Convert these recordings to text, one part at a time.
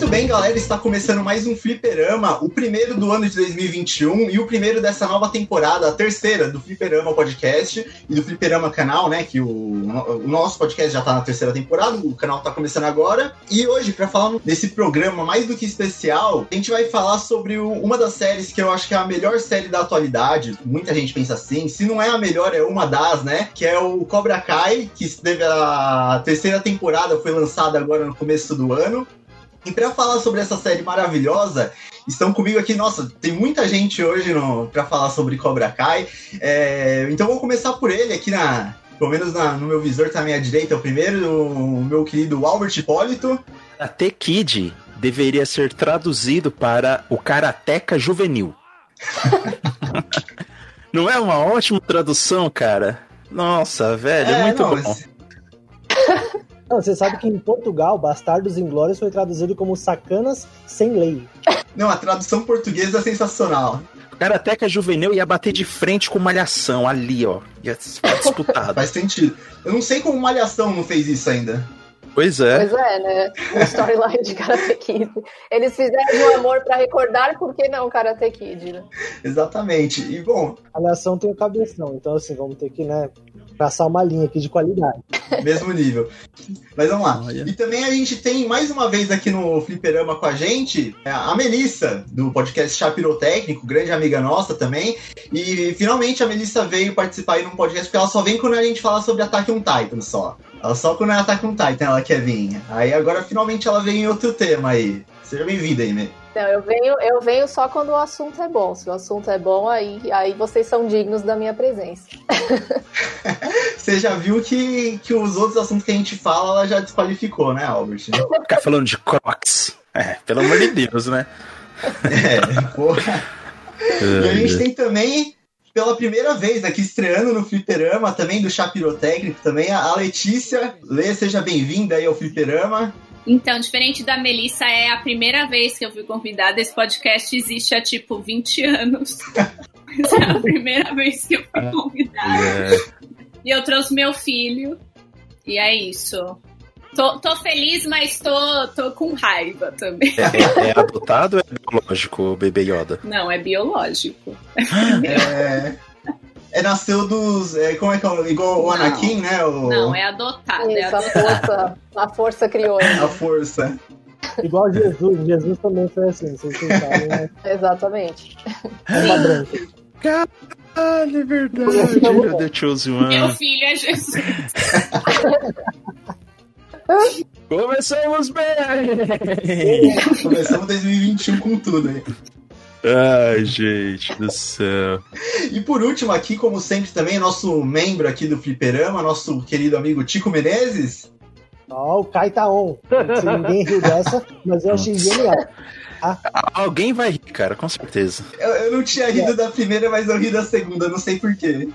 Muito bem, galera, está começando mais um Fliperama, o primeiro do ano de 2021 e o primeiro dessa nova temporada, a terceira do Fliperama Podcast e do Fliperama Canal, né? Que o, o nosso podcast já está na terceira temporada, o canal está começando agora. E hoje, para falar desse programa mais do que especial, a gente vai falar sobre o, uma das séries que eu acho que é a melhor série da atualidade. Muita gente pensa assim, se não é a melhor, é uma das, né? Que é o Cobra Kai, que teve a terceira temporada, foi lançada agora no começo do ano. E para falar sobre essa série maravilhosa, estão comigo aqui, nossa, tem muita gente hoje para falar sobre Cobra Kai. É, então vou começar por ele aqui na. Pelo menos na, no meu visor tá à minha direita, o primeiro, o meu querido Albert Hipólito. Karate Kid deveria ser traduzido para o Karateka Juvenil. não é uma ótima tradução, cara? Nossa, velho, é, é muito não, bom. Mas... Não, você sabe que em Portugal, Bastardos Inglórios foi traduzido como Sacanas Sem Lei. Não, a tradução portuguesa é sensacional. Karateka Juvenil ia bater de frente com Malhação, ali, ó. Ia ficar disputado. Faz sentido. Eu não sei como Malhação não fez isso ainda. Pois é. Pois é, né? O storyline de Karate Kid. Eles fizeram o amor para recordar, por que não Karate Kid, né? Exatamente. E bom. A nação tem o cabeção, então assim, vamos ter que, né, traçar uma linha aqui de qualidade. Mesmo nível. Mas vamos lá. Olha. E também a gente tem mais uma vez aqui no Fliperama com a gente a Melissa, do podcast Chapirotécnico, grande amiga nossa também. E finalmente a Melissa veio participar aí num podcast, porque ela só vem quando a gente fala sobre Attack on Titan só. Ela só quando é Attack on Titan ela quer vir. Aí agora finalmente ela vem em outro tema aí. Seja bem-vinda aí, Melissa. Não, eu venho, eu venho só quando o assunto é bom. Se o assunto é bom, aí, aí vocês são dignos da minha presença. Você já viu que, que os outros assuntos que a gente fala, ela já desqualificou, né, Albert? Ficar falando de Crocs. É, pelo amor de Deus, né? É, porra. e a gente tem também, pela primeira vez aqui estreando no Fliperama, também do Chapirotécnico, também a Letícia. Lê, seja bem-vinda aí ao Fliperama. Então, diferente da Melissa, é a primeira vez que eu fui convidada. Esse podcast existe há tipo 20 anos. Essa é a primeira vez que eu fui ah, convidada. É. E eu trouxe meu filho. E é isso. Tô, tô feliz, mas tô, tô com raiva também. É, é, é adotado ou é biológico o bebê Yoda? Não, é biológico. É. É, nasceu dos. É, como é que é? Igual o Anakin, não, né? O... Não, é adotado. Isso, é adotado. A, força, a força criou ele. A força. Igual Jesus. Jesus também foi assim, vocês sabem, né? Exatamente. É uma branca. Caralho, é verdade. The Chosen One. Meu filho é Jesus. Começamos bem! Começamos 2021 com tudo aí. Ai, gente do céu. E por último, aqui, como sempre, também, nosso membro aqui do Fliperama, nosso querido amigo Tico Menezes. Ó, oh, o Kai tá on. Ninguém riu dessa, mas eu achei genial. Ah. Alguém vai rir, cara, com certeza. Eu, eu não tinha rido é. da primeira, mas eu ri da segunda, não sei porquê.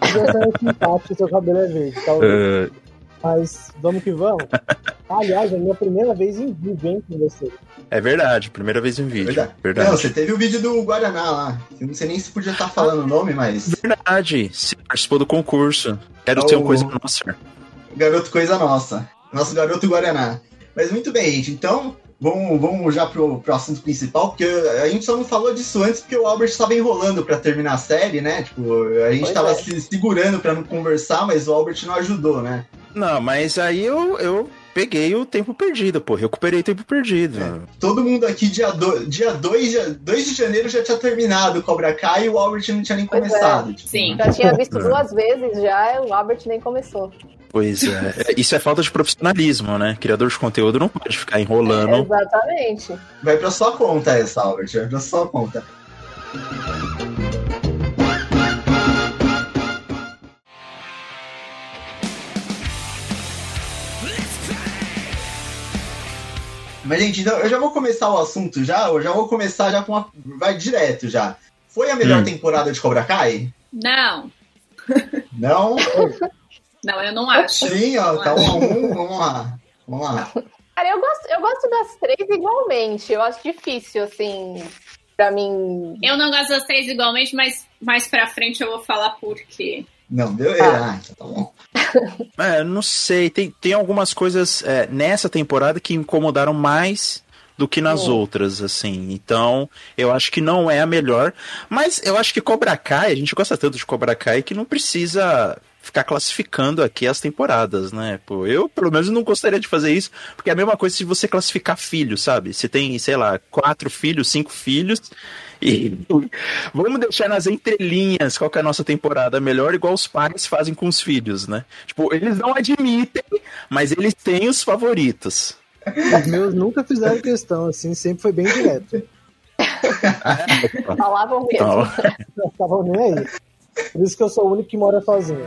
Você é simpático, seu cabelo é verde, talvez. Uh... Mas vamos que vamos. Aliás, é a minha primeira vez em vídeo, hein, com você. É verdade, primeira vez em vídeo. Verdade. verdade. Não, você teve o vídeo do Guaraná lá. Eu não sei nem se podia estar falando o nome, mas. Verdade, você participou do concurso. Quero ter uma coisa nossa. Garoto Coisa Nossa. Nosso garoto Guaraná. Mas muito bem, gente. Então, vamos, vamos já pro, pro assunto principal, porque a gente só não falou disso antes porque o Albert estava enrolando para terminar a série, né? Tipo, a gente estava é. se segurando para não conversar, mas o Albert não ajudou, né? Não, mas aí eu, eu peguei o tempo perdido, pô. Recuperei o tempo perdido. É. Todo mundo aqui, dia 2 dia dois, dia dois de janeiro, já tinha terminado o Cobra Kai e o Albert não tinha nem pois é. começado. É. Tipo, Sim. Já tinha visto é. duas vezes já, o Albert nem começou. Pois é. Isso é falta de profissionalismo, né? Criador de conteúdo não pode ficar enrolando. É, exatamente. Vai pra sua conta essa, Albert. Vai pra sua conta. Mas, gente, então, eu já vou começar o assunto já, eu já vou começar já com uma. Vai direto já. Foi a melhor hum. temporada de Cobra Kai? Não. Não? Não, eu não acho. Sim, ó, tá um a um, vamos lá. Vamos lá. Cara, eu gosto, eu gosto das três igualmente. Eu acho difícil, assim, pra mim. Eu não gosto das três igualmente, mas mais pra frente eu vou falar por quê. Não, beleza. Ah, então tá bom. É, não sei. Tem, tem algumas coisas é, nessa temporada que incomodaram mais do que nas oh. outras, assim. Então, eu acho que não é a melhor. Mas eu acho que Cobra Kai, a gente gosta tanto de Cobra Kai que não precisa ficar classificando aqui as temporadas, né? Pô, eu, pelo menos, não gostaria de fazer isso, porque é a mesma coisa se você classificar filhos, sabe? Você tem, sei lá, quatro filhos, cinco filhos, vamos deixar nas entrelinhas qual que é a nossa temporada melhor, igual os pais fazem com os filhos, né? Tipo, eles não admitem, mas eles têm os favoritos. Os meus nunca fizeram questão, assim, sempre foi bem direto. Falavam mesmo. Não estavam nem aí. Por isso que eu sou o único que mora sozinho.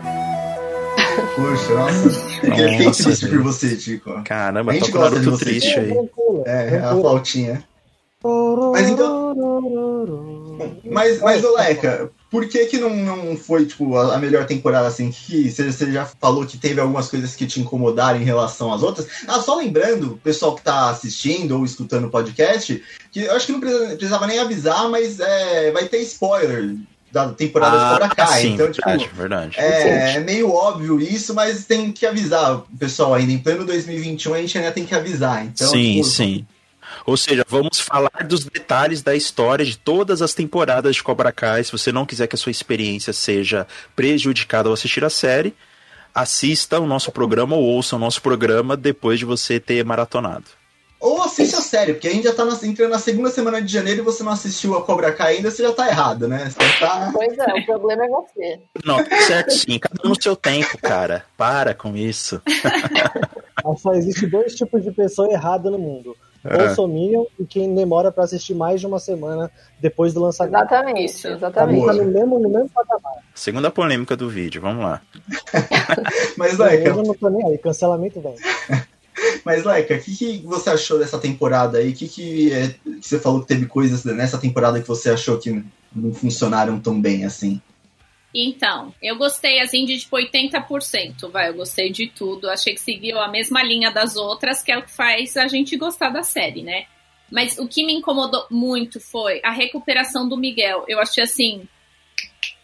Puxa, nossa. Fiquei triste por você, Tico. Caramba, a gente tô gosta de você. triste aí. É, a flautinha. Mas então. Mas, mas Oleca, por que que não, não foi, tipo, a, a melhor temporada, assim? Que você, você já falou que teve algumas coisas que te incomodaram em relação às outras. Ah, só lembrando, pessoal que tá assistindo ou escutando o podcast, que eu acho que não precisava nem avisar, mas é, vai ter spoiler da temporada ah, de Cobra Kai. Sim, então, tipo, verdade, verdade. É, é, meio óbvio isso, mas tem que avisar o pessoal ainda. Em pleno 2021 a gente ainda tem que avisar. Então, sim, tipo, sim. Ou seja, vamos falar dos detalhes da história de todas as temporadas de Cobra Kai. Se você não quiser que a sua experiência seja prejudicada ao assistir a série, assista o nosso programa ou ouça o nosso programa depois de você ter maratonado. Ou assiste a série, porque a gente já tá na, entrando na segunda semana de janeiro e você não assistiu a Cobra Kai ainda, você já tá errado, né? Você tá... Pois é, o problema é você. Não, tá certo sim, cada um no seu tempo, cara. Para com isso. Só existe dois tipos de pessoa errada no mundo. É. Bolsominion e quem demora para assistir mais de uma semana depois do lançamento. Exatamente, exatamente. Tá no mesmo, no mesmo patamar. Segunda polêmica do vídeo, vamos lá. Mas, Leca... Eu não tô nem aí, cancelamento vem. Mas, Leca, o que, que, você achou dessa temporada aí? O que, que, é, que você falou que teve coisas nessa temporada que você achou que não funcionaram tão bem assim? Então, eu gostei assim de tipo 80%, vai, eu gostei de tudo. Achei que seguiu a mesma linha das outras, que é o que faz a gente gostar da série, né? Mas o que me incomodou muito foi a recuperação do Miguel. Eu achei assim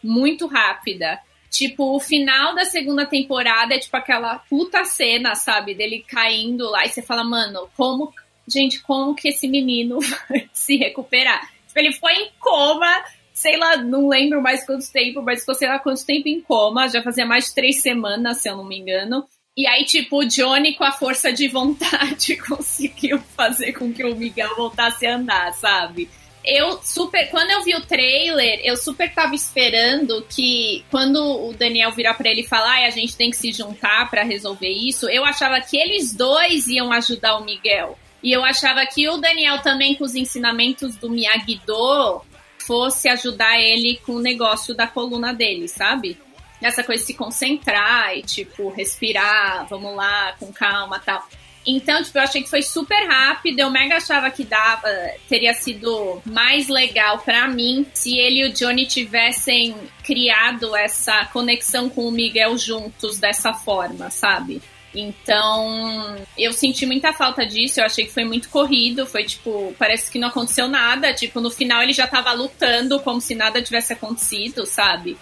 muito rápida. Tipo, o final da segunda temporada é tipo aquela puta cena, sabe? Dele caindo lá e você fala, mano, como. Gente, como que esse menino vai se recuperar? Tipo, ele foi em coma, sei lá, não lembro mais quanto tempo, mas ficou sei lá quanto tempo em coma, já fazia mais de três semanas, se eu não me engano. E aí, tipo, o Johnny, com a força de vontade, conseguiu fazer com que o Miguel voltasse a andar, sabe? eu super. Quando eu vi o trailer, eu super tava esperando que quando o Daniel virar para ele falar, ah, a gente tem que se juntar para resolver isso, eu achava que eles dois iam ajudar o Miguel. E eu achava que o Daniel também, com os ensinamentos do Miyagi-Do, fosse ajudar ele com o negócio da coluna dele, sabe? Essa coisa de se concentrar e, tipo, respirar, vamos lá, com calma tal. Então, tipo, eu achei que foi super rápido. Eu mega achava que dava, teria sido mais legal para mim se ele e o Johnny tivessem criado essa conexão com o Miguel juntos dessa forma, sabe? Então, eu senti muita falta disso, eu achei que foi muito corrido, foi tipo, parece que não aconteceu nada, tipo, no final ele já tava lutando como se nada tivesse acontecido, sabe?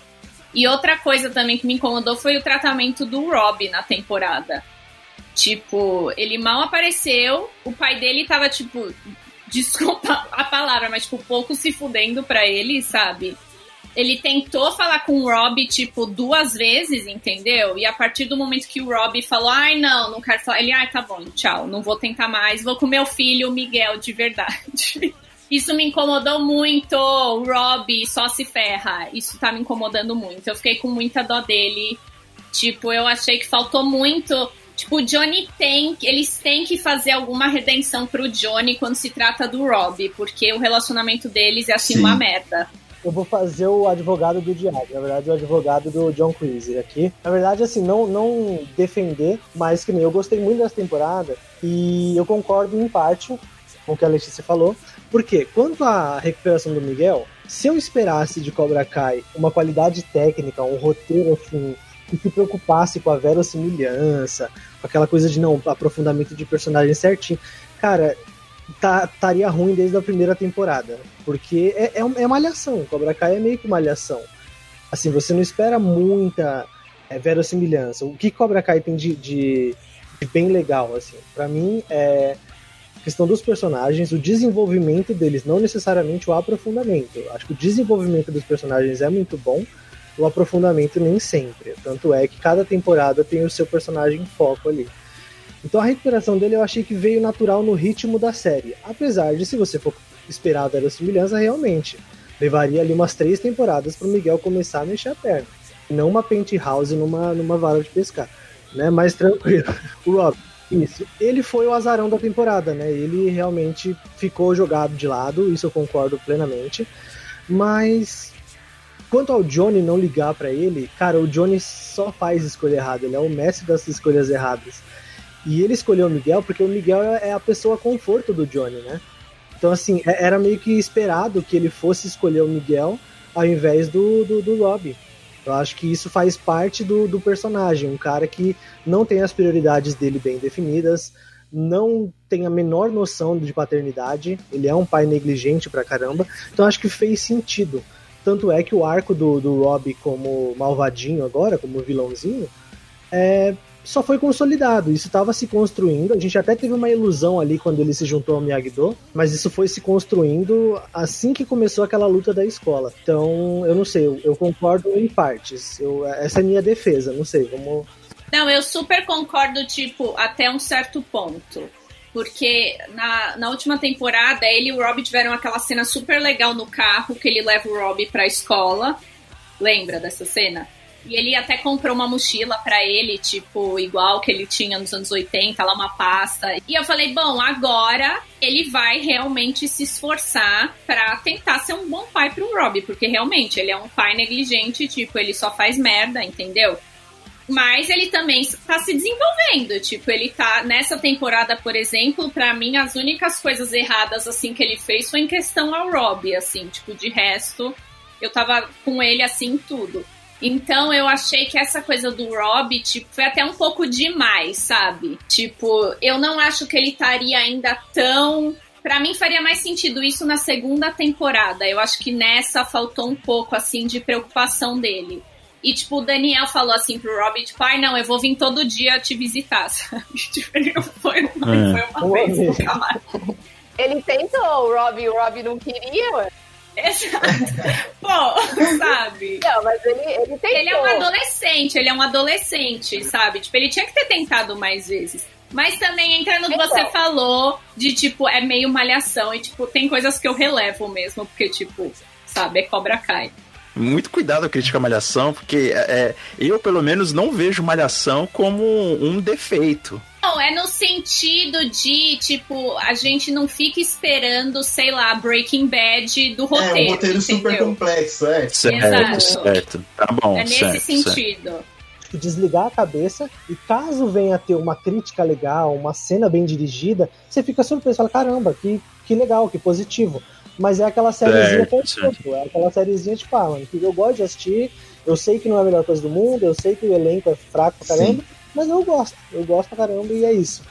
E outra coisa também que me incomodou foi o tratamento do Rob na temporada. Tipo, ele mal apareceu, o pai dele tava, tipo, desculpa a palavra, mas, tipo, pouco se fudendo pra ele, sabe? Ele tentou falar com o Rob, tipo, duas vezes, entendeu? E a partir do momento que o Rob falou, ai, não, não quero falar, ele, ai, tá bom, tchau, não vou tentar mais, vou com meu filho, o Miguel, de verdade. Isso me incomodou muito, o Rob só se ferra. Isso tá me incomodando muito. Eu fiquei com muita dó dele. Tipo, eu achei que faltou muito Tipo, o Johnny tem, eles têm que fazer alguma redenção pro Johnny quando se trata do Rob, porque o relacionamento deles é assim Sim. uma merda. Eu vou fazer o advogado do diabo, na verdade, o advogado do John Creasy aqui. Na verdade, assim, não, não defender, mas que nem eu gostei muito dessa temporada e eu concordo em parte com o que a Letícia falou, porque quanto à recuperação do Miguel, se eu esperasse de Cobra Kai uma qualidade técnica, um roteiro assim que se preocupasse com a verossimilhança, com aquela coisa de não, aprofundamento de personagem certinho. Cara, estaria tá, ruim desde a primeira temporada. Porque é, é, é malhação. Cobra Kai é meio que malhação. Assim, você não espera muita é, verossimilhança. O que Cobra Kai tem de, de, de bem legal, assim? para mim, é questão dos personagens, o desenvolvimento deles, não necessariamente o aprofundamento. Acho que o desenvolvimento dos personagens é muito bom, o aprofundamento nem sempre. Tanto é que cada temporada tem o seu personagem em foco ali. Então a recuperação dele eu achei que veio natural no ritmo da série. Apesar de, se você for esperar a verossimilhança, realmente levaria ali umas três temporadas para o Miguel começar a mexer a perna. Não uma penthouse numa, numa vara de pescar. Né? Mas tranquilo. O Rob, isso. Ele foi o azarão da temporada, né? Ele realmente ficou jogado de lado, isso eu concordo plenamente. Mas quanto ao Johnny não ligar para ele, cara, o Johnny só faz escolha errada, ele é o mestre das escolhas erradas. E ele escolheu o Miguel porque o Miguel é a pessoa conforto do Johnny, né? Então, assim, é, era meio que esperado que ele fosse escolher o Miguel ao invés do, do, do Robbie. Eu acho que isso faz parte do, do personagem, um cara que não tem as prioridades dele bem definidas, não tem a menor noção de paternidade, ele é um pai negligente pra caramba, então acho que fez sentido. Tanto é que o arco do, do Rob como malvadinho agora, como vilãozinho, é, só foi consolidado. Isso estava se construindo. A gente até teve uma ilusão ali quando ele se juntou ao Miyagi-Do, mas isso foi se construindo assim que começou aquela luta da escola. Então, eu não sei, eu, eu concordo em partes. Eu, essa é minha defesa, não sei, vamos. Não, eu super concordo, tipo, até um certo ponto. Porque na, na última temporada, ele e o Rob tiveram aquela cena super legal no carro, que ele leva o Rob pra escola. Lembra dessa cena? E ele até comprou uma mochila para ele, tipo, igual que ele tinha nos anos 80, lá uma pasta. E eu falei, bom, agora ele vai realmente se esforçar para tentar ser um bom pai pro Rob, porque realmente ele é um pai negligente, tipo, ele só faz merda, entendeu? Mas ele também tá se desenvolvendo, tipo, ele tá nessa temporada, por exemplo, para mim as únicas coisas erradas assim que ele fez foi em questão ao Rob, assim, tipo, de resto, eu tava com ele assim tudo. Então eu achei que essa coisa do Rob, tipo, foi até um pouco demais, sabe? Tipo, eu não acho que ele estaria ainda tão. Pra mim faria mais sentido isso na segunda temporada. Eu acho que nessa faltou um pouco, assim, de preocupação dele. E, tipo, o Daniel falou assim pro Rob, tipo, ai, não, eu vou vir todo dia te visitar, sabe? Tipo, ele não foi uma, é. foi uma vez, nunca mais. Ele tentou, o Rob, o Rob não queria, ué. Exato. Pô, sabe? Não, mas ele, ele tentou. Ele é um adolescente, ele é um adolescente, sabe? Tipo, ele tinha que ter tentado mais vezes. Mas também entra no que você então. falou de, tipo, é meio malhação e, tipo, tem coisas que eu relevo mesmo, porque, tipo, sabe, é cobra cai. Muito cuidado a crítica à malhação, porque é, é eu, pelo menos, não vejo malhação como um defeito. Não, é no sentido de, tipo, a gente não fica esperando, sei lá, Breaking Bad do roteiro. É um roteiro entendeu? super complexo, é. Certo, Exato. certo. Tá bom. É nesse certo, sentido. Certo desligar a cabeça e caso venha a ter uma crítica legal, uma cena bem dirigida, você fica surpreso, fala, caramba, que, que legal, que positivo. Mas é aquela sériezinha certo, é aquela sériezinha tipo, ah, mano, que eu gosto de assistir, eu sei que não é a melhor coisa do mundo, eu sei que o elenco é fraco pra caramba, Sim mas eu gosto, eu gosto pra caramba e é isso.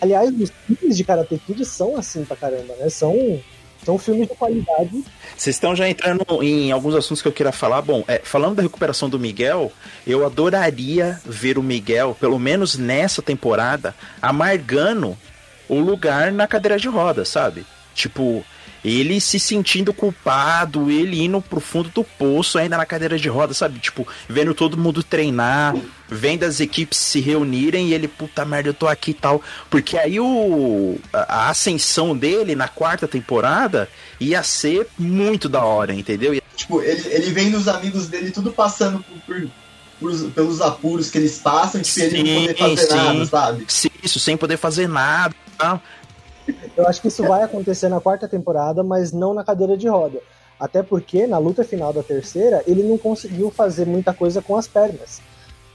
Aliás, os filmes de Karate Kid são assim pra caramba, né? São, são filmes de qualidade. Vocês estão já entrando em alguns assuntos que eu queria falar. Bom, é, falando da recuperação do Miguel, eu adoraria ver o Miguel, pelo menos nessa temporada, amargando o lugar na cadeira de roda, sabe? Tipo, ele se sentindo culpado, ele indo pro fundo do poço ainda na cadeira de roda, sabe? Tipo, vendo todo mundo treinar, vendo as equipes se reunirem e ele, puta merda, eu tô aqui e tal. Porque aí o, a ascensão dele na quarta temporada ia ser muito da hora, entendeu? Tipo, ele, ele vendo os amigos dele tudo passando por, por pelos apuros que eles passam, tipo, sim, ele não poder fazer sim. nada, sabe? Isso, sem poder fazer nada. Tá? Eu acho que isso vai acontecer na quarta temporada, mas não na cadeira de roda. Até porque na luta final da terceira, ele não conseguiu fazer muita coisa com as pernas.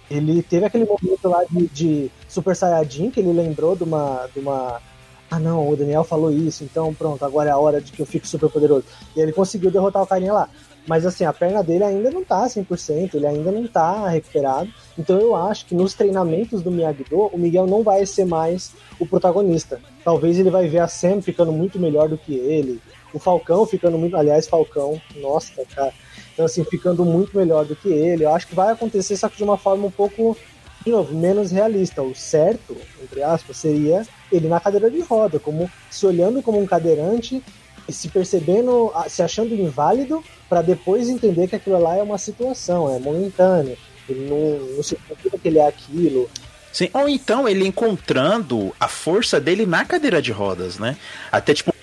Ele teve aquele momento lá de, de Super Saiyajin, que ele lembrou de uma, de uma. Ah não, o Daniel falou isso, então pronto, agora é a hora de que eu fique super poderoso. E ele conseguiu derrotar o carinha lá. Mas assim, a perna dele ainda não tá 100%, ele ainda não tá recuperado. Então eu acho que nos treinamentos do Miyagi-Do, o Miguel não vai ser mais o protagonista. Talvez ele vai ver a Sam ficando muito melhor do que ele, o Falcão ficando muito, aliás, Falcão, nossa, cara. Então assim, ficando muito melhor do que ele. Eu acho que vai acontecer só que de uma forma um pouco de novo, menos realista. O certo, entre aspas, seria ele na cadeira de roda, como se olhando como um cadeirante se percebendo, se achando inválido, para depois entender que aquilo lá é uma situação, é momentâneo. Ele não, não significa que ele é aquilo. Sim, ou então ele encontrando a força dele na cadeira de rodas, né? Até tipo,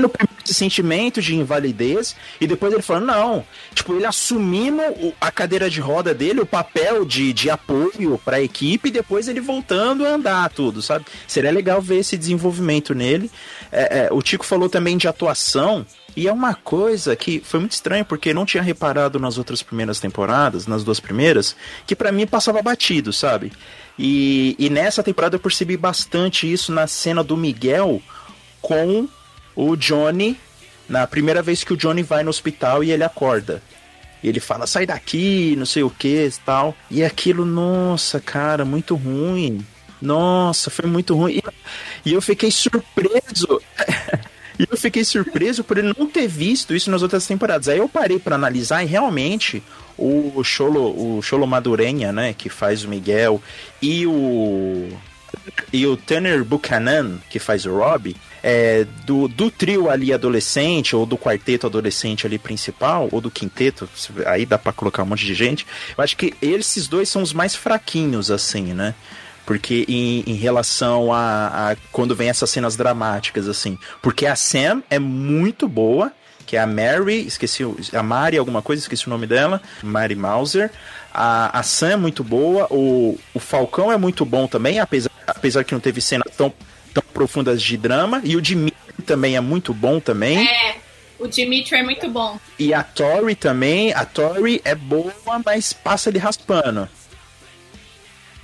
no esse sentimento de invalidez e depois ele falando, não, tipo, ele assumindo a cadeira de roda dele, o papel de, de apoio para a equipe e depois ele voltando a andar tudo, sabe? Seria legal ver esse desenvolvimento nele. É, é, o Tico falou também de atuação. E é uma coisa que foi muito estranho, porque não tinha reparado nas outras primeiras temporadas, nas duas primeiras, que para mim passava batido, sabe? E, e nessa temporada eu percebi bastante isso na cena do Miguel com o Johnny, na primeira vez que o Johnny vai no hospital e ele acorda. E ele fala, sai daqui, não sei o que tal. E aquilo, nossa, cara, muito ruim. Nossa, foi muito ruim. E, eu fiquei surpreso. e eu fiquei surpreso por ele não ter visto isso nas outras temporadas. Aí eu parei para analisar e realmente o Cholo, o Cholo Madurenha, né, que faz o Miguel, e o e o Tanner Buchanan, que faz o Rob, é, do, do trio ali adolescente, ou do quarteto adolescente ali principal, ou do quinteto, aí dá pra colocar um monte de gente, eu acho que esses dois são os mais fraquinhos, assim, né? Porque em, em relação a, a, quando vem essas cenas dramáticas, assim. Porque a Sam é muito boa, que é a Mary, esqueci, a Mari alguma coisa, esqueci o nome dela, Mary Mauser. A, a Sam é muito boa, o, o Falcão é muito bom também, apesar, apesar que não teve cenas tão, tão profundas de drama. E o Dimitri também é muito bom também. É, o Dimitri é muito bom. E a Tori também, a Tori é boa, mas passa ele raspando.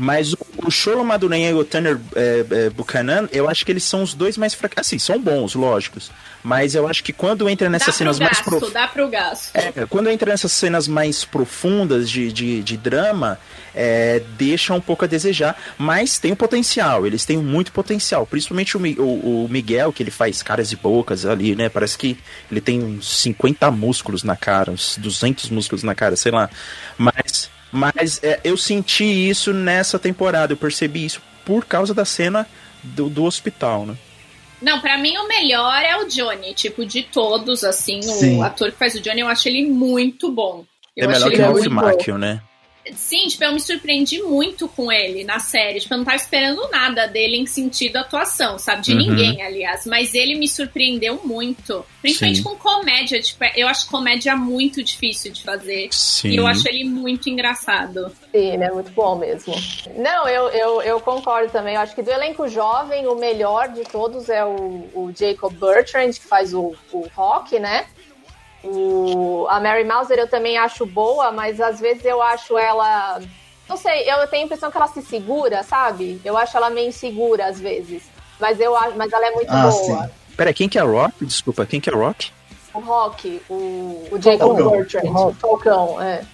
Mas o, o Cholo Madureira e o Tanner é, é, Buchanan, eu acho que eles são os dois mais fracos. Assim, são bons, lógicos. Mas eu acho que quando entra nessas cenas gasto, mais profundas. Dá pro gasto. É, quando entra nessas cenas mais profundas de, de, de drama, é, deixa um pouco a desejar. Mas tem o potencial, eles têm muito potencial. Principalmente o, o, o, Miguel, que ele faz caras e bocas ali, né? Parece que ele tem uns 50 músculos na cara, uns 200 músculos na cara, sei lá. Mas mas é, eu senti isso nessa temporada, eu percebi isso por causa da cena do, do hospital, né? Não, para mim o melhor é o Johnny, tipo, de todos, assim, Sim. o ator que faz o Johnny, eu acho ele muito bom. Eu é melhor que o Ralph Macchio, né? Sim, tipo, eu me surpreendi muito com ele na série. Tipo, eu não tava esperando nada dele em sentido atuação, sabe? De uhum. ninguém, aliás. Mas ele me surpreendeu muito. Principalmente Sim. com comédia. Tipo, eu acho comédia muito difícil de fazer. Sim. E eu acho ele muito engraçado. Sim, ele é muito bom mesmo. Não, eu, eu, eu concordo também. Eu acho que do elenco jovem, o melhor de todos é o, o Jacob Bertrand, que faz o, o rock, né? O, a Mary Mauser eu também acho boa, mas às vezes eu acho ela. Não sei, eu tenho a impressão que ela se segura, sabe? Eu acho ela meio insegura às vezes. Mas, eu, mas ela é muito ah, boa. Pera, quem que é Rock? Desculpa, quem que é Rock? O Rock, o, o Jacob Bertrand, o Falcão, é.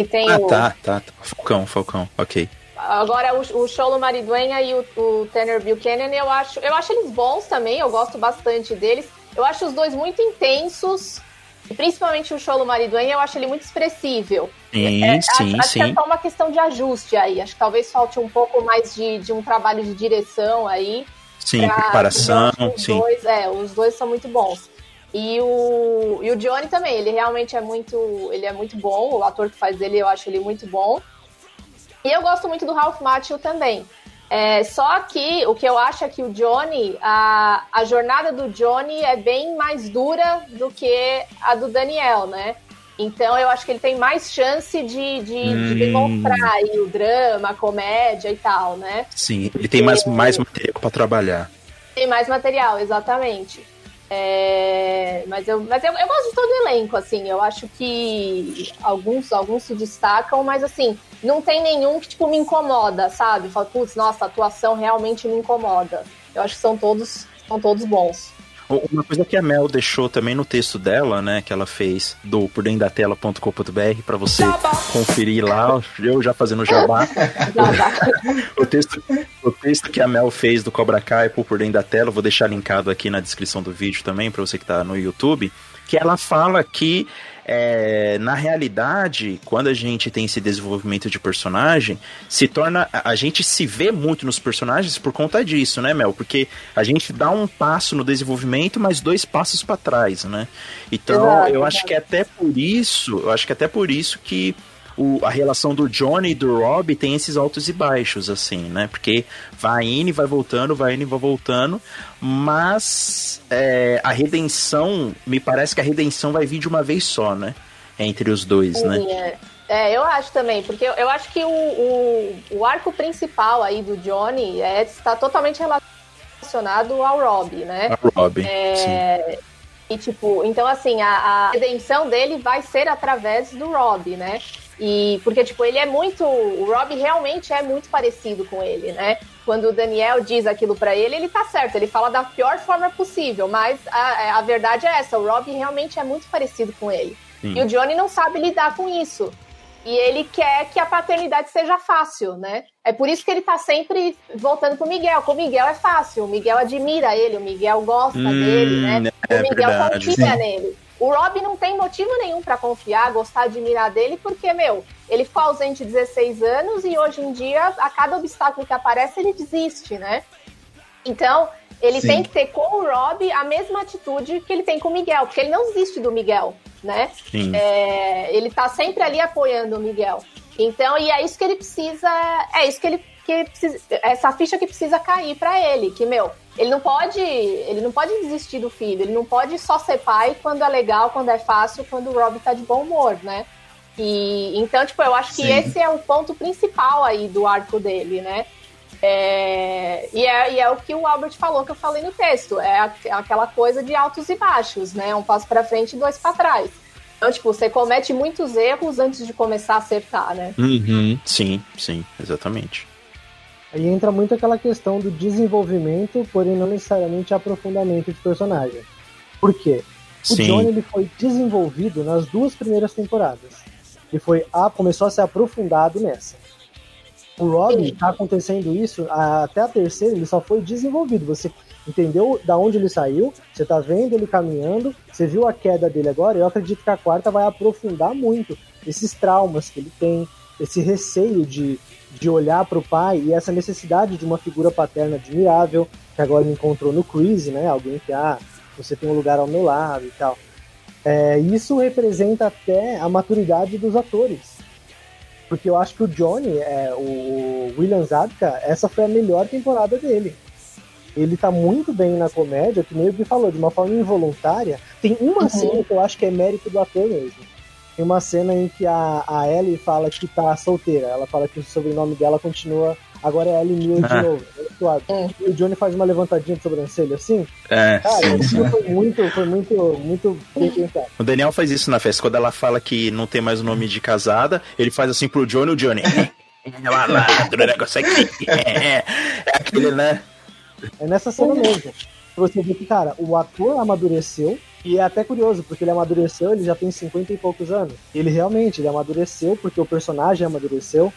E tem ah, o... tá, tá, tá. Falcão, Falcão, ok. Agora, o, o Cholo Mariduenha e o, o Tanner Buchanan, eu acho, eu acho eles bons também, eu gosto bastante deles. Eu acho os dois muito intensos, principalmente o Cholo Mariduenha, eu acho ele muito expressível. Sim, é, sim, acho, sim. que é só uma questão de ajuste aí. Acho que talvez falte um pouco mais de, de um trabalho de direção aí. Sim, pra, preparação, os sim. Dois, é, os dois são muito bons. E o, e o Johnny também, ele realmente é muito, ele é muito bom, o ator que faz ele, eu acho ele muito bom. E eu gosto muito do Ralph Macchio também. É, só que o que eu acho é que o Johnny, a, a jornada do Johnny é bem mais dura do que a do Daniel, né? Então eu acho que ele tem mais chance de, de, hum. de demonstrar aí o drama, a comédia e tal, né? Sim, ele tem mais, mais material para trabalhar. Tem mais material, exatamente. É, mas eu, mas eu, eu gosto de todo o elenco, assim. Eu acho que alguns, alguns se destacam, mas assim, não tem nenhum que tipo, me incomoda, sabe? Fala, putz, nossa, a atuação realmente me incomoda. Eu acho que são todos, são todos bons. Uma coisa que a Mel deixou também no texto dela, né, que ela fez do por dentro da tela.com.br para você conferir lá, eu já fazendo jabá. o, texto, o texto que a Mel fez do Cobra Kai por dentro da tela, vou deixar linkado aqui na descrição do vídeo também para você que tá no YouTube, que ela fala que é, na realidade, quando a gente tem esse desenvolvimento de personagem, se torna. A gente se vê muito nos personagens por conta disso, né, Mel? Porque a gente dá um passo no desenvolvimento, mas dois passos para trás, né? Então, eu acho que é até por isso, eu acho que é até por isso que o, a relação do Johnny e do Rob tem esses altos e baixos, assim, né? Porque vai indo e vai voltando, vai indo e vai voltando, mas é, a redenção, me parece que a redenção vai vir de uma vez só, né? Entre os dois, Sim, né? É. É, eu acho também, porque eu, eu acho que o, o, o, arco principal aí do Johnny é, está totalmente relacionado ao Rob, né? Ao Rob, é, E, tipo, então, assim, a, a, redenção dele vai ser através do Rob, né? E porque, tipo, ele é muito. O Rob realmente é muito parecido com ele, né? Quando o Daniel diz aquilo para ele, ele tá certo, ele fala da pior forma possível, mas a, a verdade é essa: o Rob realmente é muito parecido com ele. Sim. E o Johnny não sabe lidar com isso. E ele quer que a paternidade seja fácil, né? É por isso que ele tá sempre voltando pro Miguel. Com o Miguel é fácil, o Miguel admira ele, o Miguel gosta hum, dele, né? É o Miguel verdade, confia sim. nele. O Rob não tem motivo nenhum para confiar, gostar, admirar dele, porque, meu, ele ficou ausente 16 anos e hoje em dia, a cada obstáculo que aparece, ele desiste, né? Então, ele Sim. tem que ter com o Rob a mesma atitude que ele tem com o Miguel, porque ele não desiste do Miguel, né? É, ele tá sempre ali apoiando o Miguel. Então, e é isso que ele precisa, é isso que ele que precisa, essa ficha que precisa cair para ele, que meu, ele não pode, ele não pode desistir do filho, ele não pode só ser pai quando é legal, quando é fácil, quando o Rob tá de bom humor, né? E então, tipo, eu acho que Sim. esse é o ponto principal aí do arco dele, né? É, e, é, e é o que o Albert falou que eu falei no texto, é, é aquela coisa de altos e baixos, né? Um passo para frente e dois para trás. Então, tipo, você comete muitos erros antes de começar a acertar, né? Uhum, sim, sim, exatamente. Aí entra muito aquela questão do desenvolvimento, porém não necessariamente aprofundamento de personagem. Por quê? O Sim. Johnny ele foi desenvolvido nas duas primeiras temporadas. Ele foi a, começou a ser aprofundado nessa. O Robin está acontecendo isso até a terceira, ele só foi desenvolvido. Você entendeu da onde ele saiu, você tá vendo ele caminhando, você viu a queda dele agora, eu acredito que a quarta vai aprofundar muito esses traumas que ele tem, esse receio de de olhar para o pai e essa necessidade de uma figura paterna admirável, que agora ele encontrou no Chris, né? Alguém que, ah, você tem um lugar ao meu lado e tal. É, isso representa até a maturidade dos atores. Porque eu acho que o Johnny, é, o William Zabka, essa foi a melhor temporada dele. Ele tá muito bem na comédia, que meio que falou, de uma forma involuntária. Tem uma uhum. cena que eu acho que é mérito do ator mesmo tem uma cena em que a, a Ellie fala que tá solteira. Ela fala que o sobrenome dela continua. Agora é Ellie de ah. novo. É. E o Johnny faz uma levantadinha de sobrancelha assim. É, Cara, sim, sim. foi muito, foi muito, muito O Daniel faz isso na festa. Quando ela fala que não tem mais o nome de casada, ele faz assim pro Johnny, o Johnny. É malandro, o negócio aqui. É, é aquele, né? É nessa cena mesmo. Você vê que, cara, o ator amadureceu, e é até curioso, porque ele amadureceu, ele já tem 50 e poucos anos. Ele realmente, ele amadureceu, porque o personagem amadureceu.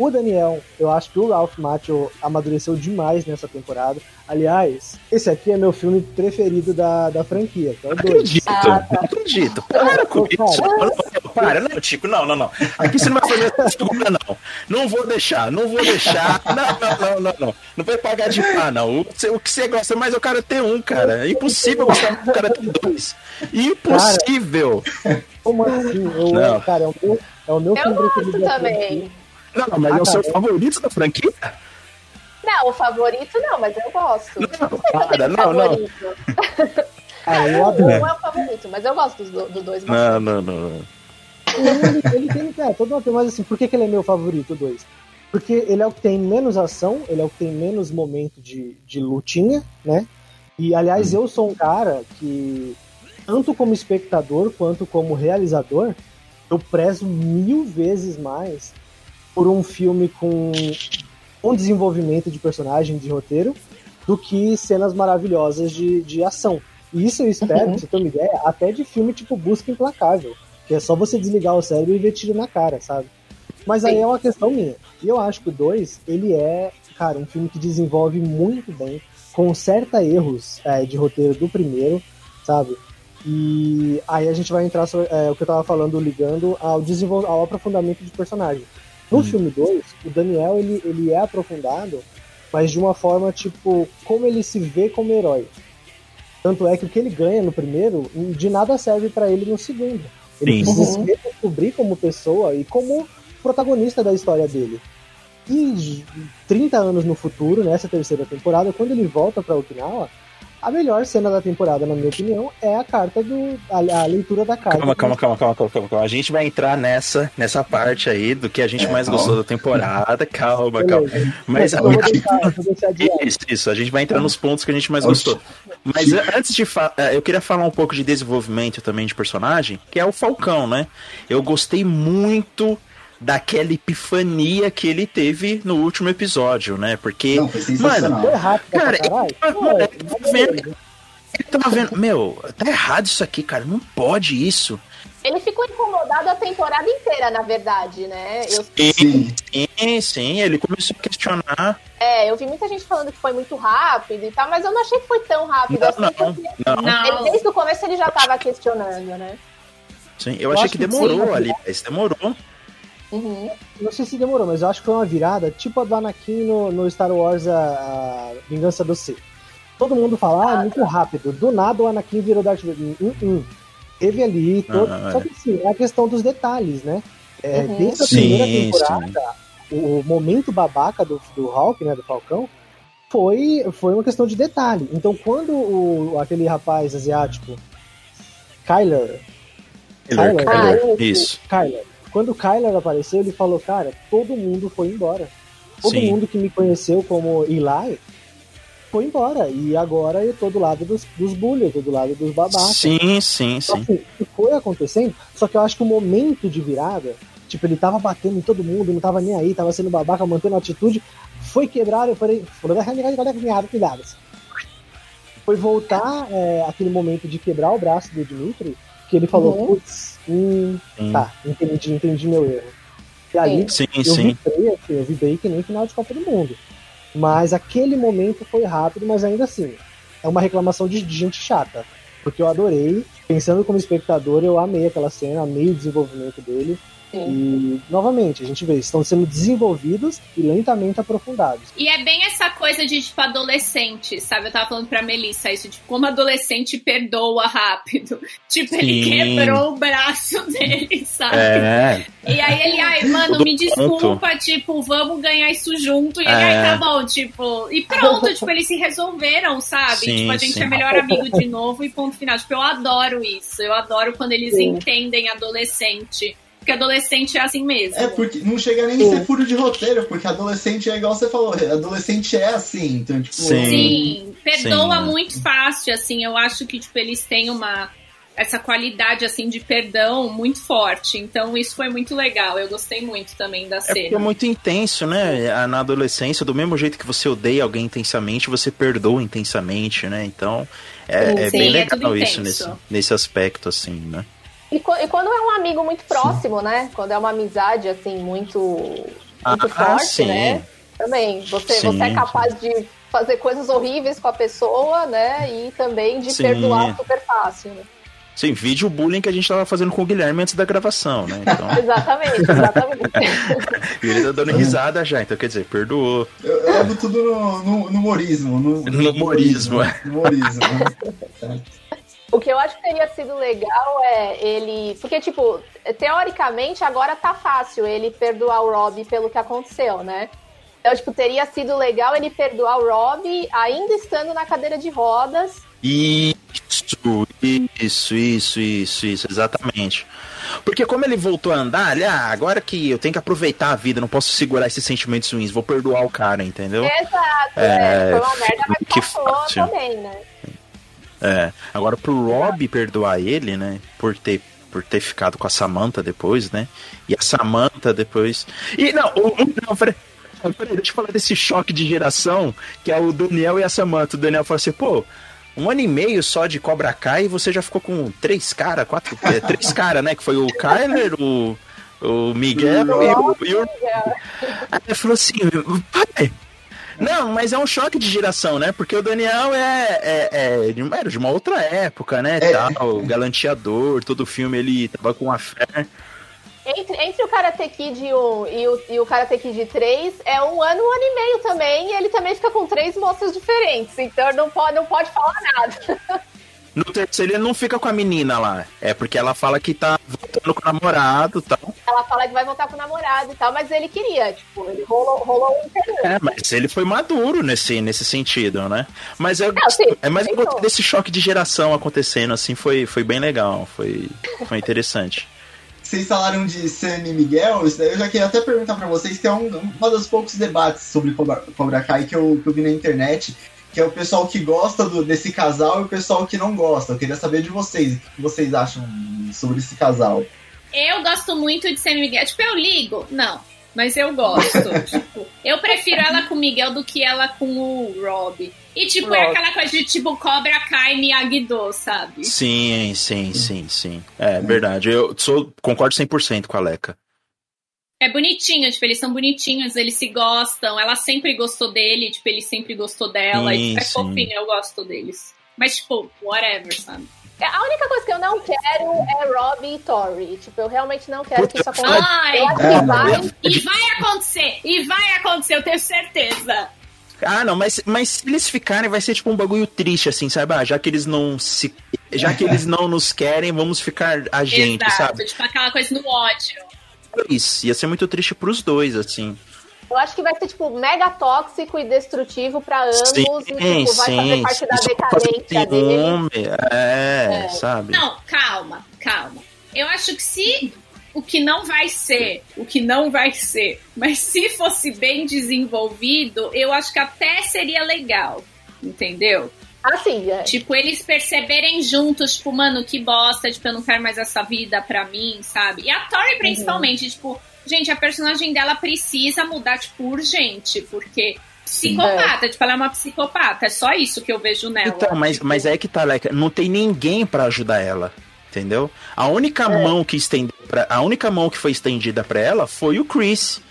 O Daniel, eu acho que o Ralph Macchio amadureceu demais nessa temporada. Aliás, esse aqui é meu filme preferido da, da franquia. Que é o não acredito, ah, tá. não acredito. Para com isso. Não, para, não, Tico, não, não, não. Aqui você não vai fazer essa figura, não. Não vou deixar, não vou deixar. Não, não, não, não, não. Não vai pagar de pá, não. O, o que você gosta mais é o cara ter um, cara. É impossível gostar do cara ter dois. Impossível. Cara, como assim? Eu, não. Cara, é o meu, é o meu eu filme preferido. também. Não, mas ah, é o seu favorito da franquia? Não, o favorito não, mas eu gosto. Não, para, não, não. Ah, eu adoro. Não é o favorito, mas eu gosto dos do dois. Não, não, não. Ele, ele tem é, todo uma mas assim, por que, que ele é meu favorito, o dois? Porque ele é o que tem menos ação, ele é o que tem menos momento de, de lutinha, né? E aliás, hum. eu sou um cara que, tanto como espectador quanto como realizador, eu prezo mil vezes mais por um filme com um desenvolvimento de personagem, de roteiro, do que cenas maravilhosas de, de ação. E isso eu espero, Uhum. você ter uma ideia, até de filme tipo Busca Implacável. Que é só você desligar o cérebro e ver tiro na cara, sabe? Mas aí é uma questão minha. E eu acho que o 2, ele é, cara, um filme que desenvolve muito bem, conserta erros é, de roteiro do primeiro, sabe? E aí a gente vai entrar sobre é, o que eu tava falando, ligando ao, ao aprofundamento de personagem. No Hum. filme 2, o Daniel, ele, ele é aprofundado, mas de uma forma, tipo, como ele se vê como herói. Tanto é que o que ele ganha no primeiro, de nada serve pra ele no segundo. Ele Sim. precisa Uhum. se redescobrir como pessoa e como protagonista da história dele. E j- 30 anos no futuro, nessa terceira temporada, quando ele volta pra Okinawa, a melhor cena da temporada, na minha opinião, é a carta do. a, a leitura da carta. Calma, calma, calma, calma, calma, calma, calma. A gente vai entrar nessa, nessa parte aí do que a gente É, mais calma. gostou da temporada. Calma, calma. Beleza. Mas eu vou deixar. Isso, isso, a gente vai entrar nos pontos que a gente mais gostou. Mas antes de falar, eu queria falar um pouco de desenvolvimento também de personagem, que é o Falcão, né? Eu gostei muito daquela epifania que ele teve no último episódio, né? Porque, Não, foi sensacional. Foi rápido Cara, eu- Pô, mano, é, tô vendo- ele tava vendo, meu, tá errado isso aqui, cara, não pode isso. Ele ficou incomodado a temporada inteira, na verdade, né? Eu, Sim. Sim, sim, ele começou a questionar. é, eu vi muita gente falando que foi muito rápido e tal, mas eu não achei que foi tão rápido Não, assim. não, porque não. Não. Ele, desde o começo ele já tava questionando, né? Sim, eu Eu achei que que demorou sim. aliás, demorou. Uhum. Não sei se demorou, mas eu acho que foi uma virada, tipo a do Anakin no, no Star Wars a, a Vingança do Sith. Todo mundo fala, ah, é muito rápido. Do nada o Anakin virou Darth Vader. Hum, hum. Teve ali. todo- Ah, Só que sim, é a questão dos detalhes, né? É, Uhum. Desde a Sim, primeira sim. temporada, o momento babaca do, do Hulk, né, do Falcão, foi, foi uma questão de detalhe. Então, quando o, aquele rapaz asiático, Kyler, Kyler, Kyler. Kyler, Ah, isso. Kyler. Quando o Kyler apareceu, ele falou, cara, todo mundo foi embora. Todo Sim. mundo que me conheceu como Eli foi embora. E agora eu tô do lado dos, dos bullies, eu tô do lado dos babacas. Sim, sim, Só sim. que isso foi acontecendo, só que eu acho que o momento de virada, tipo, ele tava batendo em todo mundo, não tava nem aí, tava sendo babaca, mantendo a atitude, foi quebrar, eu falei, foi voltar é, aquele momento de quebrar o braço do Dimitri, que ele falou, Uhum. putz, hum, tá, entendi, entendi meu erro. E ali sim, eu sim. vibrei, assim, eu vibrei que nem final de Copa do Mundo. Mas aquele momento foi rápido, mas ainda assim, é uma reclamação de, de gente chata. Porque eu adorei, pensando como espectador, eu amei aquela cena, amei o desenvolvimento dele. Sim. E, novamente, a gente vê, estão sendo desenvolvidos e lentamente aprofundados. E é bem essa coisa de, tipo, adolescente, sabe? Eu tava falando pra Melissa isso, de como adolescente perdoa rápido. Tipo, ele Sim. quebrou o braço dele, sabe? É, E aí ele, ai, mano, me desculpa, tipo, vamos ganhar isso junto. E ele, É. ai, tá bom, tipo, e pronto, tipo, eles se resolveram, sabe? Sim, tipo, a gente sim. é melhor amigo de novo e ponto final. Tipo, eu adoro isso. Eu adoro quando eles Sim. entendem adolescente. Porque adolescente é assim mesmo. É porque não chega nem a ser furo de roteiro, porque adolescente é igual você falou, adolescente é assim, então, tipo. Sim. Sim, perdoa Sim. muito fácil, assim, eu acho que, tipo, eles têm uma essa qualidade, assim, de perdão muito forte, então isso foi muito legal, eu gostei muito também da É porque é cena. muito intenso, né? Na adolescência, do mesmo jeito que você odeia alguém intensamente, você perdoa intensamente, né? Então, é, é Sim, bem é legal tudo isso intenso. nesse, nesse aspecto, assim, né? E, e quando é um amigo muito próximo, né? Quando é uma amizade, assim, muito, muito Ah, forte, sim. né? Também. Você, Sim, você é capaz de fazer coisas horríveis com a pessoa, né? E também de Sim. perdoar super fácil, né? Sim, vídeo bullying que a gente tava fazendo com o Guilherme antes da gravação, né? Então, Exatamente, exatamente. e ele tá dando risada já, então quer dizer, perdoou. Eu, eu levo tudo no, no, no humorismo. No, No humorismo, é. No humorismo. O que eu acho que teria sido legal é ele. Porque, tipo, teoricamente agora tá fácil ele perdoar o Rob pelo que aconteceu, né? Então, tipo, teria sido legal ele perdoar o Rob ainda estando na cadeira de rodas. Isso, isso, isso, isso, isso, exatamente. Porque como ele voltou a andar, ele, ah, agora que eu tenho que aproveitar a vida, não posso segurar esses sentimentos ruins, vou perdoar o cara, entendeu? Exato, É, é, foi uma merda, mas que passou fácil. também, né? É. Agora pro Rob perdoar ele, né, por ter por ter ficado com a Samantha depois, né? E a Samantha depois. E não, o, não, peraí, peraí, deixa eu falar desse choque de geração, que é o Daniel e a Samantha. O Daniel fala assim, pô, um ano e meio só de Cobra Kai e você já ficou com três caras, quatro, é, três caras, né? Que foi o Kyler, o, o Miguel e o. E o... Aí ele falou assim, pai. Não, mas é um choque de geração, né? Porque o Daniel é, é, é de, era de uma outra época, né? É. Tal, galanteador, todo filme ele tava com a fé. Entre, entre o Karate Kid 1 e o, e o Karate Kid 3 é um ano, um ano e meio também, e ele também fica com três moças diferentes, então não pode, não pode falar nada. No terceiro ele não fica com a menina lá. É porque ela fala que tá voltando com o namorado e tal. Ela fala que vai voltar com o namorado e tal, mas ele queria, tipo, ele rolou, rolou um interesse. É, mas ele foi maduro nesse, nesse sentido, né? Mas eu, Não, sim, é mais eu então. gostei desse choque de geração acontecendo, assim, foi, foi bem legal, foi, foi interessante. Vocês falaram de Sam e Miguel, isso daí eu já queria até perguntar pra vocês, que é um, uma dos poucos debates sobre Cobra, Cobra Kai que eu, que eu vi na internet, que é o pessoal que gosta do- desse casal e o pessoal que não gosta. Eu queria saber de vocês, o que vocês acham sobre esse casal. Eu gosto muito de Sam Miguel. Tipo, eu ligo? Não. Mas eu gosto. tipo, eu prefiro ela com o Miguel do que ela com o Rob. E, tipo, é Rob. aquela coisa de, tipo, Cobra Kai e Miyagi-Do, sabe? Sim, sim, sim, sim. É verdade. Eu sou, concordo 100% com a Leca. É bonitinho, tipo, eles são bonitinhos, eles se gostam. Ela sempre gostou dele, tipo, ele sempre gostou dela. Sim, e é sim. fofinho, eu gosto deles. Mas, tipo, whatever, sabe? É, A única coisa que eu não quero é Robbie e Tori. Tipo, eu realmente não quero que isso Puta, aconteça. Ai, Eu acho É, que vai. e vai acontecer! E vai acontecer, eu tenho certeza! Ah, não, mas, mas se eles ficarem, vai ser tipo um bagulho triste, assim, sabe? Ah, já que eles não se. Já que eles não nos querem, vamos ficar a gente, Exato, sabe? tipo aquela coisa no ódio. Isso, ia ser muito triste pros dois, assim. Eu acho que vai ser, tipo, mega tóxico e destrutivo pra ambos. Sim, e, tipo, vai fazer parte da decadência dele. É, É. sabe? Não, calma, calma. Eu acho que se o que não vai ser, o que não vai ser, mas se fosse bem desenvolvido, eu acho que até seria legal. Entendeu? Assim, é. Tipo, eles perceberem juntos, tipo, mano, que bosta, tipo, eu não quero mais essa vida pra mim, sabe? E a Tori, principalmente, tipo, gente, a personagem dela precisa mudar, tipo, urgente, porque psicopata, tipo, ela é uma psicopata, é só isso que eu vejo nela. Então, mas, tipo, mas é que tá, Leca, não tem ninguém pra ajudar ela, entendeu? A única mão que estendeu pra, a única mão que foi estendida pra ela foi o Chris.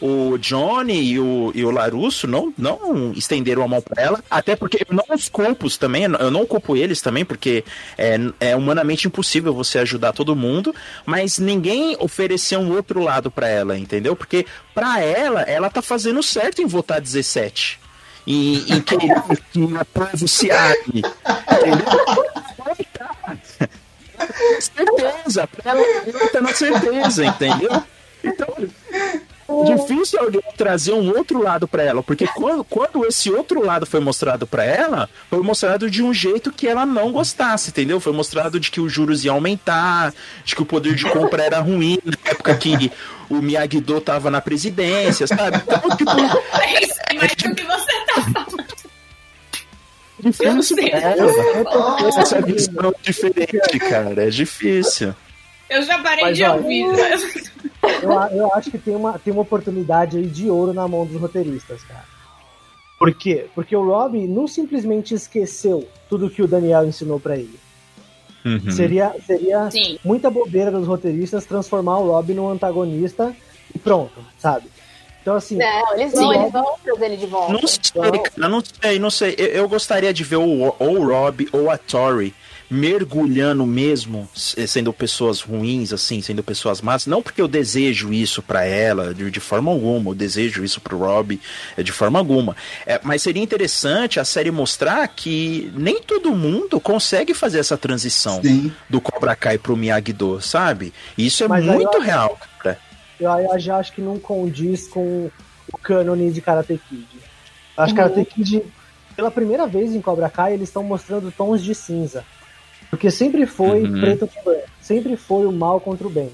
O Johnny e o, e o Larusso não, não estenderam a mão pra ela, até porque eu não os culpo também, eu não culpo eles também, porque é, é humanamente impossível você ajudar todo mundo, mas ninguém ofereceu um outro lado pra ela, entendeu? Porque pra ela, ela tá fazendo certo em votar 17 e, e querer que o povo se arme. Entendeu? certeza, ela, ela tá na certeza, entendeu? Então, difícil alguém trazer um outro lado pra ela, porque quando, quando esse outro lado foi mostrado pra ela, foi mostrado de um jeito que ela não gostasse, entendeu? Foi mostrado de que os juros iam aumentar, de que o poder de compra era ruim, na época que o Miyagi-Do tava na presidência, sabe? Então, tipo, É isso, mas o que você tá falando? difícil Eu sei. pra ela. Essa visão diferente, cara, é difícil. Eu já parei Mas, de olha, ouvir. Eu, eu acho que tem uma, tem uma oportunidade aí de ouro na mão dos roteiristas, cara. Por quê? Porque o Rob não simplesmente esqueceu tudo que o Daniel ensinou pra ele. Uhum. Seria, seria Sim. muita bobeira dos roteiristas transformar o Rob num antagonista e pronto, sabe? Então, assim, Não, eles Sim. vão, eles vão trazer ele de volta. Não sei, cara, não sei, não sei. Eu, eu gostaria de ver o, ou o Rob ou a Tori mergulhando mesmo, s- sendo pessoas ruins, assim, sendo pessoas más. Não porque eu desejo isso pra ela, de, de forma alguma. Eu desejo isso pro Rob, é, de forma alguma. É, mas seria interessante a série mostrar que nem todo mundo consegue fazer essa transição Sim. do Cobra Kai pro Miyagi-Do, sabe? Isso é Mas eu muito acho- real, cara. eu, já acho que não condiz com o cânone de Karate Kid. Acho que Uhum. Karate Kid, pela primeira vez em Cobra Kai, eles estão mostrando tons de cinza. Porque sempre foi Uhum. preto com branco. Sempre foi o mal contra o bem.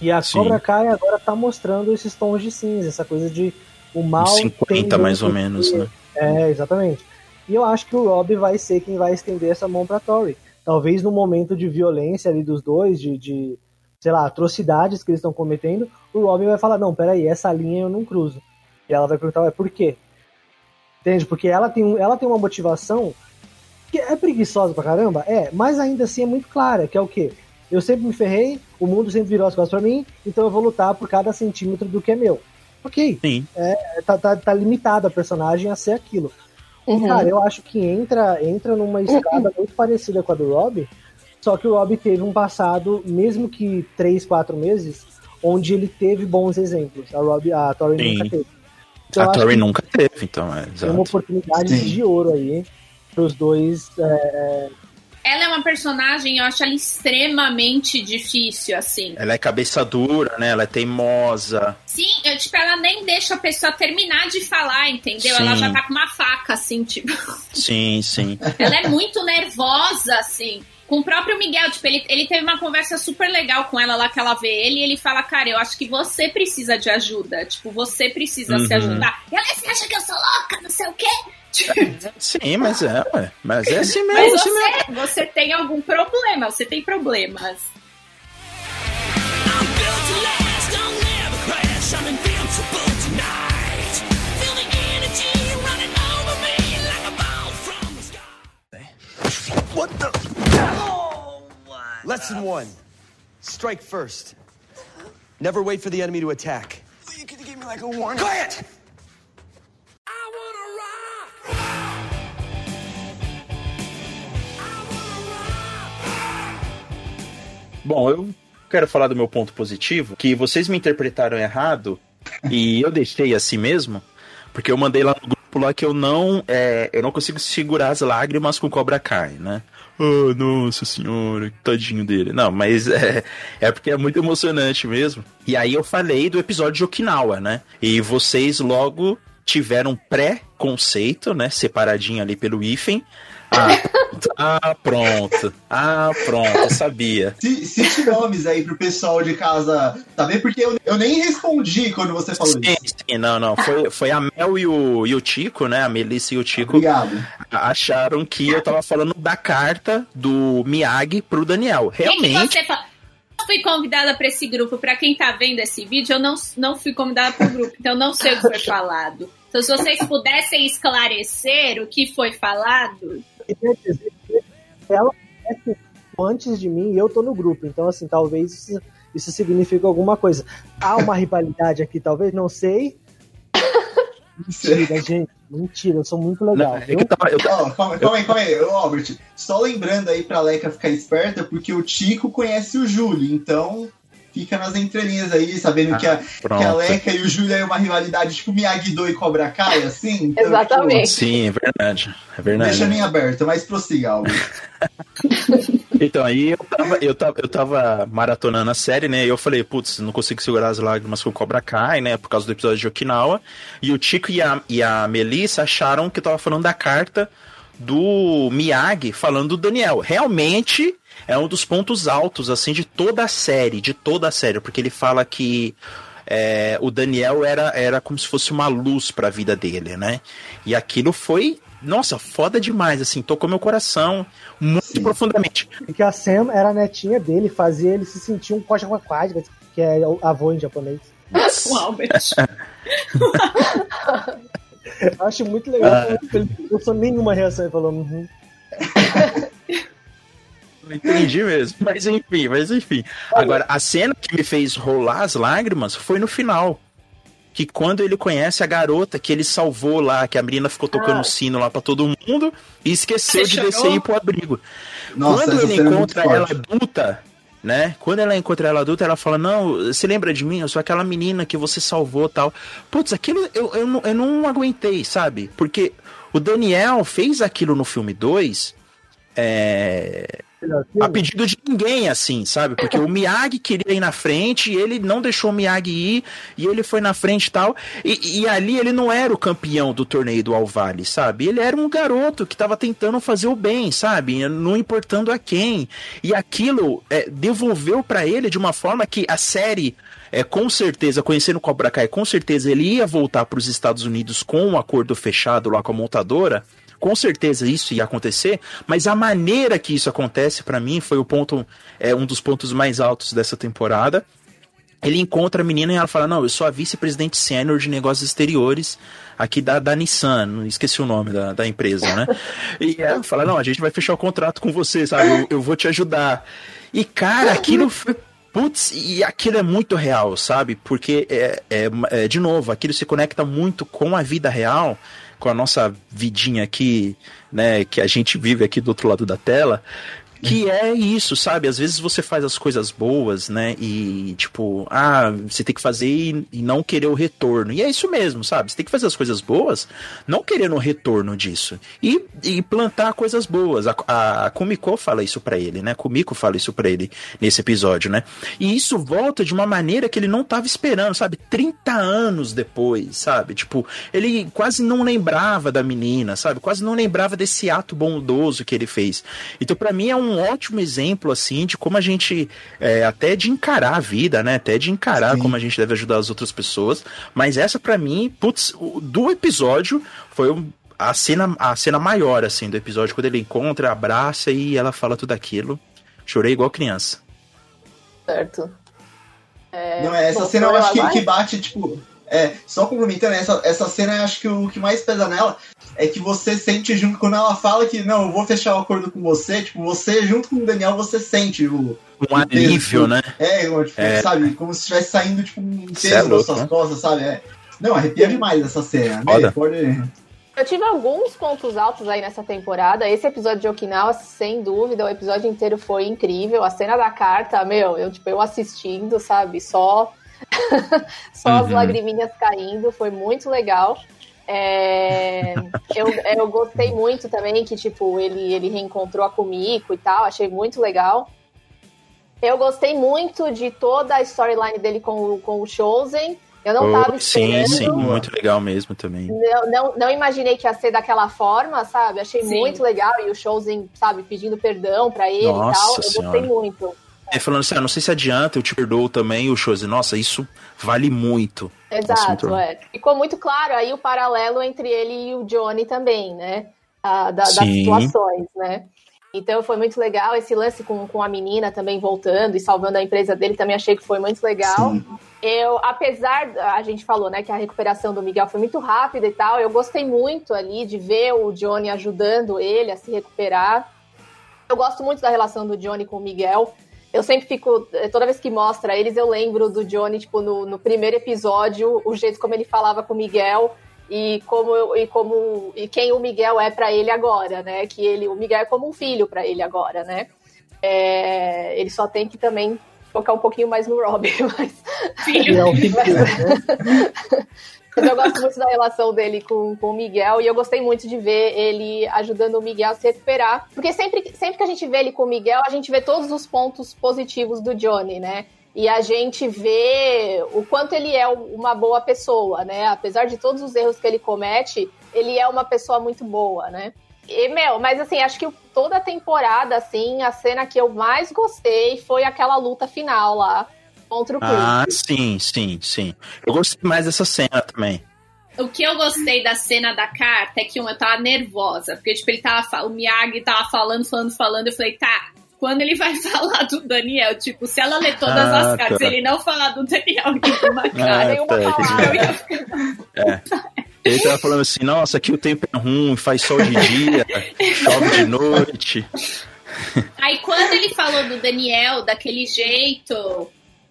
E a Sim. Cobra Kai agora tá mostrando esses tons de cinza, essa coisa de o mal. Uns 50 tendo mais ou menos, né? É, exatamente. E eu acho que o Rob vai ser quem vai estender essa mão pra Tori. Talvez no momento de violência ali dos dois, de, de sei lá, atrocidades que eles estão cometendo, o Robin vai falar, não, peraí, essa linha eu não cruzo. E ela vai perguntar, ué, por quê? Entende? Porque ela tem, ela tem uma motivação que é preguiçosa pra caramba, é, mas ainda assim é muito clara, que é o quê? Eu sempre me ferrei, o mundo sempre virou as costas pra mim, então eu vou lutar por cada centímetro do que é meu. Ok. Sim. É, tá, tá, tá limitada a personagem a ser aquilo. Uhum. Cara, eu acho que entra, entra numa escada muito parecida com a do Rob, só que o Rob teve um passado, mesmo que 3, 4 meses, onde ele teve bons exemplos. A Rob, a Tori Sim. nunca teve. Então, a Tori nunca teve, então, é, Tem uma exato. oportunidade Sim. de ouro aí pros dois. é, Ela é uma personagem, eu acho ela extremamente difícil, assim. Ela é cabeça dura, né? Ela é teimosa. Sim, eu, tipo, ela nem deixa a pessoa terminar de falar, entendeu? Sim. Ela já tá com uma faca, assim, tipo. Sim, sim. Ela é muito nervosa, assim. Com o próprio Miguel, tipo, ele, ele teve uma conversa super legal com ela lá que ela vê ele e ele fala, cara, eu acho que você precisa de ajuda. Tipo, você precisa se Uhum. ajudar. E ela, você acha que eu sou louca? Não sei o quê. Sim, mas é, ué. Mas é assim mesmo, Mas assim mesmo. você, você tem algum problema, você tem problemas. Feel the sky. What? Lesson one strike first. Never wait for the enemy to attack. You could give me like a warning. Quiet! Bom, eu quero falar do meu ponto positivo, que vocês me interpretaram errado e eu deixei assim mesmo, porque eu mandei lá no grupo lá que eu não, é, eu não consigo segurar as lágrimas com Cobra Kai, né? Oh, nossa senhora, tadinho dele. Não, mas é, é porque é muito emocionante mesmo. E aí eu falei do episódio de Okinawa, né? E vocês logo tiveram pré-conceito, né? Separadinho ali pelo hífen. Ah, ah, pronto. Ah, pronto, eu sabia. Se, cite nomes aí pro pessoal de casa saber, porque eu, eu nem respondi quando você falou Sim, isso. sim, não, não. Foi, foi a Mel e o, e o Tico, né? A Melissa e o Tico Obrigado. acharam que eu tava falando da carta do Miyagi pro Daniel. O Realmente. você fala? Eu fui convidada pra esse grupo. Pra quem tá vendo esse vídeo, eu não, não fui convidada pro grupo, então eu não sei o que foi falado. Então, se vocês pudessem esclarecer o que foi falado. Queria dizer que ela conhece antes de mim e eu tô no grupo. Então, assim, talvez isso, isso signifique alguma coisa. Há uma rivalidade aqui, talvez, não sei. Mentira, gente. Mentira, eu sou muito legal. Não, é eu tava, eu tava- Ó, calma, calma aí, calma aí, Ô, Albert. Só lembrando aí pra Leca ficar esperta, porque o Tico conhece o Júlio, então fica nas entrelinhas aí, sabendo que, a, que a. Leca e o Júlio é uma rivalidade tipo Miyagi-Do e Cobra Kai, assim. Então, Exatamente. Sim, é verdade. É tipo, verdade. deixa bem aberto, mas prossiga, Albert. Então, aí eu tava, eu, tava, eu tava maratonando a série, né? E eu falei, putz, não consigo segurar as lágrimas com o Cobra Kai, né? Por causa do episódio de Okinawa. E o Tico e a, e a Melissa acharam que eu tava falando da carta do Miyagi falando do Daniel. Realmente é um dos pontos altos, assim, de toda a série, de toda a série, porque ele fala que é, o Daniel era, era como se fosse uma luz pra vida dele, né? E aquilo foi, nossa, foda demais, assim, tocou meu coração muito Sim. profundamente. E que a Sam era a netinha dele, fazia ele se sentir um coxa quadra, que é o avô em japonês. O Albert. Eu acho muito legal. Ah. Ele não sou nenhuma reação. Ele falou, uhum. Não entendi mesmo. Mas enfim, mas enfim. Agora, a cena que me fez rolar as lágrimas foi no final. Que quando ele conhece a garota que ele salvou lá, que a menina ficou tocando Ah. sino lá pra todo mundo e esqueceu Você de descer e ir pro abrigo. Nossa, quando ele é encontra ela adulta, né? Quando ela encontra ela adulta, ela fala: Não, você lembra de mim? Eu sou aquela menina que você salvou tal. Putz, aquilo eu, eu, não, eu não aguentei, sabe? Porque o Daniel fez aquilo no filme 2. É, a pedido de ninguém, assim, sabe? Porque o Miyagi queria ir na frente e ele não deixou o Miyagi ir e ele foi na frente e tal. E, ali ele não era o campeão do torneio do Alvale, sabe? Ele era um garoto que tava tentando fazer o bem, sabe? Não importando a quem. E aquilo é, devolveu pra ele de uma forma que a série. É, com certeza, conhecendo o Cobra Kai, com certeza ele ia voltar para os Estados Unidos com um acordo fechado lá com a montadora com certeza isso ia acontecer, mas a maneira que isso acontece pra mim foi o ponto, é um dos pontos mais altos dessa temporada. ele encontra a menina e ela fala: Não, eu sou a vice-presidente sênior de negócios exteriores aqui da, da Nissan, esqueci o nome da, da empresa, né? E ela fala: Não, a gente vai fechar o contrato com você, sabe? Eu, eu vou te ajudar. E, cara, aquilo foi. Putz, e aquilo é muito real, sabe? Porque, é, é, é, de novo, aquilo se conecta muito com a vida real, com a nossa vidinha aqui, né? Que a gente vive aqui do outro lado da tela. Que é isso, sabe? Às vezes você faz as coisas boas, né? E, tipo, ah, você tem que fazer e, e não querer o retorno. E é isso mesmo, sabe? Você tem que fazer as coisas boas, não querendo o retorno disso. E, e plantar coisas boas. A, a, a Kumiko fala isso pra ele, né? Kumiko fala isso pra ele nesse episódio, né? E isso volta de uma maneira que ele não tava esperando, sabe? 30 anos depois, sabe? Tipo, ele quase não lembrava da menina, sabe? Quase não lembrava desse ato bondoso que ele fez. Então, pra mim, é um ótimo exemplo, assim, de como a gente, é, até de encarar a vida, né? Até de encarar Sim. como a gente deve ajudar as outras pessoas. Mas essa, pra mim, putz, o- do episódio foi um- a cena, a cena maior, assim, do episódio, quando ele encontra, abraça e ela fala tudo aquilo. Chorei igual criança. Certo. É, Não, essa bom, cena eu acho que, que bate, tipo. É, só complementando, essa, essa cena eu acho que o que mais pesa nela é que você sente junto, quando ela fala que não, eu vou fechar o acordo com você, tipo, você junto com o Daniel, você sente o. Um alívio, né? É, tipo, É. sabe, como se estivesse saindo, tipo, um Cê é peso das suas né? costas, sabe? É. Não, arrepia demais essa cena. Foda. Né? Pode. Eu tive alguns pontos altos aí nessa temporada. Esse episódio de Okinawa, sem dúvida, o episódio inteiro foi incrível. A cena da carta, meu, eu, tipo, eu assistindo, sabe? Só, só as Uhum. lagriminhas caindo, foi muito legal. É, eu, eu gostei muito também que, tipo, ele, ele reencontrou a Kumiko e tal, achei muito legal. Eu gostei muito de toda a storyline dele com, o- com o Chosen. Eu não tava Oh, sim, esperando. sim, muito legal mesmo também. Não, não, não imaginei que ia ser daquela forma, sabe? Achei Sim. muito legal. E o Chosen, sabe, pedindo perdão pra ele Nossa e tal. Eu Senhora. gostei muito. É, falando assim, ah, não sei se adianta, eu te perdoo também, o Chose. Nossa, isso vale muito. Exato, é. Ficou muito claro aí o paralelo entre ele e o Johnny também, né? Ah, da- das situações, né? Então foi muito legal. Esse lance com, com a menina também voltando e salvando a empresa dele também achei que foi muito legal. Sim. Eu, apesar, a gente falou, né, que a recuperação do Miguel foi muito rápida e tal, eu gostei muito ali de ver o Johnny ajudando ele a se recuperar. Eu gosto muito da relação do Johnny com o Miguel. Eu sempre fico, eh, toda vez que mostra eles, eu lembro do Johnny, tipo, no, no primeiro episódio, o jeito como ele falava com o Miguel e como eu- e como e quem o Miguel é pra ele agora, né? Que ele, o Miguel é como um filho pra ele agora, né? É, ele só tem que também focar um pouquinho mais no Robbie, mas Filho. É o que que é, né? mas eu gosto muito da relação dele com, com o Miguel e eu gostei muito de ver ele ajudando o Miguel a se recuperar. Porque sempre, sempre que a gente vê ele com o Miguel, a gente vê todos os pontos positivos do Johnny, né? E a gente vê o quanto ele é uma boa pessoa, né? Apesar de todos os erros que ele comete, ele é uma pessoa muito boa, né? E, meu, mas assim, acho que toda a temporada, assim, a cena que eu mais gostei foi aquela luta final lá contra o Chris. Ah, sim, sim, sim. Eu gostei mais dessa cena também. O que eu gostei da cena da carta é que um, eu tava nervosa, porque tipo, ele tava, o Miyagi tava falando, falando, falando, eu falei, tá, quando ele vai falar do Daniel, tipo, se ela ler todas Ah, as cartas, tá. se ele não falar do Daniel nenhuma Ah, cara, nenhuma tá, entendi. palavra. eu ia ficar Ele tava falando assim, nossa, aqui o tempo é ruim, faz sol de dia, chove de noite. Aí quando ele falou do Daniel daquele jeito.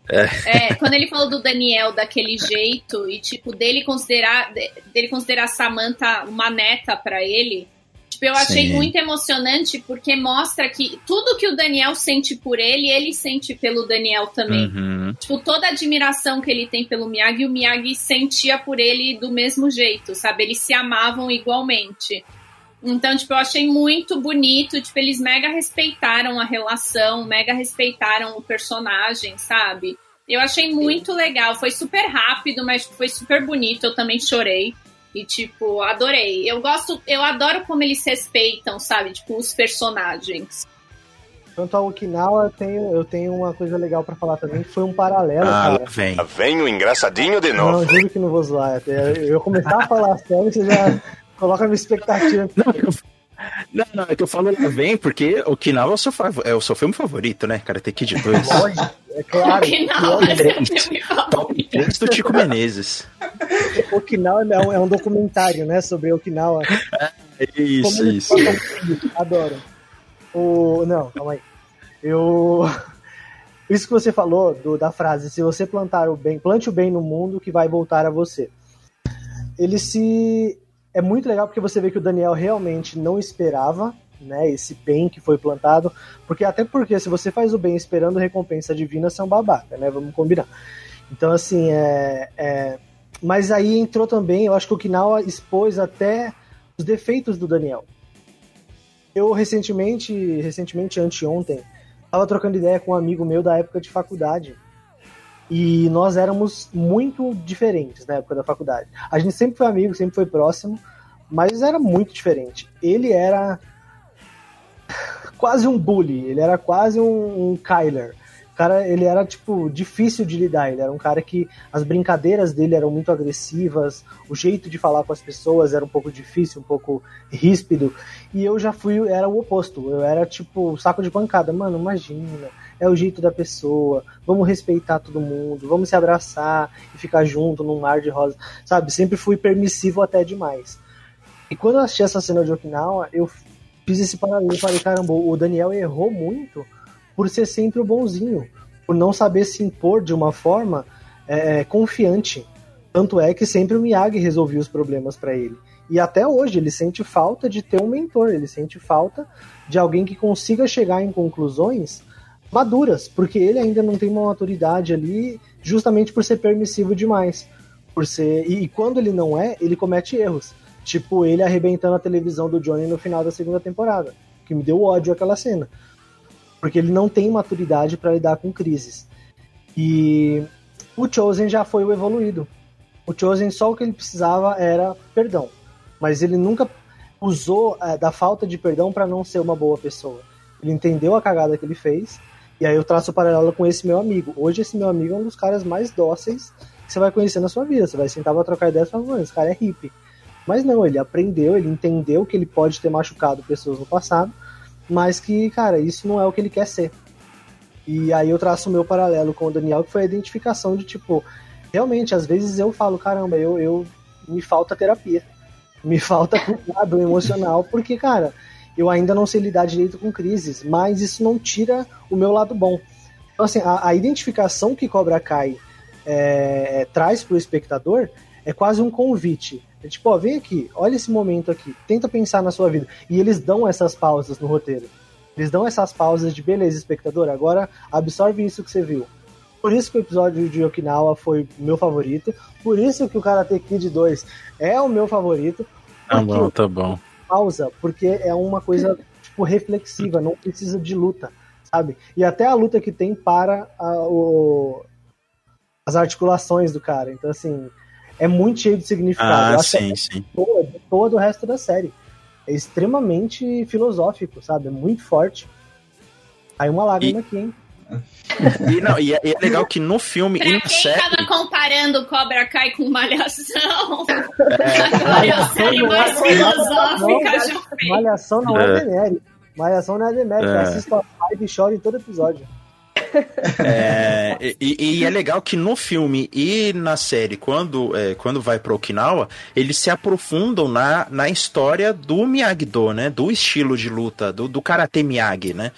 É. quando ele falou do Daniel daquele jeito e, tipo, dele considerar, de- dele considerar Samantha uma neta pra ele, tipo, eu achei Sim. muito emocionante porque mostra que tudo que o Daniel sente por ele, ele sente pelo Daniel também. Uhum. Tipo, toda a admiração que ele tem pelo Miyagi, o Miyagi sentia por ele do mesmo jeito, sabe? Eles se amavam igualmente. Então, tipo, eu achei muito bonito. Tipo, eles mega respeitaram a relação, mega respeitaram o personagem, sabe? Eu achei muito legal. Foi super rápido, mas tipo, foi super bonito. Eu também chorei. E, tipo, adorei. Eu gosto, eu adoro como eles respeitam, sabe? Tipo, os personagens. Quanto ao Okinawa, eu tenho, eu tenho uma coisa legal pra falar também, que foi um paralelo, Ah, lá cara. vem. Vem o engraçadinho de Não, novo. juro que não vou zoar. Eu eu começar a falar sério, você já coloca a minha expectativa. Não, eu, Não, não, é que eu falo lá vem porque Okinawa é o seu, fav- é o seu filme favorito, né? Karate Kid 2. Lógico, é claro. Okinawa é meu filme favorito. Top 3 do Chico Menezes. Okinawa é um, é um documentário, né, sobre Okinawa. Isso, Como isso. Adoro. O... Não, calma aí. Eu. Isso que você falou do- da frase, se você plantar o bem, plante o bem no mundo que vai voltar a você. Ele se. É muito legal porque você vê que o Daniel realmente não esperava né, esse bem que foi plantado. Porque até porque se você faz o bem esperando recompensa divina, você é babaca, né? Vamos combinar. Então, assim, é, é- Mas aí entrou também, eu acho que o Okinawa expôs até os defeitos do Daniel. Eu recentemente, recentemente anteontem, tava trocando ideia com um amigo meu da época de faculdade. E nós éramos muito diferentes na época da faculdade. A gente sempre foi amigo, sempre foi próximo, mas era muito diferente. Ele era quase um bully, ele era quase um, um Kyler. Cara, ele era tipo difícil de lidar, ele era um cara que as brincadeiras dele eram muito agressivas, o jeito de falar com as pessoas era um pouco difícil, um pouco ríspido. E eu já fui, era o oposto. Eu era tipo saco de pancada, mano, imagina. É o jeito da pessoa, vamos respeitar todo mundo, vamos se abraçar e ficar junto num mar de rosa. Sabe, sempre fui permissivo até demais. E quando eu assisti essa cena de Okinawa, eu fiz esse paralelo e falei, caramba, o Daniel errou muito por ser sempre o bonzinho, por não saber se impor de uma forma é, confiante. Tanto é que sempre o Miyagi resolvia os problemas para ele. E até hoje ele sente falta de ter um mentor, ele sente falta de alguém que consiga chegar em conclusões maduras, porque ele ainda não tem uma maturidade ali, justamente por ser permissivo demais. Por ser e, e quando ele não é, ele comete erros. Tipo ele arrebentando a televisão do Johnny no final da segunda temporada, que me deu ódio aquela cena. Porque ele não tem maturidade para lidar com crises. E o Chosen já foi o evoluído. O Chosen só o que ele precisava era perdão. Mas ele nunca usou é, da falta de perdão para não ser uma boa pessoa. Ele entendeu a cagada que ele fez. E aí eu traço o paralelo com esse meu amigo. Hoje esse meu amigo é um dos caras mais dóceis que você vai conhecer na sua vida. Você vai sentar pra trocar ideias e falar, mano, esse cara é hippie. Mas não, ele aprendeu, ele entendeu que ele pode ter machucado pessoas no passado, mas que, cara, isso não é o que ele quer ser. E aí eu traço o meu paralelo com o Daniel, que foi a identificação de, tipo, realmente, às vezes eu falo, caramba, eu, eu me falta terapia. Me falta cuidado emocional, porque, cara, eu ainda não sei lidar direito com crises, mas isso não tira o meu lado bom. Então, assim, a, a identificação que Cobra Kai é, traz pro espectador é quase um convite. É tipo, ó, vem aqui, olha esse momento aqui, tenta pensar na sua vida. E eles dão essas pausas no roteiro. Eles dão essas pausas de beleza, espectador, agora absorve isso que você viu. Por isso que o episódio de Okinawa foi o meu favorito. Por isso que o Karate Kid 2 é o meu favorito. Tá bom, tá bom. Pausa, porque é uma coisa tipo reflexiva, não precisa de luta, sabe? E até a luta que tem para a- o- as articulações do cara. Então, assim, é muito cheio de significado. Ah, que sim, é sim. boa, boa do resto da série. É extremamente filosófico, sabe? É muito forte. Aí uma lágrima aqui, hein? E, não, e é, e é legal que no filme e Pra na quem série. tava comparando Cobra Kai com Malhação, É, agora é a série mais filosófica já fez. Malhação não é, É. demérito. Malhação não é demérito. É. Eu assisto a live e choro em todo episódio. É, e, e é legal que no filme e na série, quando, é, quando vai pra Okinawa, eles se aprofundam na, na história do Miyagi-Do, né? Do estilo de luta, do, do Karate Miyagi, né?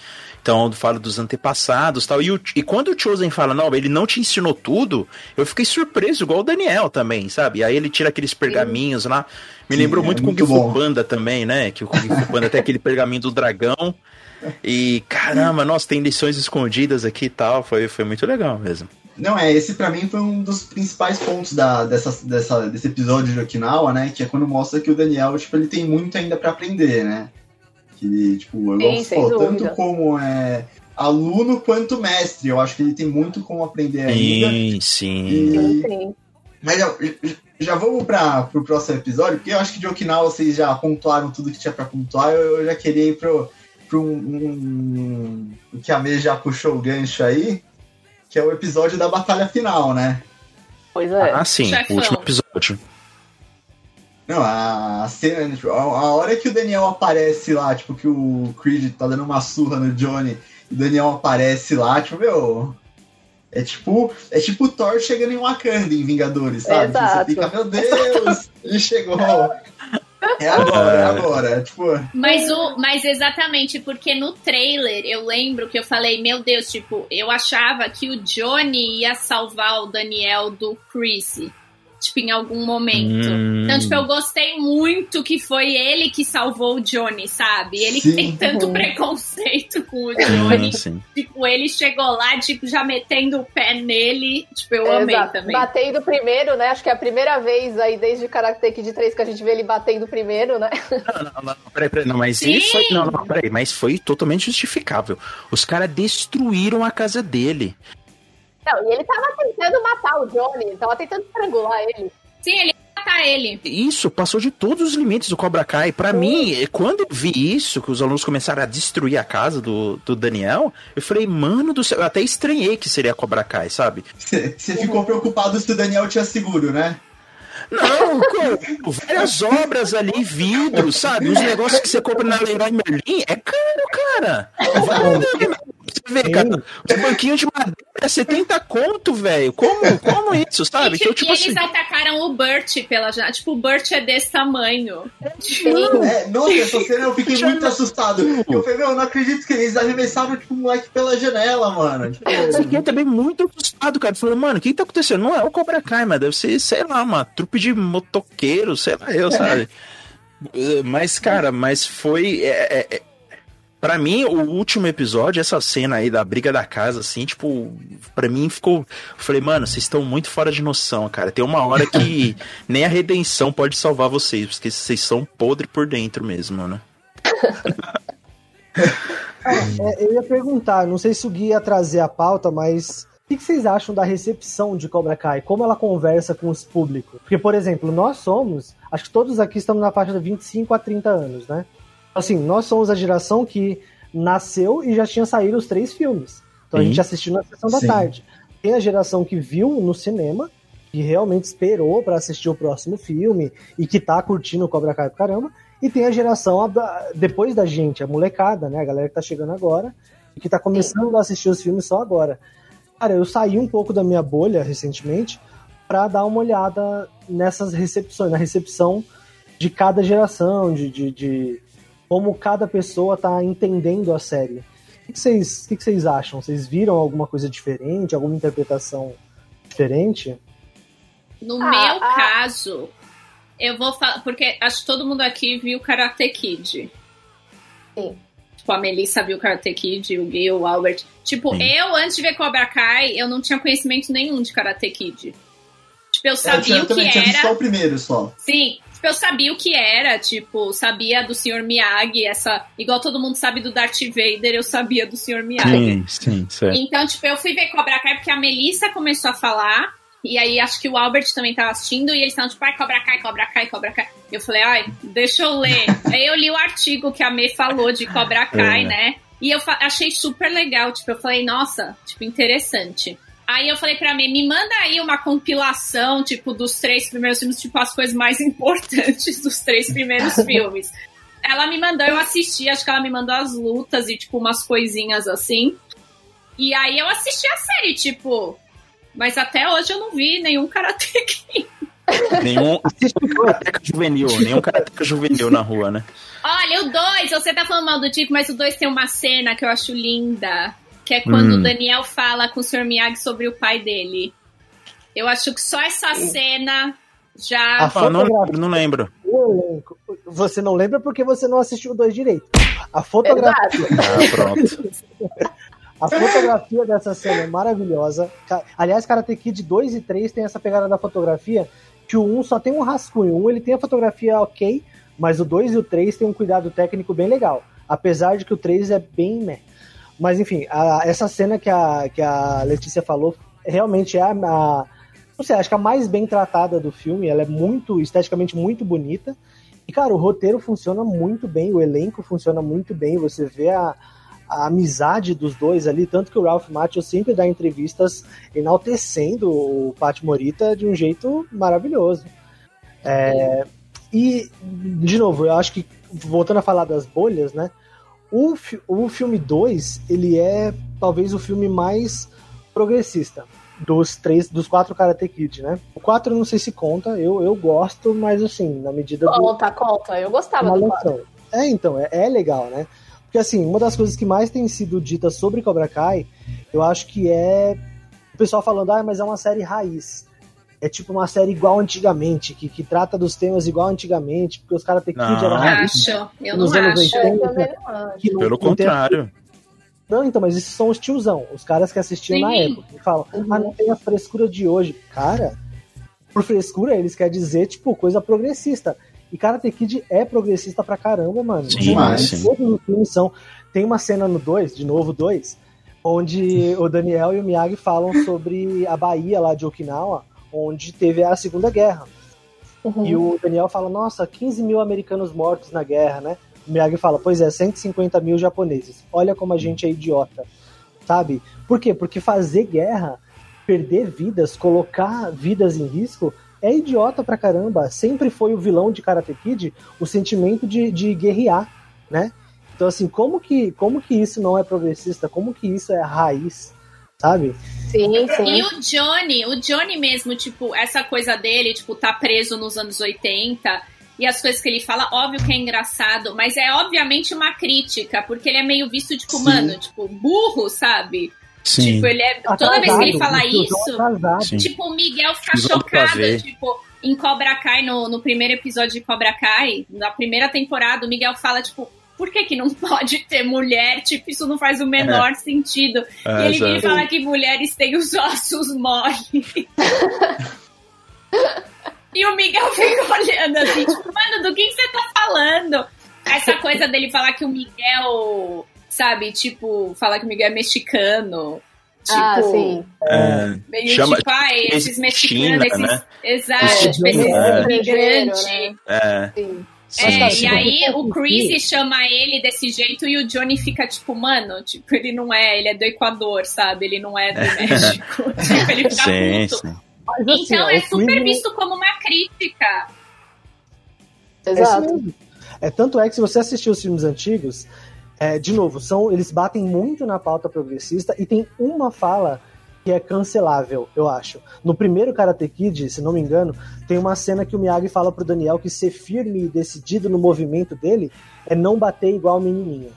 Então, fala dos antepassados tal. E, o, e quando o Chosen fala, não, ele não te ensinou tudo, eu fiquei surpreso, igual o Daniel também, sabe? Aí ele tira aqueles pergaminhos lá. Me Sim, lembrou é muito muito Kung Fu bom. Panda também, né? Que o Kung Fu Panda tem aquele pergaminho do dragão. E caramba, nossa, tem lições escondidas aqui e tal. Foi, foi muito legal mesmo. Não, é, esse pra mim foi um dos principais pontos da, dessa, dessa, desse episódio de Okinawa, né? Que é quando mostra que o Daniel, tipo, ele tem muito ainda pra aprender, né? Que ele, tipo, eu Sim, gosto, pô, tanto como é, aluno quanto mestre. Eu acho que ele tem muito como aprender ainda. Sim, sim. E, Sim. mas já, já vamos para pro próximo episódio, porque eu acho que de Okinawa vocês já pontuaram tudo que tinha pra pontuar. Eu, eu já queria ir pro, pro um, um- o que a Mê já puxou o gancho aí, que é o episódio da batalha final, né? Pois é. Ah, sim, Chefão. o último episódio. Não, a cena, tipo, a, hora que o Daniel aparece lá, tipo, que o Creed tá dando uma surra no Johnny e o Daniel aparece lá, tipo, meu. É tipo, é tipo o Thor chegando em Wakanda em Vingadores, sabe? Exato. Você fica, meu Deus, ele chegou. É agora, é agora. Tipo, Mas, o, mas exatamente, porque no trailer eu lembro que eu falei, meu Deus, tipo, eu achava que o Johnny ia salvar o Daniel do Chris. Tipo, em algum momento. Hum. Então, tipo, eu gostei muito que foi ele que salvou o Johnny, sabe? Ele Sim. tem tanto preconceito com o Johnny. Sim, sim. Tipo, ele chegou lá, tipo, já metendo o pé nele. Tipo, eu amei Exato. também. Batendo primeiro, né? Acho que é a primeira vez aí, desde Karate Kid 3, que a gente vê ele batendo primeiro, né? Não, não, não, peraí, peraí, não, mas Sim. isso foi, não, não, peraí, mas foi totalmente justificável. Os caras destruíram a casa dele. Não, e ele tava tentando matar o Johnny, ele tava tentando estrangular ele. Sim, ele ia matar ele. Isso passou de todos os limites do Cobra Kai. Pra mim, quando eu vi isso, que os alunos começaram a destruir a casa do, do Daniel, eu falei, mano do céu, eu até estranhei que seria Cobra Kai, sabe? você ficou preocupado se o Daniel tinha seguro, né? Não, várias obras ali, vidro, sabe? Os negócios que você compra na Leroy Merlin é caro, cara. Vai, você vê, cara, os banquinhos de madeira é 70 conto, velho. Como, como isso, sabe? E, Então, tipo e eles assim. atacaram o Burt pela janela. Tipo, o Burt é desse tamanho. É, nossa, essa cena eu fiquei muito assustado. Eu falei, meu, eu não acredito que eles arremessaram tipo, o moleque pela janela, mano. Tipo, Eu fiquei também muito assustado, cara. Falei, mano, o que, que tá acontecendo? Não é o Cobra Kai, mas deve ser, sei lá, uma trupe de motoqueiros, sei lá, eu, sabe? Eh, Mas, cara, mas foi. É, é, pra mim, o último episódio, essa cena aí da briga da casa, assim, tipo, pra mim ficou. Eu falei, mano, vocês estão muito fora de noção, cara. Tem uma hora que nem a redenção pode salvar vocês, porque vocês são podre por dentro mesmo, né? É, eu ia perguntar, não sei se o Gui ia trazer a pauta, mas o que que vocês acham da recepção de Cobra Kai? Como ela conversa com os públicos? Porque, por exemplo, nós somos, acho que todos aqui estamos na faixa de 25 a 30 anos, né? Assim, nós somos a geração que nasceu e já tinha saído os três filmes. Então a Sim. gente assistiu na sessão da Sim. tarde. Tem a geração que viu no cinema, que realmente esperou pra assistir o próximo filme e que tá curtindo o Cobra Kai pra caramba. E tem a geração a depois da gente, a molecada, né? A galera que tá chegando agora e que tá começando a assistir os filmes só agora. Cara, eu saí um pouco da minha bolha recentemente pra dar uma olhada nessas recepções, na recepção de cada geração, de, de, de como cada pessoa tá entendendo a série. O que vocês, o que vocês acham? Vocês viram alguma coisa diferente, alguma interpretação diferente? No Ah, meu ah. caso, eu vou falar. Porque acho que todo mundo aqui viu Karate Kid. Sim. Tipo, a Melissa viu Karate Kid, o Gui, o Albert. Tipo, Sim. eu, antes de ver Cobra Kai, eu não tinha conhecimento nenhum de Karate Kid. Tipo, eu eu sabia tinha- o que também tinha visto só era. o primeiro só. Sim, tipo, eu sabia o que era, tipo, sabia do Sr. Miyagi, essa. Igual todo mundo sabe do Darth Vader, eu sabia do Sr. Miyagi. Sim, sim, certo. Então, tipo, eu fui ver Cobra Kai porque a Melissa começou a falar. E aí acho que o Albert também tava assistindo e eles estavam tipo, ai, Cobra Kai, Cobra Kai, Cobra Kai. Eu falei, ai, deixa eu ler. aí eu li o artigo que a Mê falou de Cobra Kai, É. né? E eu achei super legal, tipo, eu falei, nossa, tipo, interessante. Aí eu falei pra Mê, me manda aí uma compilação, tipo, dos três primeiros filmes, tipo, as coisas mais importantes dos três primeiros filmes. Ela me mandou, eu assisti, acho que ela me mandou as lutas e, tipo, umas coisinhas assim. E aí eu assisti a série, tipo. Mas até hoje eu não vi nenhum Karate Kid. Nenhum karateca juvenil, nenhum karateca juvenil na rua, né? Olha, o 2, você tá falando mal do tipo, mas o 2 tem uma cena que eu acho linda. Que é quando Hum. o Daniel fala com o Sr. Miyagi sobre o pai dele. Eu acho que só essa cena já. A Ah, não, fotografia, não lembro. o elenco. Você não lembra porque você não assistiu o dois direito. A fotografia, Exato. Ah, pronto. a fotografia dessa cena é maravilhosa. Aliás, Karate Kid 2 e 3 tem essa pegada da fotografia que o 1 só tem um rascunho. O 1 ele tem a fotografia ok, mas o 2 e o 3 tem um cuidado técnico bem legal. Apesar de que o 3 é bem meh. Mas enfim, a- essa cena que a, que a Letícia falou realmente é a, a- não sei, acho que a mais bem tratada do filme. Ela é muito, esteticamente muito bonita. E, cara, o roteiro funciona muito bem, o elenco funciona muito bem. Você vê a, a amizade dos dois ali, tanto que o Ralph Macchio sempre dá entrevistas enaltecendo o Pat Morita de um jeito maravilhoso. É, E, de novo, eu acho que, voltando a falar das bolhas, né? O, o filme 2, ele é talvez o filme mais progressista dos três, dos quatro Karate Kid, né? O 4 eu não sei se conta, eu, eu gosto, mas assim, na medida do, Conta, conta. Eu gostava do. É, então, é, é legal, né? Porque assim, uma das coisas que mais tem sido dita sobre Cobra Kai, eu acho que é o pessoal falando, ah, mas é uma série raiz. É tipo uma série igual antigamente, que, que trata dos temas igual antigamente, porque os Karate Kid Não. eram raiz. Acho. Eu não acho. 80. Eu não acho. que Pelo contrário. Não, então, mas esses são os tiozão, os caras que assistiam na Sim. época. E falam, ah, não tem a frescura de hoje. Cara, por frescura eles querem dizer, tipo, coisa progressista. E Karate Kid é progressista pra caramba, mano. Sim. Todos os filmes são. Tem uma cena no 2, de novo 2, onde o Daniel e o Miyagi falam sobre a Bahia lá de Okinawa, onde teve a Segunda Guerra. Uhum. E o Daniel fala, nossa, 15 mil americanos mortos na guerra, né? O Miyagi fala, pois é, 150 mil japoneses. Olha como a gente é idiota, sabe? Por quê? Porque fazer guerra, perder vidas, colocar vidas em risco, é idiota pra caramba. Sempre foi o vilão de Karate Kid o sentimento de, de guerrear, né? Então, assim, como que, como que isso não é progressista? Como que isso é raiz, sabe? Sim, sim. E o Johnny, o Johnny mesmo, tipo, essa coisa dele, tipo, tá preso nos anos 80 e as coisas que ele fala, óbvio que é engraçado, mas é obviamente uma crítica, porque ele é meio visto, tipo, Sim. mano, tipo, burro, sabe? Sim. Tipo, ele é. Toda vez que ele fala isso, tipo, o Miguel fica chocado, tipo, em Cobra Kai, no, no primeiro episódio de Cobra Kai, na primeira temporada, o Miguel fala, tipo, por que, que não pode ter mulher? Tipo, isso não faz o menor sentido. É, e ele vem exato. falar que mulheres têm os ossos moles. e o Miguel fica olhando assim, tipo, mano, do que, que você tá falando? Essa coisa dele falar que o Miguel, sabe, tipo, falar que o Miguel é mexicano. Tipo, ah, sim. É, meio Chama- tipo, ai, esses China, mexicanos, esses. né? Exato, tipo, esses é. imigrantes. né? é, Sim. É, cara, e aí o Chris chama ele desse jeito e o Johnny fica tipo, mano, tipo, ele não é, ele é do Equador, sabe? Ele não é do México. tipo, ele fica sim, puto. sim. Mas, assim, Então ó, é super Chris- visto como uma crítica. É Exato. mesmo. É, tanto é que se você assistir os filmes antigos, é, de novo, são eles batem muito na pauta progressista e tem uma fala que é cancelável, eu acho. No primeiro Karate Kid, se não me engano, tem uma cena que o Miyagi fala pro Daniel que ser firme e decidido no movimento dele é não bater igual menininho.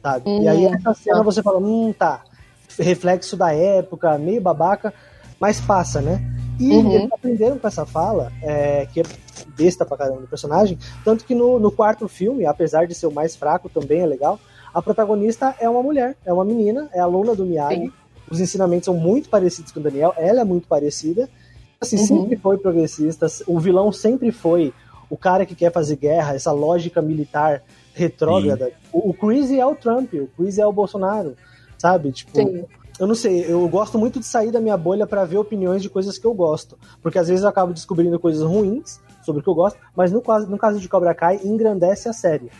Sabe? E aí Hum, essa cena você fala, hum, tá. Reflexo da época, meio babaca, mas passa, né? E Uhum. eles aprenderam com essa fala, é, que é besta pra caramba do personagem, tanto que no, no quarto filme, apesar de ser o mais fraco, também é legal, a protagonista é uma mulher, é uma menina, é aluna do Miyagi. Sim. Os ensinamentos são muito parecidos com o Daniel, ela é muito parecida. Assim, Uhum. sempre foi progressista, o vilão sempre foi o cara que quer fazer guerra, essa lógica militar retrógrada. O, o Chris é o Trump, o Chris é o Bolsonaro, sabe? Tipo, Sim. eu não sei, eu gosto muito de sair da minha bolha pra ver opiniões de coisas que eu gosto. Porque às vezes eu acabo descobrindo coisas ruins sobre o que eu gosto, mas no caso, no caso de Cobra Kai, engrandece a série.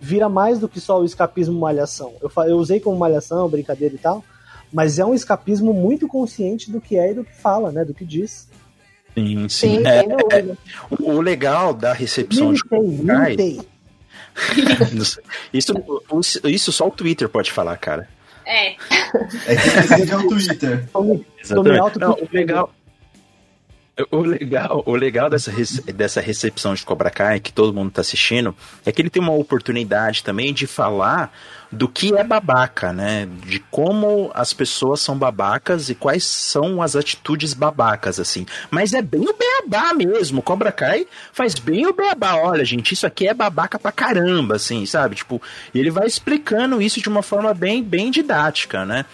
Vira mais do que só o escapismo malhação. Eu, eu usei como malhação, brincadeira e tal, mas é um escapismo muito consciente do que é e do que fala, né? Do que diz. Sim, sim. Sim, É, dúvida. o o legal da recepção de Limitei, Kai- limitei. isso, isso só o Twitter pode falar, cara. É. É que é o Twitter. Exatamente. Não, o legal, o legal, o legal dessa, dessa recepção de Cobra Kai, que todo mundo tá assistindo, é que ele tem uma oportunidade também de falar do que é babaca, né? De como as pessoas são babacas e quais são as atitudes babacas, assim. Mas é bem o beabá mesmo. Cobra Kai faz bem o beabá. Olha, gente, isso aqui é babaca pra caramba, assim, sabe? Tipo, ele vai explicando isso de uma forma bem, bem didática, né?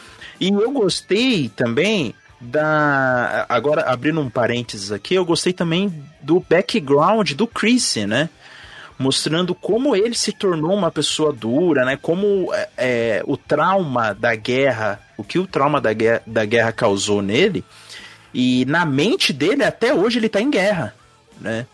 E eu gostei também da. Agora, abrindo um parênteses aqui, eu gostei também do background do Chris, né? Mostrando como ele se tornou uma pessoa dura, né? Como é, é, o trauma da guerra, o que o trauma da guerra, da guerra causou nele. E na mente dele, até hoje, ele tá em guerra, né?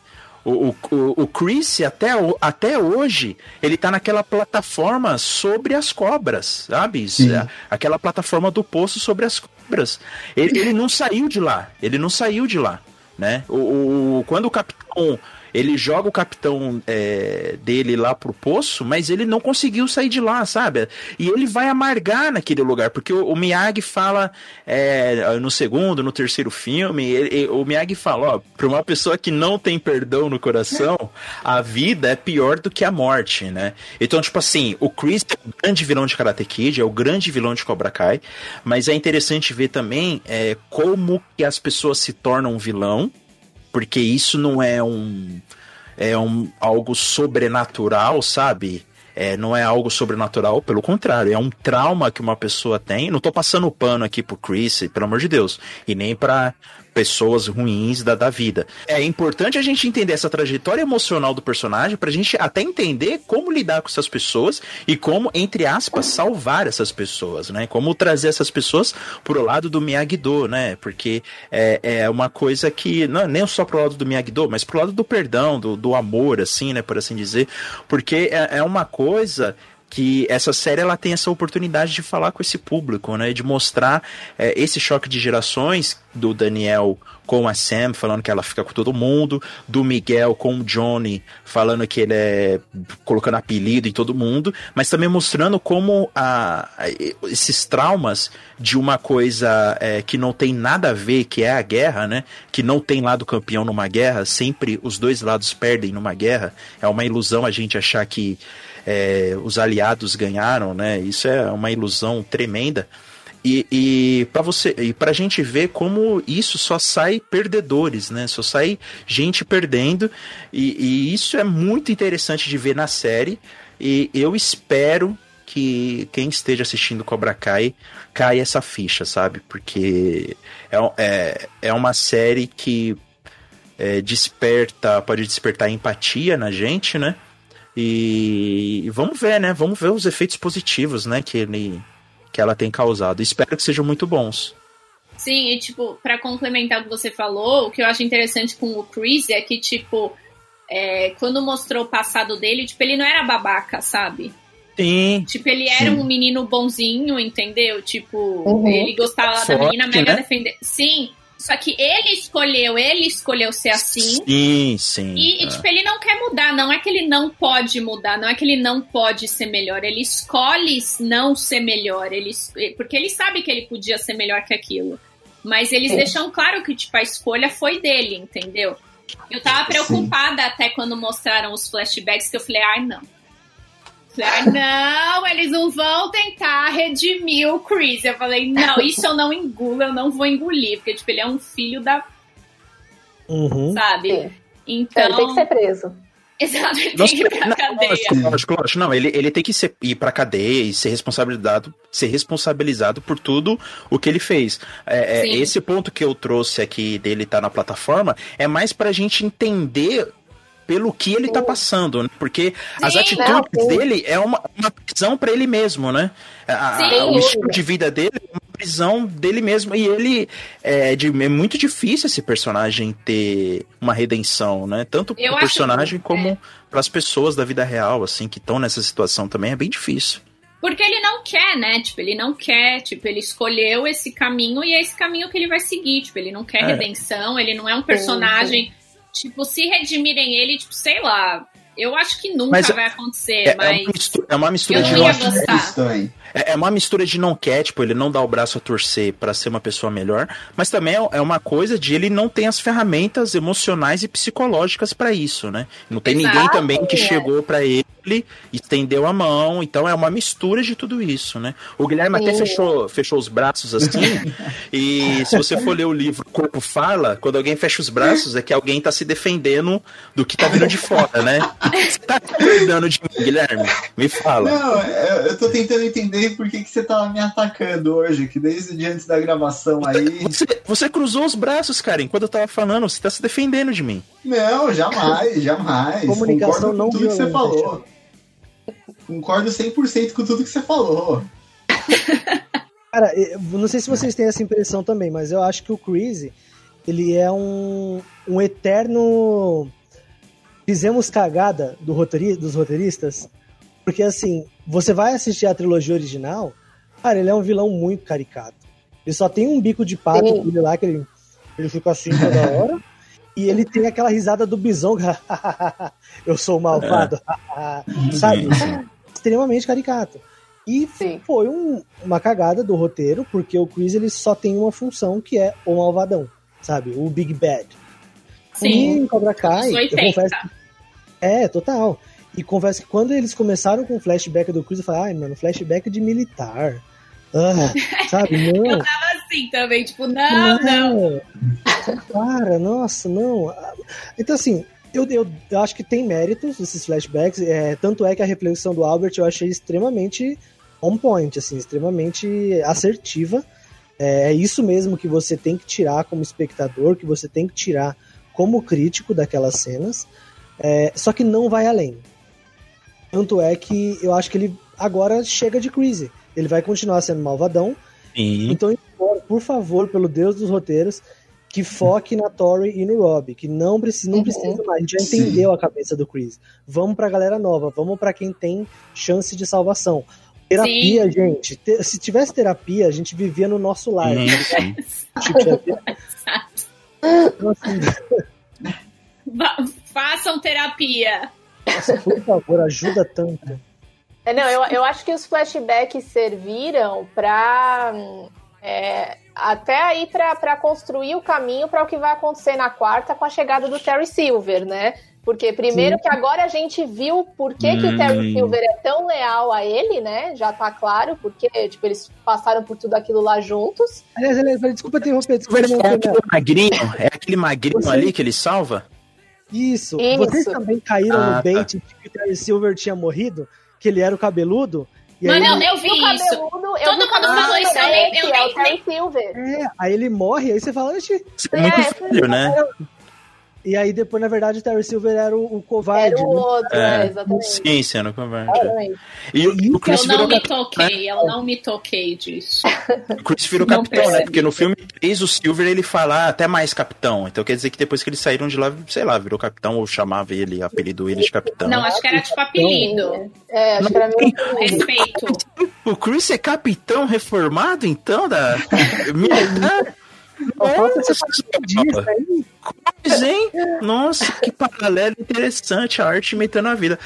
O, o, o- Chris, até, até hoje, ele tá naquela plataforma sobre as cobras, sabe? Sim. A- Aquela plataforma do poço sobre as cobras. Ele, ele não saiu de lá, ele não saiu de lá, né? O, o- quando o capitão Ele joga o capitão é, dele lá pro poço, mas ele não conseguiu sair de lá, sabe? E ele vai amargar naquele lugar, porque o, o Miyagi fala é, no segundo, no terceiro filme, ele- ele- o Miyagi fala, ó, pra uma pessoa que não tem perdão no coração, a vida é pior do que a morte, né? Então, tipo assim, o Chris é o grande vilão de Karate Kid, é o grande vilão de Cobra Kai, mas é interessante ver também é, como que as pessoas se tornam vilão, porque isso não é um é um algo sobrenatural, sabe? É, não é algo sobrenatural, pelo contrário, é um trauma que uma pessoa tem. Não tô passando pano aqui pro Chris, pelo amor de Deus, e nem pra pessoas ruins da, da vida. É importante a gente entender essa trajetória emocional do personagem pra gente até entender como lidar com essas pessoas e como, entre aspas, salvar essas pessoas, né? Como trazer essas pessoas pro lado do Miyagi-Do, né? Porque é, é uma coisa que, não nem só pro lado do Miyagi-Do, mas pro lado do perdão, do, do amor, assim, né? Por assim dizer. Porque é, é uma coisa que essa série ela tem essa oportunidade de falar com esse público, né? De mostrar é, esse choque de gerações do Daniel com a Sam, falando que ela fica com todo mundo, do Miguel com o Johnny, falando que ele é colocando apelido em todo mundo, mas também mostrando como a, a- esses traumas de uma coisa é, que não tem nada a ver, que é a guerra, né? Que não tem lado campeão numa guerra, sempre os dois lados perdem numa guerra. É uma ilusão a gente achar que é, os aliados ganharam, né? Isso é uma ilusão tremenda. E, e para você e pra gente ver como isso só sai perdedores, né? Só sai gente perdendo. E, e isso é muito interessante de ver na série. E eu espero que quem esteja assistindo Cobra Kai caia essa ficha, sabe? Porque é, é, é uma série que é, desperta, pode despertar empatia na gente, né? E, e vamos ver, né? Vamos ver os efeitos positivos, né? Que ele, que ela tem causado. Espero que sejam muito bons. Sim, e tipo, pra complementar o que você falou, o que eu acho interessante com o Chris é que, tipo, é, quando mostrou o passado dele, tipo, ele não era babaca, sabe? Sim. Tipo, ele era um menino bonzinho, entendeu? Tipo, Uhum. ele gostava da Forte, menina mega né? defender. Sim, só que ele escolheu, ele escolheu ser assim. Sim, sim. E, e, é. tipo, ele não quer mudar, não é que ele não pode mudar, não é que ele não pode ser melhor, ele escolhe não ser melhor, ele, porque ele sabe que ele podia ser melhor que aquilo. Mas eles Sim. deixam claro que, tipo, a escolha foi dele, entendeu? Eu tava preocupada até quando mostraram os flashbacks, que eu falei, ai, não. Ai, não, eles não vão tentar redimir o Chris. Eu falei, não, isso eu não engulo, eu não vou engolir, porque, tipo, ele é um filho da. Uhum. Sabe? Sim. Então. Ele tem que ser preso. Exato, ele tem Nossa, que ir pra não, cadeia. lógico, lógico, lógico. Não, ele, ele tem que ser, ir pra cadeia e ser responsabilizado, ser responsabilizado por tudo o que ele fez. É, é, esse ponto que eu trouxe aqui dele estar na plataforma é mais pra gente entender pelo que ele tá passando, né? Porque as Sim, atitudes não, dele é uma, uma prisão pra ele mesmo, né? A- Sim. o estilo de vida dele é uma prisão dele mesmo. E ele é, de, é muito difícil esse personagem ter uma redenção, né? Tanto Eu pro personagem como é. para as pessoas da vida real, assim, que estão nessa situação também, é bem difícil. Porque ele não quer, né? Tipo, ele não quer. Tipo, ele escolheu esse caminho e é esse caminho que ele vai seguir. Tipo, ele não quer É. redenção, ele não é um personagem. Tipo, se redimirem ele, tipo, sei lá. Eu acho que nunca Mas vai acontecer, É, é mas. uma mistura, é uma mistura Eu de não não, ia acho que é gostar. é é uma mistura de não quer, tipo, ele não dá o braço a torcer para ser uma pessoa melhor, mas também é- é uma coisa de ele não tem as ferramentas emocionais e psicológicas para isso, né? Não tem Exato, ninguém também que é. chegou para ele, estendeu a mão, então é uma mistura de tudo isso, né? O Guilherme até Sim. fechou, fechou os braços assim, e se você for ler o livro Corpo Fala, quando alguém fecha os braços é que alguém tá se defendendo do que tá vindo de fora, né? Você tá cuidando de mim, Guilherme? Me fala. Não, eu, tô tentando entender por que, que você tá me atacando hoje, que desde o dia antes da gravação aí. Você, você cruzou os braços, cara, enquanto eu tava falando, você tá se defendendo de mim. Não, jamais, jamais. Comunicação Concordo não com tudo que você violenta, falou. Concordo 100% com tudo que você falou. Cara, eu não sei se vocês têm essa impressão também, mas eu acho que o Crazy, ele é um, um eterno fizemos cagada do roteiri- dos roteiristas, porque assim, você vai assistir a trilogia original, cara, ele é um vilão muito caricato. Ele só tem um bico de pato dele lá, que ele, ele fica assim toda hora. E ele tem aquela risada do bisão. eu sou o malvado. Sabe? Extremamente caricato. E Sim. foi um- uma cagada do roteiro, porque o Chris ele só tem uma função que é o malvadão, sabe? O Big Bad. E Sim. em Cobra Kai, eu 80. confesso que- É, total. E confesso que quando eles começaram com o flashback do Chris, eu falei, ai, mano, flashback de militar. Ah, sabe? Eu Não. tava assim também, tipo, não, não. Para, nossa, não. Então, assim, eu, eu, eu acho que tem méritos esses flashbacks. É, tanto é que a reflexão do Albert eu achei extremamente on point, assim, extremamente assertiva. É, é isso mesmo que você tem que tirar como espectador, que você tem que tirar como crítico daquelas cenas. É, só que não vai além. Tanto é que eu acho que ele agora chega de crise. Ele vai continuar sendo malvadão, Sim. então, por favor, pelo Deus dos roteiros, que foque na Tori e no Rob, que não precisa, não Uhum. precisa mais. A gente já Sim. entendeu a cabeça do Chris. Vamos pra galera nova, vamos pra quem tem chance de salvação. Terapia, gente. Te- se tivesse terapia, a gente vivia no nosso lar. Sim. Tipo, assim, Va- Façam terapia. nossa, por favor, ajuda tanto. É, não, eu, eu acho que os flashbacks serviram pra. hum, é, até aí pra, pra construir o caminho para o que vai acontecer na quarta com a chegada do Terry Silver, né? Porque primeiro Sim. que agora a gente viu por que, que o Terry Hum. Silver é tão leal a ele, né? Já tá claro, porque tipo, eles passaram por tudo aquilo lá juntos. Aliás, aliás, desculpa interromper, desculpa É interromper. aquele magrinho? É aquele magrinho ali que ele salva? Isso. Isso. Vocês também caíram Ah, no bait de que o Terry Silver tinha morrido? Que ele era o cabeludo? E aí Mano, ele- eu vi E o isso. cabeludo, eu Todo mundo cabeludo falou isso, eu nem- eu é. É, aí ele morre, aí você fala, "Oxi." É muito É, velho, né? E aí depois, na verdade, o Terry Silver era o, o covarde. Era o né? outro, É. é, exatamente. Sim, sendo converte. Exatamente. E o, o Chris Eu não virou me capitão, toquei, eu não me toquei disso. O Chris virou Não capitão, né? percebe. Porque no filme 3 o Silver ele fala ah, até mais capitão. Então quer dizer que depois que eles saíram de lá, sei lá, virou capitão ou chamava ele, apelidou ele de capitão. Não, acho que era tipo apelido. É, acho que era meio. Respeito. O Chris é capitão reformado, então, da militar? Só falta Nossa, ser paraquedista aí. Pois, hein? Nossa, que paralelo interessante, a arte imitando a vida.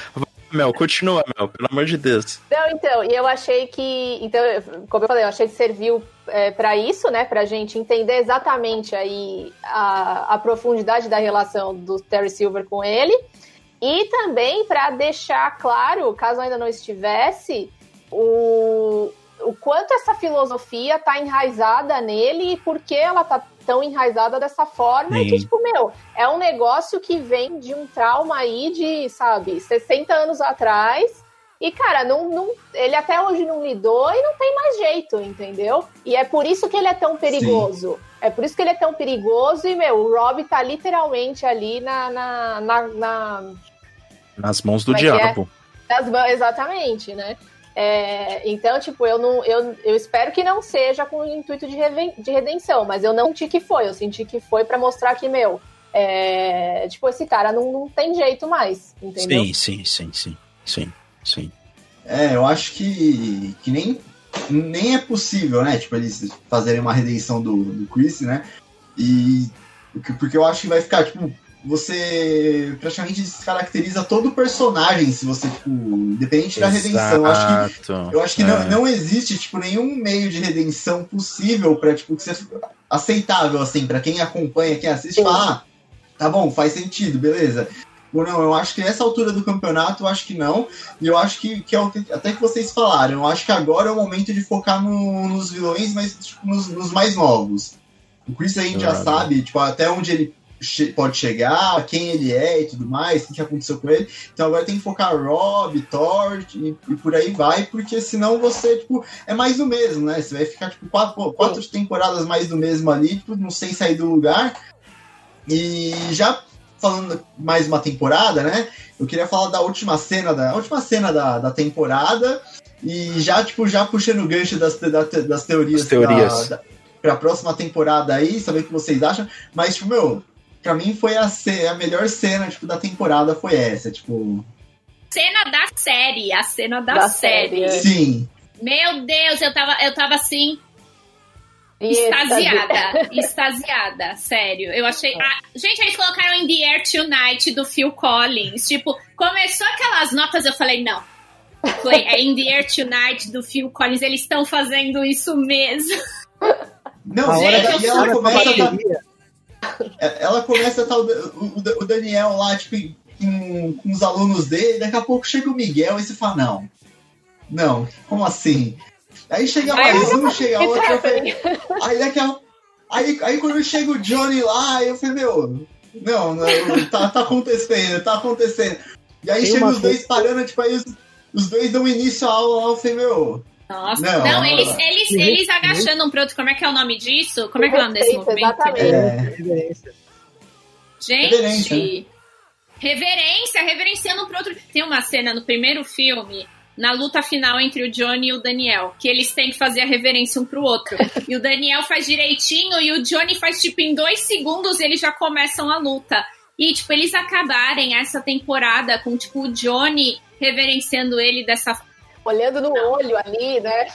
Mel, continua, Mel, pelo amor de Deus. Não, então, e eu achei que. Então, como eu falei, eu achei que serviu é, para isso, né? Pra gente entender exatamente aí a, a profundidade da relação do Terry Silver com ele. E também para deixar claro, caso ainda não estivesse, o, o quanto essa filosofia tá enraizada nele e por que ela tá tão enraizada dessa forma. E que, Sim. tipo, meu, é um negócio que vem de um trauma aí de, sabe, 60 anos atrás. E, cara, não, não, ele até hoje não lidou e não tem mais jeito, entendeu? E é por isso que ele é tão perigoso. É por isso que ele é tão perigoso e, meu, o Rob tá literalmente ali na, na, na, na, Nas mãos do é é? diabo. das mãos, exatamente, né? É, então, tipo, eu não, eu, eu espero que não seja com o intuito de, reven- de redenção, mas eu não senti que foi. Eu senti que foi pra mostrar que, meu, é, tipo, esse cara não, não tem jeito mais, entendeu? Sim, sim, sim, sim. Sim, sim. É, eu acho que, que nem, nem é possível, né? Tipo, eles fazerem uma redenção do, do Chris, né? E porque- porque eu acho que vai ficar, tipo, você praticamente descaracteriza todo o personagem se você, tipo, independente da redenção. Eu acho que Exato. Eu acho que É. não, não existe, tipo, nenhum meio de redenção possível pra, tipo, que seja aceitável, assim, pra quem acompanha, quem assiste, falar, ah, tá bom, faz sentido, beleza. Ou não, eu acho que nessa altura do campeonato, eu acho que não. E eu acho que, que é que- até que vocês falaram, eu acho que agora é o momento de focar no- nos vilões, mas tipo, nos, nos mais novos. O Chris a gente já Claro. sabe, tipo, até onde ele pode chegar, quem ele é e tudo mais, o que aconteceu com ele. Então agora tem que focar Rob, Thor e, e por aí vai, porque senão você, tipo, é mais do mesmo, né? Você vai ficar, tipo, quatro, quatro temporadas mais do mesmo ali, tipo, não sem sair do lugar. E já falando mais uma temporada, né? Eu queria falar da última cena da última cena da, da temporada e já tipo já puxando o gancho das, das teorias, As teorias. Da, da, pra próxima temporada aí, saber o que vocês acham. Mas tipo meu, pra mim foi a, ce- a melhor cena tipo da temporada foi essa, tipo Cena da série, a cena da, Da série. série, sim, Meu Deus, eu tava, eu tava assim. Extasiada, extasiada, sério. Eu achei. Ah, gente, eles colocaram In the Air Tonight do Phil Collins. Tipo, começou aquelas notas, eu falei, não. Falei, é In the Air Tonight do Phil Collins, eles estão fazendo isso mesmo. Não, A e hora da- e hora da começa a tá- bateria. Ela começa a tá o, o- o Daniel lá, tipo, com, com os alunos dele, daqui a pouco chega o Miguel e você fala, não. Não, como assim? Aí chega Aí mais um, chega outro, eu falei, happening? Aí daqui a... Aí, aí quando chega o Johnny lá, eu falei, meu, não, não tá, tá acontecendo, tá acontecendo. E aí Tem chega os dois parando, tipo, aí os, os dois dão início à aula lá, eu falei, meu, Nossa, Não, não, eles, eles, eles agachando um pro outro. Como é que é o nome disso? Como é que é o nome desse movimento? exatamente. é, Reverência. Gente, Reverência, né? reverência, reverenciando um pro outro. Tem uma cena no primeiro filme, na luta final entre o Johnny e o Daniel, que eles têm que fazer a reverência um pro outro. e o Daniel faz direitinho e o Johnny faz, tipo, em dois segundos eles já começam a luta. E, tipo, eles acabarem essa temporada com, tipo, o Johnny reverenciando ele dessa. Olhando no olho ali, né?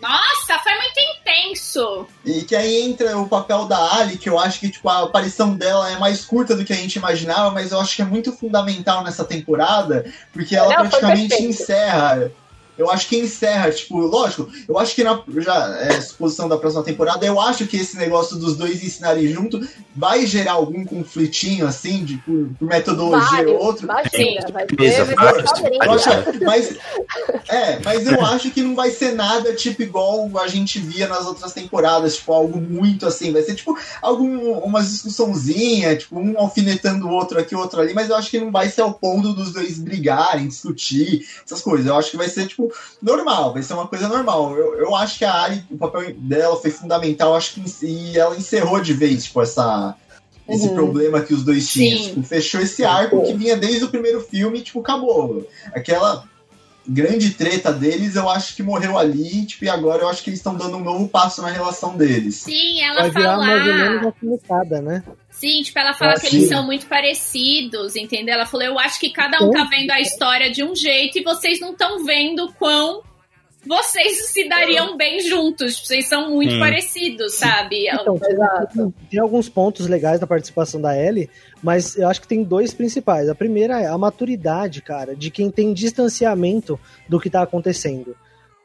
Nossa, foi muito intenso! E que aí entra o papel da Ali, que eu acho que tipo, a aparição dela é mais curta do que a gente imaginava, mas eu acho que é muito fundamental nessa temporada, porque ela Não, praticamente encerra. Eu acho que encerra, tipo, lógico, eu acho que na já é suposição da próxima temporada, eu acho que esse negócio dos dois ensinarem junto vai gerar algum conflitinho, assim, de, por, por metodologia ou outro. Imagina, vai ter, Beleza, vai ter mas, é, mas eu acho que não vai ser nada tipo igual a gente via nas outras temporadas, tipo, algo muito assim. Vai ser tipo algum, umas discussãozinha, tipo, um alfinetando o outro aqui, o outro ali, mas eu acho que não vai ser ao ponto dos dois brigarem, discutir, essas coisas. Eu acho que vai ser, tipo, normal, vai ser uma coisa normal. Eu, eu acho que a Ari, o papel dela foi fundamental, acho que e ela encerrou de vez, tipo, essa. Esse Uhum. problema que os dois tinham. Tipo, fechou esse arco que vinha desde o primeiro filme e, tipo, acabou. Aquela grande treta deles, eu acho que morreu ali, tipo, e agora eu acho que eles estão dando um novo passo na relação deles. Sim, ela Vai virar fala. mais ou menos uma comunicada, né? Sim, tipo, ela fala Ah, que sim. eles são muito parecidos, entendeu? Ela falou, eu acho que cada um tá vendo a história de um jeito e vocês não estão vendo quão vocês se dariam bem juntos. Vocês são muito Sim. parecidos, sabe? Então, tem, tem alguns pontos legais da participação da Ellie, mas eu acho que tem dois principais. A primeira é a maturidade, cara, de quem tem distanciamento do que tá acontecendo.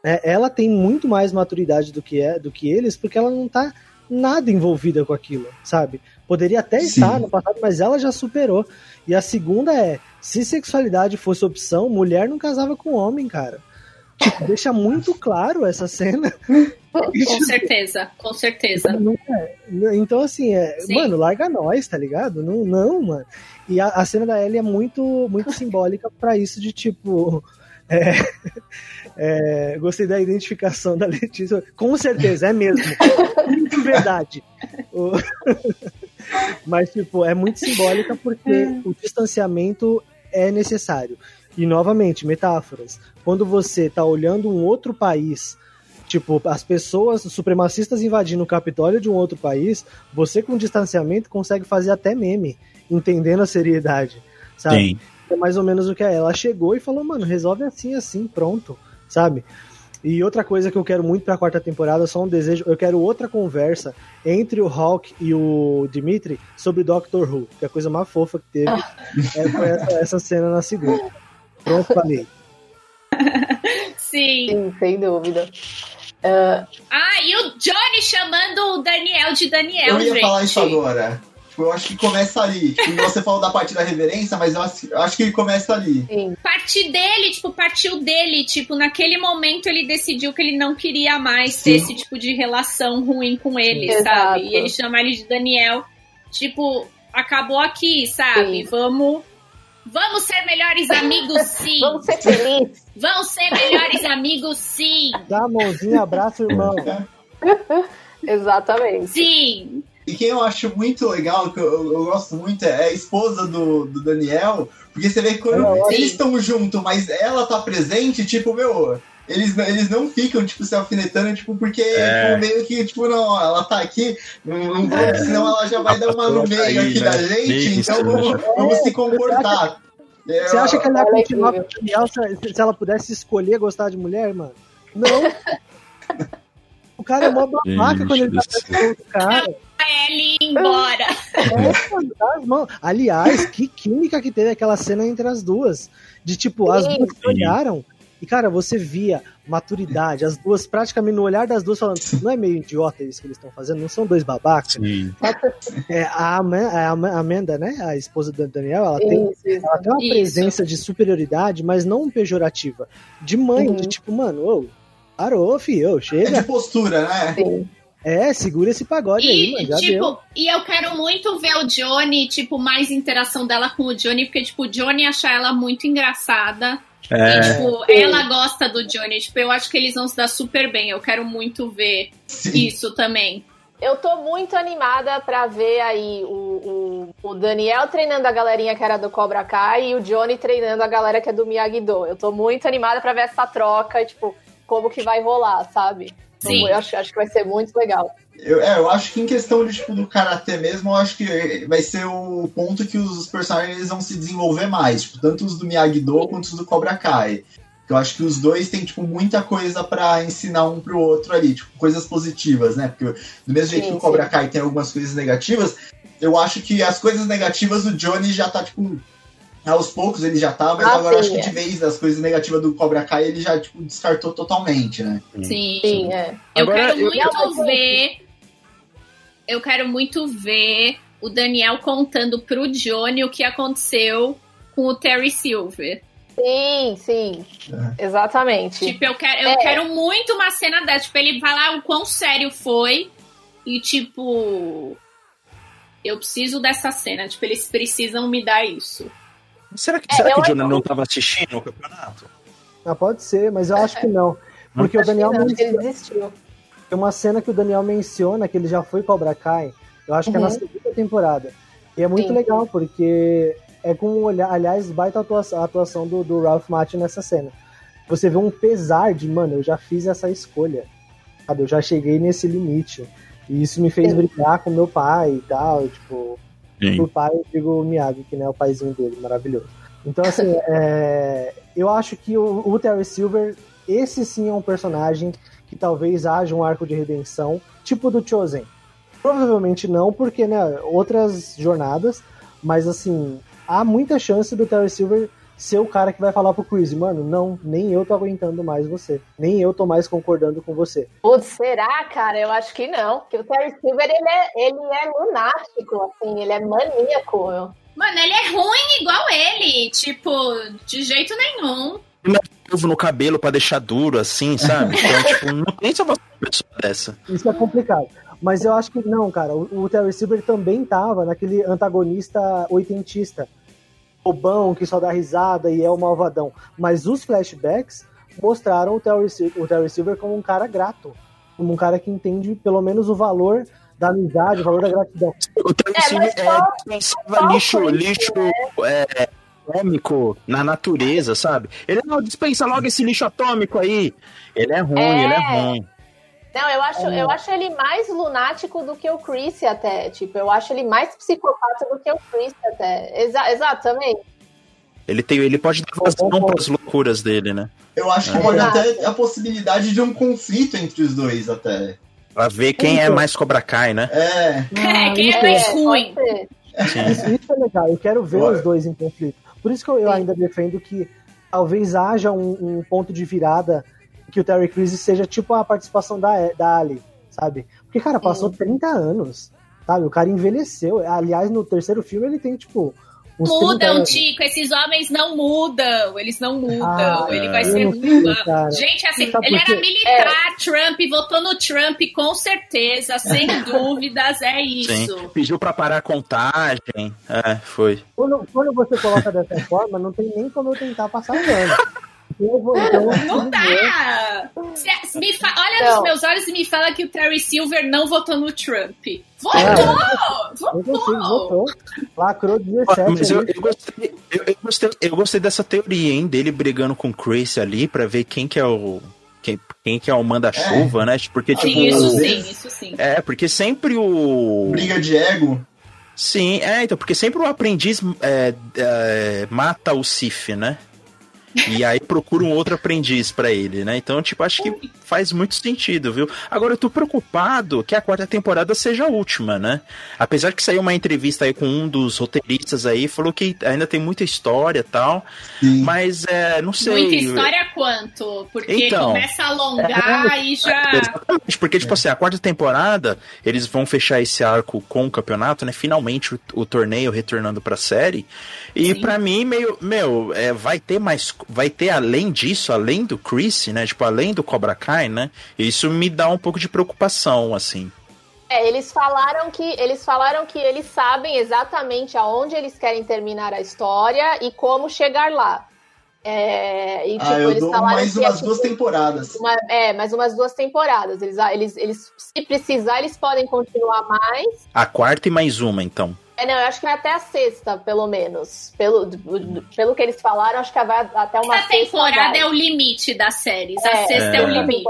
É, ela tem muito mais maturidade do que, é, do que eles, porque ela não tá nada envolvida com aquilo, sabe? Poderia até Sim. estar no passado, mas ela já superou. E a segunda é, se sexualidade fosse opção, mulher não casava com homem, cara. Tipo, deixa muito claro essa cena. Com certeza, com certeza. É. Então, assim, é, Sim. mano, larga nós, tá ligado? Não, não mano. E a, a cena da Ellie é muito, muito simbólica pra isso de tipo. é, é, gostei da identificação da Letícia. Com certeza, é mesmo. Muito verdade. O- Mas, tipo, é muito simbólica porque o distanciamento é necessário. E, novamente, metáforas. Quando você tá olhando um outro país Tipo, as pessoas os supremacistas invadindo o Capitólio de um outro país, você com distanciamento consegue fazer até meme, entendendo a seriedade, sabe? Sim. É mais ou menos o que é. Ela chegou e falou, mano, resolve assim, assim, pronto, sabe? E outra coisa que eu quero muito pra quarta temporada, só um desejo, eu quero outra conversa entre o Hulk e o Dimitri sobre Doctor Who, que é a coisa mais fofa que teve é, foi essa, essa cena na segunda. Pronto, falei. Sim. Sim, sem dúvida. Ah, e o Johnny chamando o Daniel de Daniel, eu ia gente. falar isso agora. Tipo, eu acho que começa ali. Tipo, você falou da parte da reverência, mas eu acho, eu acho que ele começa ali. Sim. Partir dele, tipo, partiu dele. Tipo, naquele momento ele decidiu que ele não queria mais ter Sim. esse tipo de relação ruim com ele, Exato. sabe? E ele chama ele de Daniel. Tipo, acabou aqui, sabe? Sim. Vamos. Vamos ser melhores amigos, sim. Vamos ser felizes. Vamos ser melhores amigos, sim. Dá a mãozinha, abraço, irmão. Exatamente. Sim. E quem eu acho muito legal, que eu, eu- gosto muito, é a esposa do, do Daniel, porque você vê que quando olha- eles estão juntos, mas ela tá presente, tipo, meu, eles, eles não ficam, tipo, se alfinetando, tipo, porque É. tipo, meio que, tipo, não, ela tá aqui, não, não vamos, É. senão ela já vai dar uma no tá meio aí, aqui né? da gente, então vamos, vamos se comportar. É, Você acha que ela ia é continuar com o Daniel se, se ela pudesse escolher gostar de mulher, mano? Não. cara é mó babaca quando ele tá do com o cara. Ellie embora. É fantasma. Aliás, que química que teve aquela cena entre as duas. De tipo, as Sim. duas se olharam. E, cara, você via maturidade, as duas praticamente no olhar das duas falando, não é meio idiota isso que eles estão fazendo, não são dois babacas. Sim. É, a, Ama- a Ama- Amanda, né, a esposa do Daniel, ela tem, Isso, isso. ela tem uma Isso. presença de superioridade, mas não pejorativa. De mãe, Uhum. de tipo, mano, ô, parou, fio, É chega. de postura, né? Sim. É, segura esse pagode aí, E, mano, já tipo, deu. e eu quero muito ver o Johnny, tipo, mais interação dela com o Johnny, porque, tipo, o Johnny acha ela muito engraçada. É, E, tipo, ela gosta do Johnny. Tipo, eu acho que eles vão se dar super bem. Eu quero muito ver Sim. isso também. Eu tô muito animada pra ver aí o, o, o Daniel treinando a galerinha que era do Cobra Kai e o Johnny treinando a galera que é do Miyagi-Do. Eu tô muito animada pra ver essa troca, tipo, como que vai rolar, sabe? Então, Sim. Eu acho, acho que vai ser muito legal. Eu, é, eu acho que em questão de, tipo, do karatê mesmo, eu acho que vai ser o ponto que os personagens vão se desenvolver mais. Tipo, tanto os do Miyagi-Do quanto os do Cobra Kai. Eu acho que os dois têm, tipo, muita coisa pra ensinar um pro outro ali, tipo, coisas positivas, né? Porque do mesmo jeito Sim, que o Cobra sim. Kai tem algumas coisas negativas, eu acho que as coisas negativas o Johnny já tá, tipo, aos poucos ele já tá, mas Ah, agora eu sim, acho que é. de vez das coisas negativas do Cobra Kai ele já, tipo, descartou totalmente, né? Sim. Sim, é. Eu Agora, quero eu- muito mas- ver. Eu quero muito ver o Daniel contando pro Johnny o que aconteceu com o Terry Silver. Sim, sim. Exatamente. Tipo, eu quero, eu É. quero muito uma cena dessa. Tipo, ele falar o quão sério foi. E, tipo. Eu preciso dessa cena. Tipo, eles precisam me dar isso. Será que, É, será que o Johnny não tava assistindo o campeonato? Ah, pode ser, mas eu acho que não. Porque o Daniel não, menciona, desistiu. tem uma cena que o Daniel menciona que ele já foi Cobra Kai. Eu acho que é na Uhum. segunda temporada. E é muito Sim. legal, porque é com um olhar. Aliás, baita atuação, a atuação do, do Ralph Macchio nessa cena. Você vê um pesar de, mano, eu já fiz essa escolha. Sabe? Eu já cheguei nesse limite. E isso me fez Sim. brigar com meu pai e tal. Tipo, Sim. por pai, eu digo o Miyagi, que né, é o paizinho dele, maravilhoso. Então, assim, é, eu acho que o, o Terry Silver, esse sim é um personagem que talvez haja um arco de redenção, tipo do Chosen. Provavelmente não, porque, né, outras jornadas, mas assim, há muita chance do Terry Silver ser o cara que vai falar pro Chris, mano, não, nem eu tô aguentando mais você. Nem eu tô mais concordando com você. Putz, será, cara? Eu acho que não. Porque o Terry Silver, ele é, ele é lunático, assim, ele é maníaco. Eu- Mano, ele é ruim igual ele. Tipo, de jeito nenhum. Ovo no cabelo pra deixar duro, assim, sabe? Então, tipo, não tem salvação uma pessoa dessa. Isso é complicado. Mas eu acho que não, cara. O, o Terry Silver também tava naquele antagonista oitentista. Bobão, que só dá risada e é o malvadão. Mas os flashbacks mostraram o Terry, o Terry Silver como um cara grato. Como um cara que entende pelo menos o valor da amizade, o valor da gratidão. O Terry É, Silver é, dispensava só lixo, lixo é, atômico na natureza, sabe? Ele não dispensa logo esse lixo atômico aí. Ele é ruim, É. ele é ruim. Não, eu acho, eu acho ele mais lunático do que o Chris até. Tipo, eu acho ele mais psicopata do que o Chris até. Exa exatamente. Ele, tem, ele pode dar vazão bom. pras loucuras dele, né? Eu acho que É. pode Exato. até ter a possibilidade de um conflito entre os dois, até. Pra ver quem é Então. mais Cobra Kai, né? É. É, quem é isso mais É, ruim? Isso, isso é legal, eu quero ver Bora. os dois em conflito. Por isso que eu, eu ainda defendo que talvez haja um, um ponto de virada que o Terry Crews seja tipo a participação da, da Ali, sabe? Porque, cara, passou 30 anos, sabe? O cara envelheceu. Aliás, no terceiro filme ele tem, tipo, uns 30 Mudam. Tico. Esses homens não mudam. Eles não mudam. Ah, ele vai ser cara. Gente, assim, ele era militar, Trump, votou no Trump, com certeza, sem dúvidas, é isso. Sim. Pediu pra parar a contagem. É, foi. Quando, quando você coloca dessa forma, não tem nem como eu tentar passar o ano. Então, eu vou, então, Não dá! Se- se me fa- Olha Não. nos meus olhos e me fala que o Terry Silver não votou no Trump. Votou! Consigo, Votou! votou. Lacrou 17 Mas eu, eu gostei, eu, eu gostei, eu gostei dessa teoria, hein? Dele brigando com o Chris ali pra ver quem que é o. Quem, quem que é o manda-chuva, né? Porque, tipo. Sim, isso às sim, isso sim. É, porque sempre o. Briga de ego. Sim, é, então, porque sempre o aprendiz é, é, mata o Sif, né? E aí procura um outro aprendiz pra ele, né? Então, tipo, acho que faz muito sentido, viu? Agora eu tô preocupado que a quarta temporada seja a última, né? Apesar que saiu uma entrevista aí com um dos roteiristas aí, falou que ainda tem muita história e tal, Sim. mas é, não sei. Muita história quanto? Porque Então. começa a alongar e já. Exatamente, porque, tipo assim, a quarta temporada, eles vão fechar esse arco com o campeonato, né? Finalmente o, o torneio retornando pra série. E pra mim, meio, meu, é, vai ter mais. Vai ter além disso, além do Chris, né? Tipo, além do Cobra Kai, né? Isso me dá um pouco de preocupação, assim. É, eles falaram que eles falaram que eles sabem exatamente aonde eles querem terminar a história e como chegar lá. É, e, tipo, Ah, eu eles dou falaram mais que é, umas tipo, duas temporadas. uma- é, mais umas duas temporadas. Eles, eles, eles, se precisar, eles podem continuar mais. A quarta e mais uma, então. É, não, eu acho que vai até a sexta, pelo menos. Pelo, pelo que eles falaram, acho que vai até uma Essa sexta. temporada vai. é o limite das séries. A É, sexta é, é. o limite.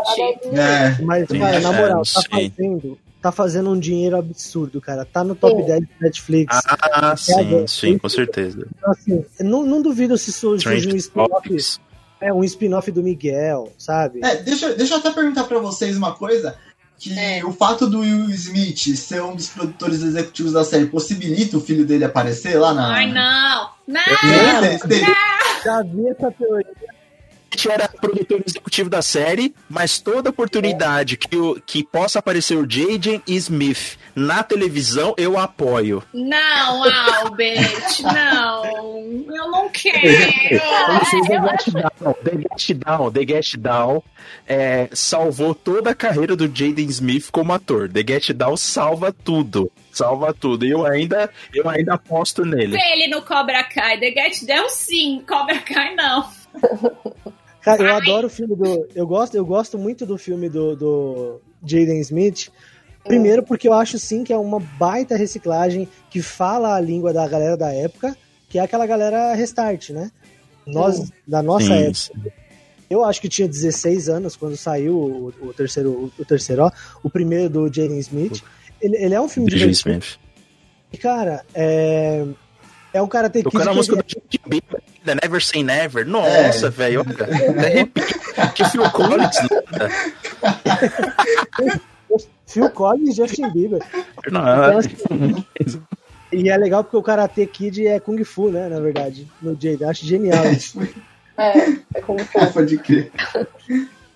É. Mas, Sim, cara, na é, moral, tá fazendo, tá fazendo um dinheiro absurdo, cara. Tá no top Sim. 10 do Netflix. Ah, sim, sim, com certeza. Então, assim, não, não duvido se surge um spin-off é, um spin-off do Miguel, sabe? É, deixa, deixa eu até perguntar pra vocês uma coisa. Que É. o fato do Will Smith ser um dos produtores executivos da série possibilita o filho dele aparecer lá na. Ai, não. Não! Vocês- Já vi essa teoria. Era produtor executivo da série, mas toda oportunidade que, o, que possa aparecer o Jaden Smith na televisão, eu apoio. Não, Albert, não. Eu não quero. The Get Down, The Get Down, The Get Down é, salvou toda a carreira do Jaden Smith como ator. The Get Down salva tudo. Salva tudo. E eu ainda, eu ainda aposto nele. Ele no Cobra Kai. The Get Down, sim. Cobra Kai, não. Cara, eu adoro o filme do. Eu gosto, eu gosto muito do filme do, do Jaden Smith. Primeiro, porque eu acho sim que é uma baita reciclagem que fala a língua da galera da época, que é aquela galera restart, né? Nós, da nossa Sim, época. Eu acho que tinha 16 anos quando saiu o, o terceiro, o terceiro, ó, o primeiro do Jaden Smith. Ele, ele é um filme Jaden divertido. Smith. E, cara, é. É um cara ter que. Tocando a música do Justin Bieber, The Never Say Never. Nossa, velho. olha, arrepio. Que Phil Collins. né? Phil Collins e Justin Bieber. Não, Então, assim, E é legal porque o Karate Kid é Kung Fu, né? Na verdade, no Jaden. Acho genial isso. É, é como se Ah, pode crer.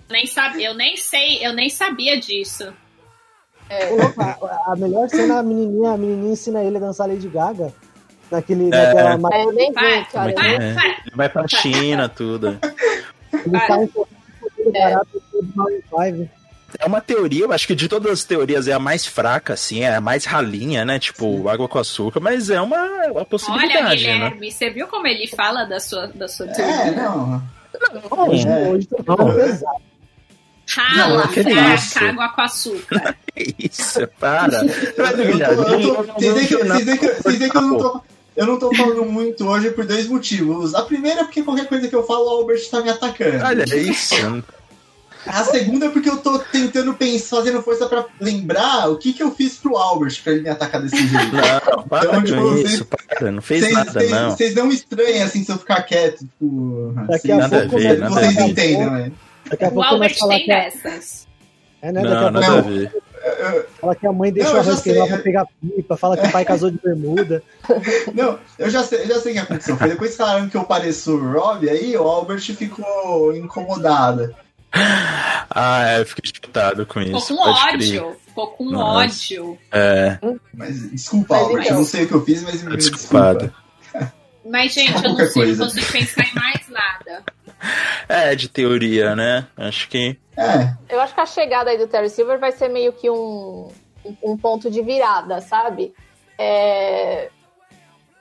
Nem sabe, eu nem sei, eu nem sabia disso. Ô, louco, a, a melhor cena, a menininha, a menininha ensina ele a dançar Lady Gaga. Naquele, É. naquela. É, eu nem Vai, vi, cara. vai, É. vai. Ele vai pra China, tudo. Ele tá um pouquinho barato do Maroon 5. É uma teoria, eu acho que de todas as teorias é a mais fraca, assim, é a mais ralinha, né? Tipo, água com açúcar, mas é uma, uma Olha, possibilidade, né? Guilherme, você viu como ele fala da sua, da sua É, teoria? não. Hoje, É. hoje tá ficando pesado. Rala, Não, que fraca, água com açúcar. Isso, para. Vocês veem que que- que eu não tô. Eu não tô falando muito hoje por dois motivos. A primeira é porque qualquer coisa que eu falo, o Albert tá me atacando. Olha, é isso. A segunda é porque eu tô tentando pensar, fazendo força pra lembrar o que, que eu fiz pro Albert pra ele me atacar desse jeito. Não, para Então, tipo, vocês- isso, para. Não fez Vocês- nada, vocês- não. Vocês não me estranhem assim se eu ficar quieto. Tipo, Daqui assim, a Nada a pouco ver, começa- nada a vocês ver. entendem, né? Daqui a O pouco Albert tem a, dessas. é, né? Não, nada a Não. Fala que a mãe deixou Não, a queimar sei. pra pegar pipa, fala que o pai casou de bermuda. Não, eu já sei, eu já sei o que aconteceu. Foi depois que falaram que eu pareço o Rob, aí o Albert ficou incomodado. Ah, é, eu fiquei espantado com Ficou isso. com pode crer. ódio. Ficou com Nossa. ódio. É, Mas desculpa, Mas Albert, então. eu não sei o que eu fiz, mas me desculpado. desculpa. Mas, gente, eu não sei, não consigo pensar em mais nada. é de teoria, né? Acho que. É, Eu acho que a chegada aí do Terry Silver vai ser meio que um, um ponto de virada, sabe? É,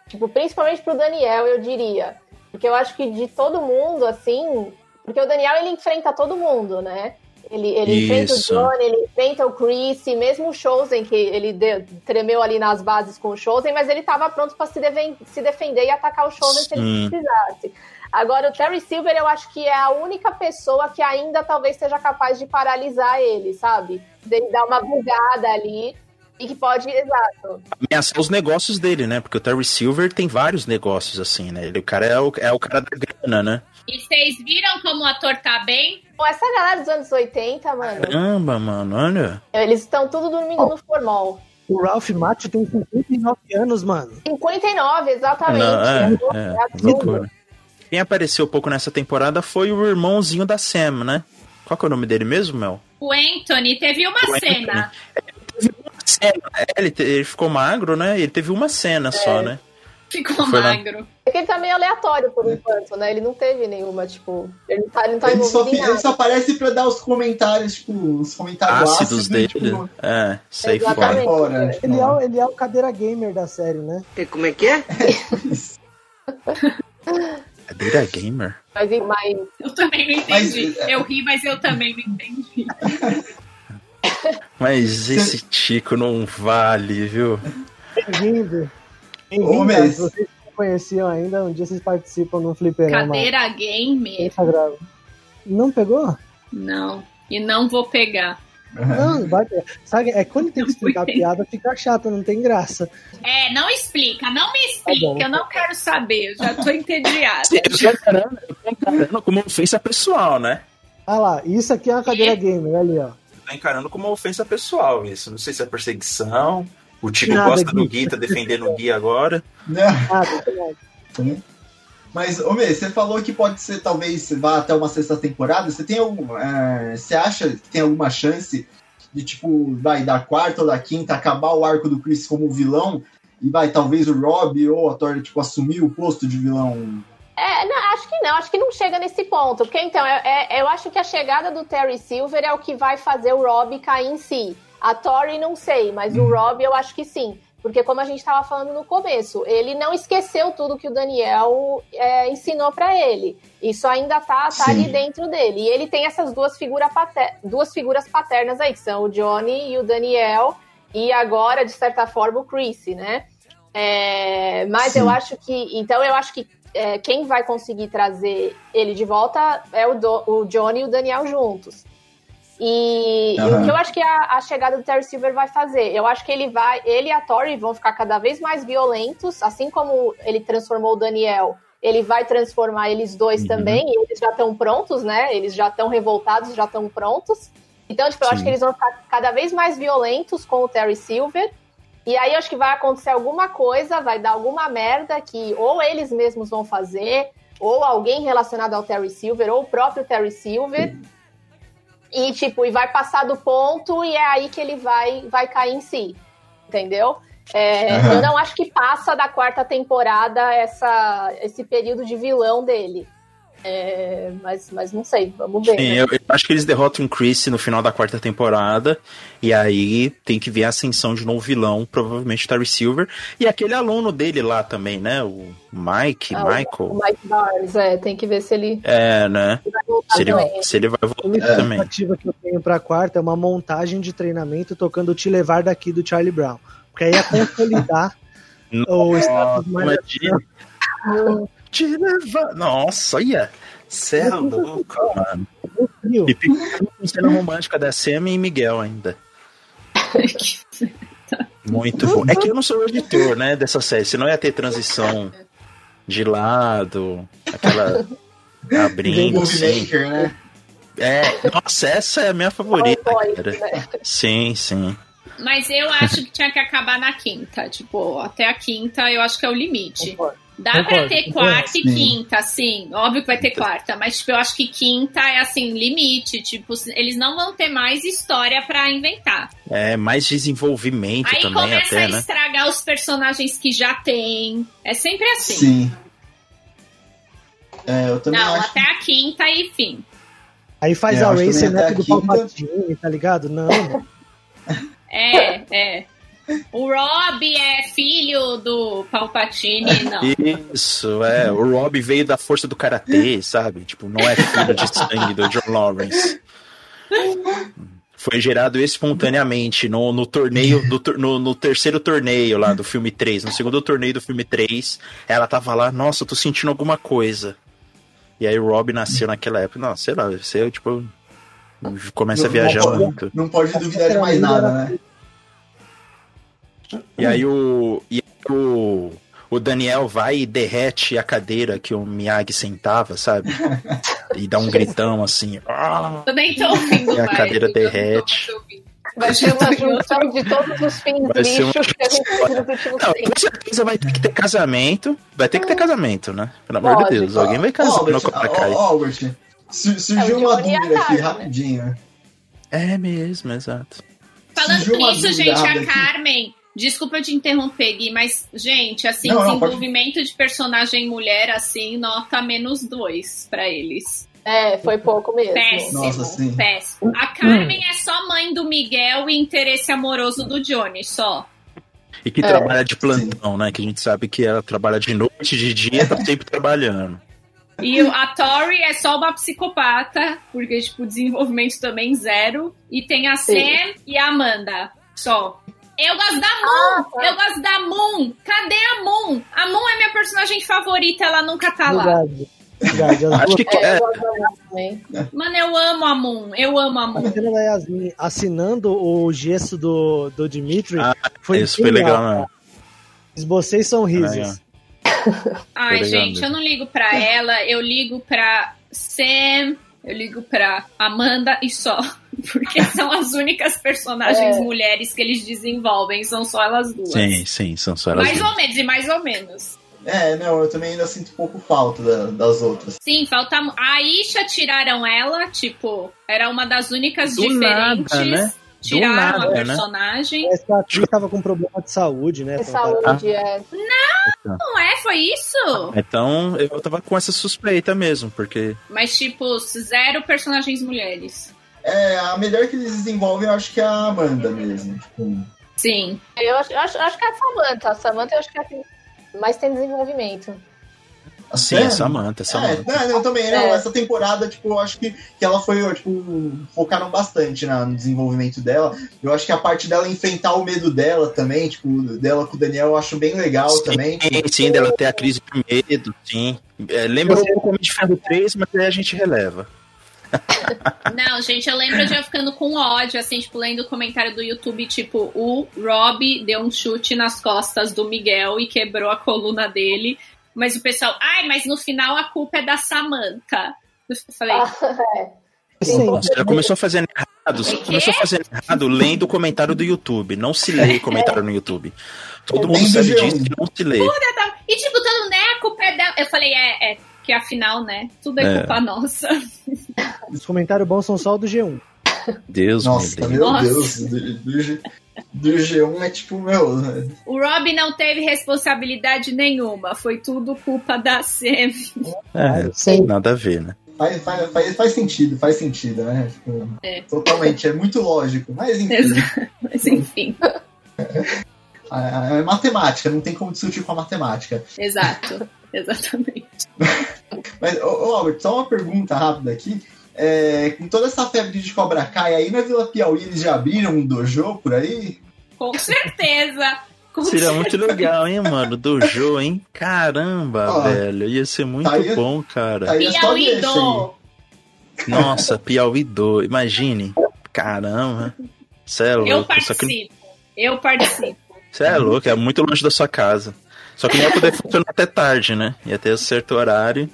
Tipo, principalmente pro Daniel, eu diria. Porque eu acho que de todo mundo, assim. Porque o Daniel ele enfrenta todo mundo, né? Ele, ele enfrenta o. Johnny, ele enfrenta o Chris, e mesmo o Chosen, que ele de- tremeu ali nas bases com o Chosen, mas ele tava pronto pra se, se defender e atacar o Chosen se ele precisasse. Agora, o Terry Silver, eu acho que é a única pessoa que ainda talvez seja capaz de paralisar ele, sabe? Dele dar uma bugada ali e que pode. Exato. ameaçar os negócios dele, né? Porque o Terry Silver tem vários negócios assim, né? Ele, o cara é o, é o cara da grana, né? E vocês viram como o ator tá bem? Bom, essa galera dos anos 80, mano, Caramba, mano, olha. eles estão tudo dormindo no formol. O Ralph Macchio tem 59 anos, mano. 59, exatamente. Não, é, É é, loucura. Quem apareceu pouco nessa temporada foi o irmãozinho da Sam, né? Qual que é o nome dele mesmo, Mel? O Anthony teve uma O cena. Teve uma cena. É, ele, te- ele ficou magro, né? Ele teve uma cena só, né? Ficou Foi lá. magro. É que ele tá meio aleatório por enquanto, né? Ele não teve nenhuma, tipo. Ele não tá, ele não tá Ele só, ele só aparece pra dar os comentários, tipo, os comentários Ácidos né, dele. tipo, É, sai fora. fora. tipo, Ele é, o- ele é o cadeira gamer da série, né? Como é que é? Cadeira gamer? Mas, mas Eu também não entendi. Mas- Eu ri, mas eu também não entendi. Mas esse tico não vale, viu? Bem-vindo. Bem-vindo. Se vocês não conheciam ainda, um dia vocês participam num fliperama. Cadeira gamer? Instagram. Não pegou? Não. E não vou pegar. Não, vai. Sabe, é quando tem que explicar a piada, fica chato, não tem graça. É, não explica, não me explica, bom. eu não quero saber, eu já tô entediada. Eu tô encarando, eu tô encarando como ofensa pessoal, né? Ah lá, isso aqui é uma cadeira gamer, ali, ó. Tô encarando como ofensa pessoal isso. Não sei se é perseguição. O Tico Nada, gosta do Gui. Tá defendendo o Gui agora. né? Ah, não tem nada. Mas, ô Mê, você falou que pode ser, talvez, vá até uma sexta temporada. Você tem algum. é, você acha que tem alguma chance de, tipo, vai, da quarta ou da quinta, acabar o arco do Chris como vilão? E vai, talvez o Rob ou a Tori, tipo, assumir o posto de vilão? É, não, acho que não, acho que não chega nesse ponto. Porque então, é- é- eu acho que a chegada do Terry Silver é o que vai fazer o Rob cair em si. A Tori não sei, mas o Rob eu acho que sim. Porque como a gente estava falando no começo, ele não esqueceu tudo que o Daniel é, ensinou para ele. Isso ainda tá, tá Sim. ali dentro dele. E ele tem essas duas, figura pater- duas figuras paternas aí, que são o Johnny e o Daniel. E agora, de certa forma, o Chris, né? É, mas Sim. eu acho que. Então, eu acho que é, quem vai conseguir trazer ele de volta é o, Do- o Johnny e o Daniel juntos. E, e o que eu acho que a, a chegada do Terry Silver vai fazer? Eu acho que ele vai. Ele e a Tori vão ficar cada vez mais violentos, assim como ele transformou o Daniel. Ele vai transformar eles dois Uhum. também, e eles já estão prontos, né? Eles já estão revoltados, já estão prontos. Então, tipo, eu acho Sim. que eles vão ficar cada vez mais violentos com o Terry Silver. E aí eu acho que vai acontecer alguma coisa, vai dar alguma merda que ou eles mesmos vão fazer, ou alguém relacionado ao Terry Silver, ou o próprio Terry Silver. E tipo, e vai passar do ponto e é aí que ele vai vai cair em si. Entendeu? É, Aham. Eu não acho que passa da quarta temporada essa, esse período de vilão dele. É, mas, mas não sei, vamos ver. Sim, né? eu, eu acho que eles derrotam o Chris no final da quarta temporada. E aí tem que ver a ascensão de novo vilão, provavelmente o Terry Silver. E aquele aluno dele lá também, né? O Mike, Ah, Michael. O Mike Barnes, é, tem que ver se ele É, né? vai voltar Se ele, também. se ele vai A voltar única também. expectativa que eu tenho pra quarta é uma montagem de treinamento tocando Te Levar Daqui do Charlie Brown. Porque aí é consolidar o status mais Imagina. Te levar. Nossa, olha. Cê é louco, mano. E com cena romântica da Sam e Miguel ainda. Muito bom. É que eu não sou o editor, né, dessa série. Senão ia ter transição de lado, aquela abrindo, assim. Né? É, nossa, essa é a minha favorita, cara. né? Sim, sim. Mas eu acho que tinha que acabar na quinta. Tipo, até a quinta eu acho que é o limite. Concordo. Dá pra Concordo, ter concordo, quarta e sim. quinta, sim. Óbvio que vai ter quarta, mas tipo, eu acho que quinta é assim, limite. Tipo, eles não vão ter mais história pra inventar. É, mais desenvolvimento Aí também começa até, a né? estragar os personagens que já tem. É sempre assim. Sim. É, eu também Não, acho. até a quinta e fim. Aí faz É, a até neto do. Palpatine, tá ligado? Não, É, é. O Rob é filho do Palpatine, não. Isso, é. O Rob veio da força do karatê, sabe? Tipo, não é filho de sangue do John Lawrence. Foi gerado espontaneamente no, no torneio, do, no, no terceiro torneio lá do filme 3. No segundo torneio do filme 3, ela tava lá, nossa, eu tô sentindo alguma coisa. E aí o Rob nasceu naquela época. Não, sei lá, você, tipo, começa a Não- viajar não, muito. Não pode duvidar de mais nada, né? E aí o. E aí o, o Daniel vai e derrete a cadeira que o Miyagi sentava, sabe? E dá um gritão assim. "Ah!" Também tô ouvindo E a cadeira tô derrete. Vai ser uma junção de todos os fins Vai lixos uma que a gente Não, tempos. com certeza vai ter que ter casamento. Vai ter que ter casamento, né? Pelo amor de Lógico. Deus. Alguém vai casar Albert, no Cobra Kai. Albert, surgiu É, uma dúvida aqui, né? rapidinho. É mesmo, exato. Falando nisso, gente, a. Carmen. Desculpa eu te interromper, Gui, mas, gente, assim, Não, não, desenvolvimento de personagem mulher, assim, nota menos dois pra eles. É, foi pouco mesmo. Péssimo, Nossa, sim. péssimo. A Carmen é só mãe do Miguel e interesse amoroso do Johnny, só. E que É. trabalha de plantão, né? Que a gente sabe que ela trabalha de noite, de dia, tá sempre trabalhando. E a Tori é só uma psicopata, porque, tipo, desenvolvimento também zero. E tem a Sim. Sam e a Amanda, só. Eu gosto da Moon! tá. Eu gosto da Moon! Cadê a Moon? A Moon é minha personagem favorita, ela nunca tá lá. Verdade. Acho duas que É, é, também. Mano, eu amo a Moon, eu amo a A Moon. cena da Yasmin assinando o gesso do, do Dimitri Ah, foi isso foi legal, né? Esbocei sorrisos. Legal. Ai, gente, eu não ligo pra ela, eu ligo pra Sam, eu ligo pra Amanda e só. Porque são as únicas personagens É. mulheres que eles desenvolvem, são só elas duas. Sim, sim, são só elas Mais duas. ou menos, e mais ou menos. É, não, eu também ainda sinto um pouco falta da- das outras. Sim, falta. A Isha tiraram ela, tipo, era uma das únicas Do diferentes. nada, né? Tiraram nada, a né? personagem. Parece que a atriz tava com problema de saúde, né? De saúde, é. Não é, foi isso? Então eu tava com essa suspeita mesmo, porque. Mas, tipo, zero personagens mulheres. É, a melhor que eles desenvolvem, eu acho que é a Amanda mesmo. Tipo, Sim. Eu acho, eu acho, eu acho que é a Samantha. A Samantha eu acho que é a que mais tem desenvolvimento. Sim, é Samantha, é É, Samantha. não, eu também, não, É. essa temporada, tipo, eu acho que, que ela foi, tipo, focaram bastante na- no desenvolvimento dela. Eu acho que a parte dela enfrentar o medo dela também, tipo, dela com o Daniel, eu acho bem legal também. Sim, sim, dela ter a crise de medo, sim. É, lembra um pouco Homem de Ferro 3, mas aí a gente releva. Não, gente, eu lembro de eu ficando com ódio, assim, tipo, lendo o comentário do YouTube, tipo, o Rob deu um chute nas costas do Miguel e quebrou a coluna dele. Mas o pessoal, ai, mas no final a culpa é da Samantha. Eu falei, Ah, é. Sim. Você já começou fazendo errado. Você começou fazendo errado lendo o comentário do YouTube. Não se lê comentário no YouTube. Todo mundo sabe G1. disso que não se lê. tá. E tipo, todo mundo, né, a culpa é dela. Eu falei, é, é, que afinal, né, tudo é, É. culpa nossa. Os comentários bons são só o do G1. Deus Nossa, me livre. meu Nossa. Deus, do, do do G1 é tipo, meu, O Rob não teve responsabilidade nenhuma, foi tudo culpa da Sam. É, Sim. nada a ver, né? faz, faz, faz, faz sentido, faz sentido, né? Tipo, É. Totalmente, é muito lógico. Mas enfim. Mas enfim, é, é matemática, não tem como discutir com a matemática. exato. Exatamente. Mas, ô, ô Albert, só uma pergunta rápida aqui. É, com toda essa febre de Cobra Kai, aí na Vila Piauí eles já abriram um dojo por aí? Com certeza. Com Seria muito certeza. legal, hein, mano? Dojo, hein? Caramba, Ó, velho. Ia ser muito tá aí- bom, Tá cara. só Piauí do. Nossa, Piauí do. Imagine. Caramba. Você é Eu louco. Que participo. Eu participo. Você é louco, é muito longe da sua casa. Só que não ia poder funcionar até tarde, né? Ia ter certo horário.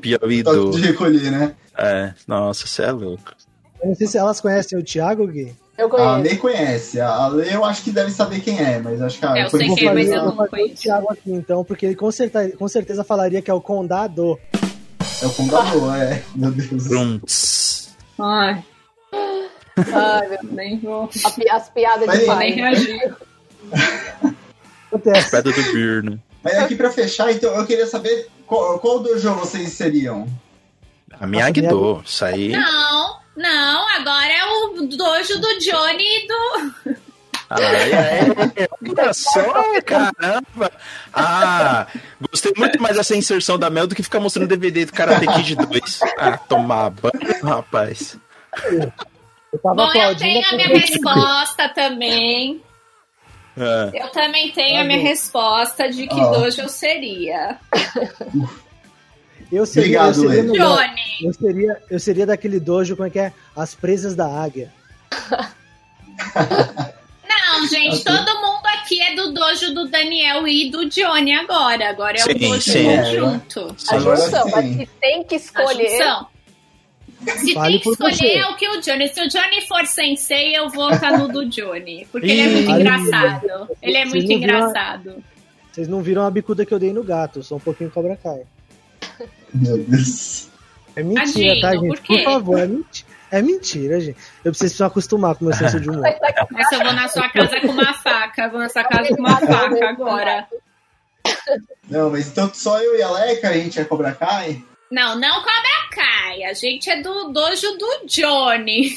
Piauí do. de recolher, né? É, nossa, você é louco. Eu não sei se elas conhecem o Thiago, Gui. Eu A conheço. Lei conhece. A Lei eu acho que deve saber quem é, mas acho que a É, eu sei quem é, mas eu vou não fazer o conheço. Thiago aqui então, porque ele com certeza, com certeza falaria que é o condado. É o fundador, é. Meu Deus. Brunts. Ai, Ai, meu nem vou. a pi- As piadas Vai de aí. Nem pai. reagir. Acontece. Pedra do Birno. Mas aqui pra fechar, então eu queria saber qual, qual dojo vocês seriam. A Miyagi-Do. Isso aí. Não, não, agora é o dojo do Johnny e do. Ah, é, é, olha só, caramba! Ah, gostei muito mais dessa inserção da Mel do que ficar mostrando DVD do Karate Kid 2. Ah, tomar banho, rapaz. Eu tava Bom, eu tenho a minha resposta também. É. Eu também tenho a minha resposta de que Ó. dojo eu seria. Eu seria, Obrigado, eu seria. Johnny. Eu seria, eu seria daquele dojo, como é que é? As presas da águia. Não, gente, todo mundo aqui é do dojo do Daniel e do Johnny agora. Agora é Sim, o dojo sim. conjunto. A Agora junção, mas se tem que A escolher. junção. Se Vale tem que por escolher você. é o que o Johnny. Se o Johnny for sensei, eu vou estar no do Johnny. Porque ele é muito engraçado. Ele é Vocês muito viram engraçado. Vocês não viram a bicuda que eu dei no gato, sou um pouquinho Cobra Kai. Meu Deus. É mentira, Tadinho, tá, gente? por quê? favor, é mentira. É mentira, gente. Eu preciso se acostumar com o meu senso de humor. Mas eu vou na sua casa com uma faca. Eu vou na sua casa com uma faca agora. Não, mas então só eu e a Leca, a gente é Cobra Kai? Não, não Cobra Kai. A gente é do dojo do Johnny.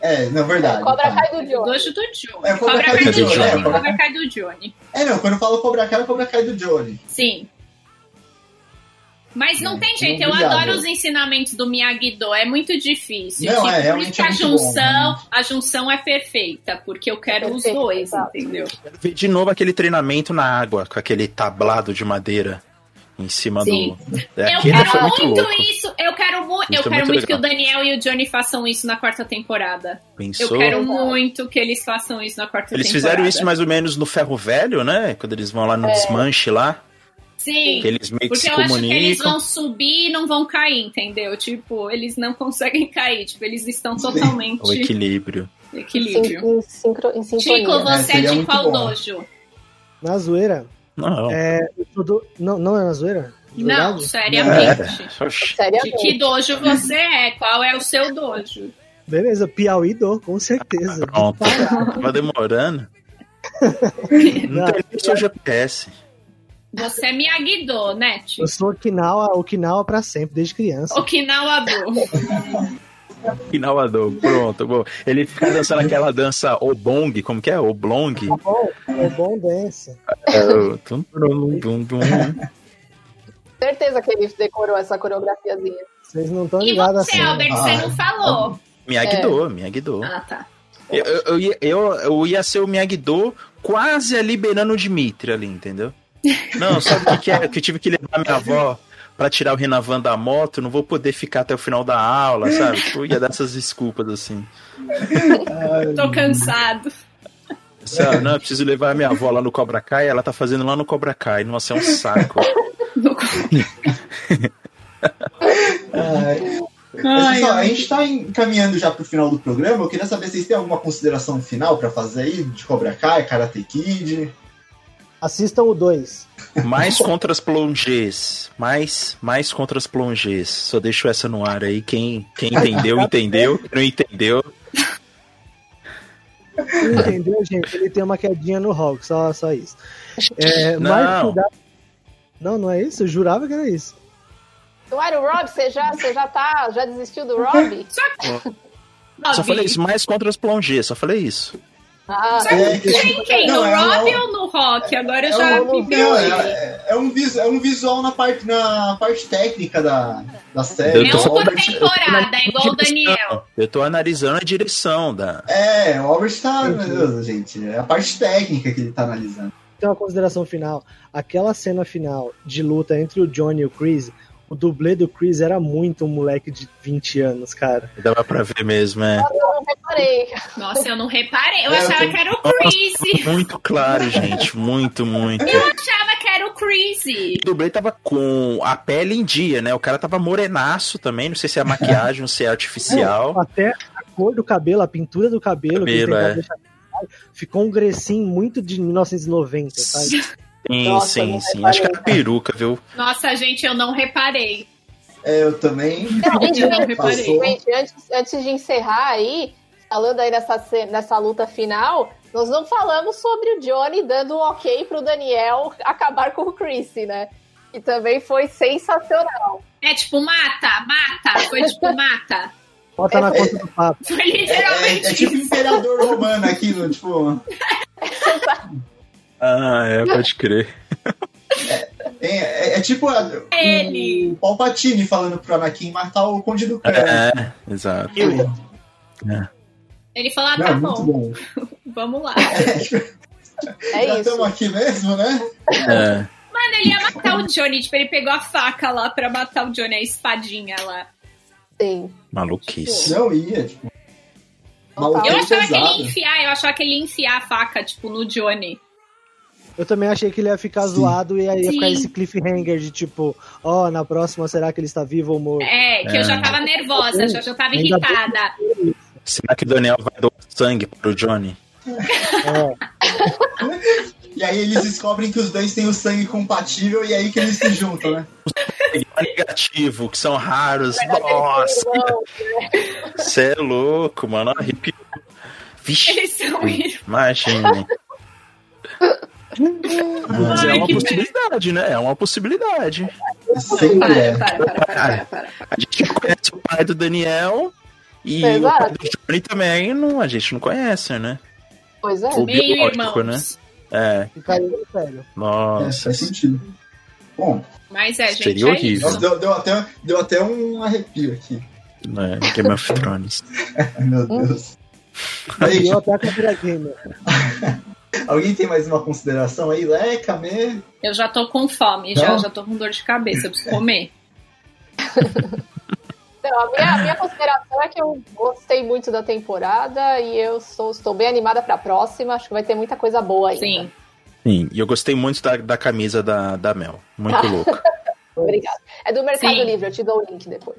É, na verdade. Cobra. Kai do Johnny. Dojo do Johnny. É, Cobra Cobra Kai Kai do do Johnny, Johnny. é, Cobra Kai do Johnny. É, não, quando eu falo Cobra Kai, é Cobra Kai do Johnny. Sim. Mas não tem jeito, eu adoro os ensinamentos do Miyagi-Do, é muito difícil. Não, Tipo, é, por isso que é a muito bom, junção, realmente. a junção é perfeita, porque eu quero os Perfeito, dois, entendeu? Quero ver de novo aquele treinamento na água, com aquele tablado de madeira em cima Sim. do. Eu É, aquele quero foi muito, muito louco. isso, eu quero, mu Isso eu é quero muito muito que o. Daniel e o Johnny façam isso na quarta temporada. Pensou? Eu quero muito que eles façam isso na quarta Eles temporada. fizeram isso mais ou menos no Ferro Velho, né? Quando eles vão lá no desmanche lá. Sim. Que eles meio que Porque se eu acho que eles comunicam. vão subir e não vão cair, entendeu? Tipo, eles não conseguem cair. Tipo, eles estão totalmente O equilíbrio. em equilíbrio. Em, sincro, em sintonia. Chico, você é, seria de qual bom. dojo? Na zoeira. Não, É, eu sou do- não, não é na zoeira? De Não, verdade? é. seriamente. Seriamente. que dojo você é? Qual é o seu dojo? Beleza, Piauí do, com certeza. Pronto. Tava demorando. Não tem nem seu GPS. Você é Miyagi-Do, né? Eu sou Okinawa, Okinawa pra sempre, desde criança. Okinawa-Do. Finalado, pronto. Bom, ele fica dançando aquela dança Obong, como que é? Oblong? É bom dance. É, o tum, tum, tum, tum. Certeza que ele decorou essa coreografiazinha. Vocês não estão E ligados você, assim. Albert, você não falou. Miyagi-Do, Miyagi-Do. Ah, tá. Eu, eu, eu, eu ia ser o Miyagi-Do quase ali beirando o Dimitri ali, entendeu? Não, sabe o que, que é? Que eu tive que levar minha avó pra tirar o Renavan da moto, não vou poder ficar até o final da aula, sabe? Tipo, ia dar essas desculpas assim. Tô cansado. Sabe? Não, eu preciso levar a minha avó lá no Cobra Kai, ela tá fazendo lá no Cobra Kai. Nossa, é um saco. Ai. Mas, pessoal, a gente tá encaminhando já pro final do programa. Eu queria saber se vocês têm alguma consideração final pra fazer aí de Cobra Kai, Karate Kid. Assistam o 2. Mais contra as plongés. Mais, mais contra as plongés. Só deixo essa no ar aí. Quem, quem entendeu, entendeu. Quem não entendeu, Entendeu, gente? Ele tem uma quedinha no Hulk, só, só isso. É, Não. mais cuidado- Não, não é isso? Eu jurava que era isso. Era o Rob? Você já, você já tá. Já desistiu do Rob? só falei isso. Mais contra as plongés. Só falei isso. Ah, É, Quem, quem? Não, No é Rob um- ou no Rock? Agora eu É já um, me perdi. é, é um vis- é um visual na parte, na parte técnica da, da série. Eu É um por temporada, é igual o Daniel. Eu tô analisando a direção da. É, o Albert tá. Meu Deus, gente. É a parte técnica que ele tá analisando. Tem uma consideração final. Aquela cena final de luta entre o Johnny e o Chris, o dublê do Chris era muito um moleque de 20 anos, cara. Dava pra ver mesmo, é. eu não reparei. Nossa, eu não reparei. Eu É, eu achava tô- que era o Chris. Muito claro, gente. Muito, muito. Eu achava que era o Chris. O dublê tava com a pele em dia, né? O cara tava morenaço também. Não sei se é maquiagem ou se é artificial. Até a cor do cabelo, a pintura do cabelo, Cabelo, é. deixar ficou um grecinho muito de 1990, sabe? Sim, Nossa, sim, não sim. reparei. Acho que era peruca, viu? Nossa, gente, eu não reparei. É, eu também. Gente, Eu não reparei. gente, antes, antes de encerrar aí, falando aí nessa, nessa luta final, nós não falamos sobre o Johnny dando um ok pro Daniel acabar com o Chris, né? Que também foi sensacional. É tipo, mata, mata. Foi tipo, mata. Bota na conta do papo. Foi É, literalmente é tipo imperador romano aqui, no, tipo. Ah, é, pode crer. É, é- é tipo a, Ele. o Palpatine falando pro Anakin matar o Conde do Khan. É, exato. Ele falou, ah, tá muito bom, bom. vamos lá. É Já isso. estamos aqui mesmo, né? É. Mano, ele ia matar o Johnny. Tipo, ele pegou a faca lá pra matar o Johnny, a espadinha lá. Sim. Maluquice. Não ia, tipo. Maluquice Eu achava que ele ia enfiar, eu achava que ele ia enfiar a faca, tipo, no Johnny. Eu também achei que ele ia ficar Sim. zoado e aí ia ficar esse cliffhanger de tipo, ó, na próxima será que ele está vivo ou morto? É, que eu já tava nervosa, já, já tava Ainda bem irritada. Será que o Daniel vai doar sangue pro Johnny? É, E aí eles descobrem que os dois têm o sangue compatível e aí que eles se juntam, né? Negativo, que são raros. Nossa, você é louco, mano. Arrepio. Vixe, Eles são irmãos. imagine. Mas é uma possibilidade, né? É uma possibilidade. Sempre é. Para, para, para, para, para. A gente não conhece o pai do Daniel e o pai do Johnny também não, a gente não conhece, né? Pois é. O biológico, irmãos. É, sério. É, nossa. faz sentido. Bom, Mas é, gente, Seria é horrível. isso. nossa, deu, deu até, deu até um arrepio aqui. né? Game of Thrones. Meu Deus. Aí, eu até a Capira Gamer. Alguém tem mais uma consideração aí? Leca, me... Eu já tô com fome, já, Não? já tô com dor de cabeça, eu preciso comer. Então, a, minha, a minha consideração é que eu gostei muito da temporada e eu sou, estou bem animada pra próxima. Acho que vai ter muita coisa boa ainda. Sim. Sim, e eu gostei muito da, da camisa da, da Mel. Muito louco. Obrigada. É do Mercado Sim. Livre, eu te dou o link depois.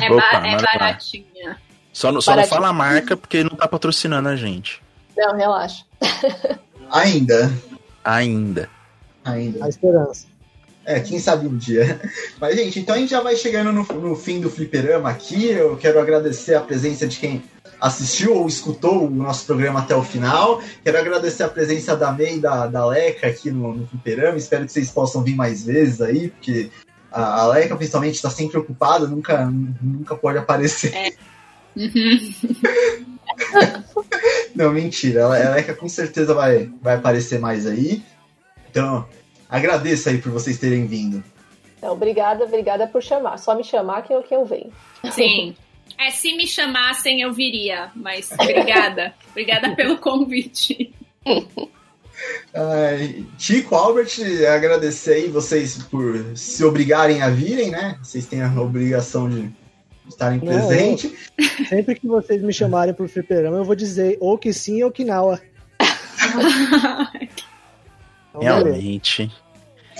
É, Opa, é baratinha. Só, não- só não Baratinho. fala a marca porque não tá patrocinando a gente. Não, relaxa. Ainda. Ainda. Ainda. A esperança. É, quem sabe um dia. Mas, gente, então a gente já vai chegando no, no fim do fliperama aqui. Eu quero agradecer a presença de quem assistiu ou escutou o nosso programa até o final. Quero agradecer a presença da May e da, da Leca aqui no, no fliperama. Espero que vocês possam vir mais vezes aí, porque a, a Leca, principalmente, está sempre ocupada, nunca, nunca pode aparecer. Uhum. Não, mentira. A Leca com certeza vai, vai aparecer mais aí. Então, agradeço aí por vocês terem vindo. Então, obrigada, obrigada por chamar. Só me chamar que eu, que eu venho. Sim. É, se me chamassem, eu viria. Mas obrigada. obrigada pelo convite. Ai, Chico, Albert, agradecer aí vocês por se obrigarem a virem, né? Vocês têm a obrigação de estarem Não, presentes. Sempre que vocês me chamarem pro fliperama, eu vou dizer ou que sim ou que não. Então. Realmente.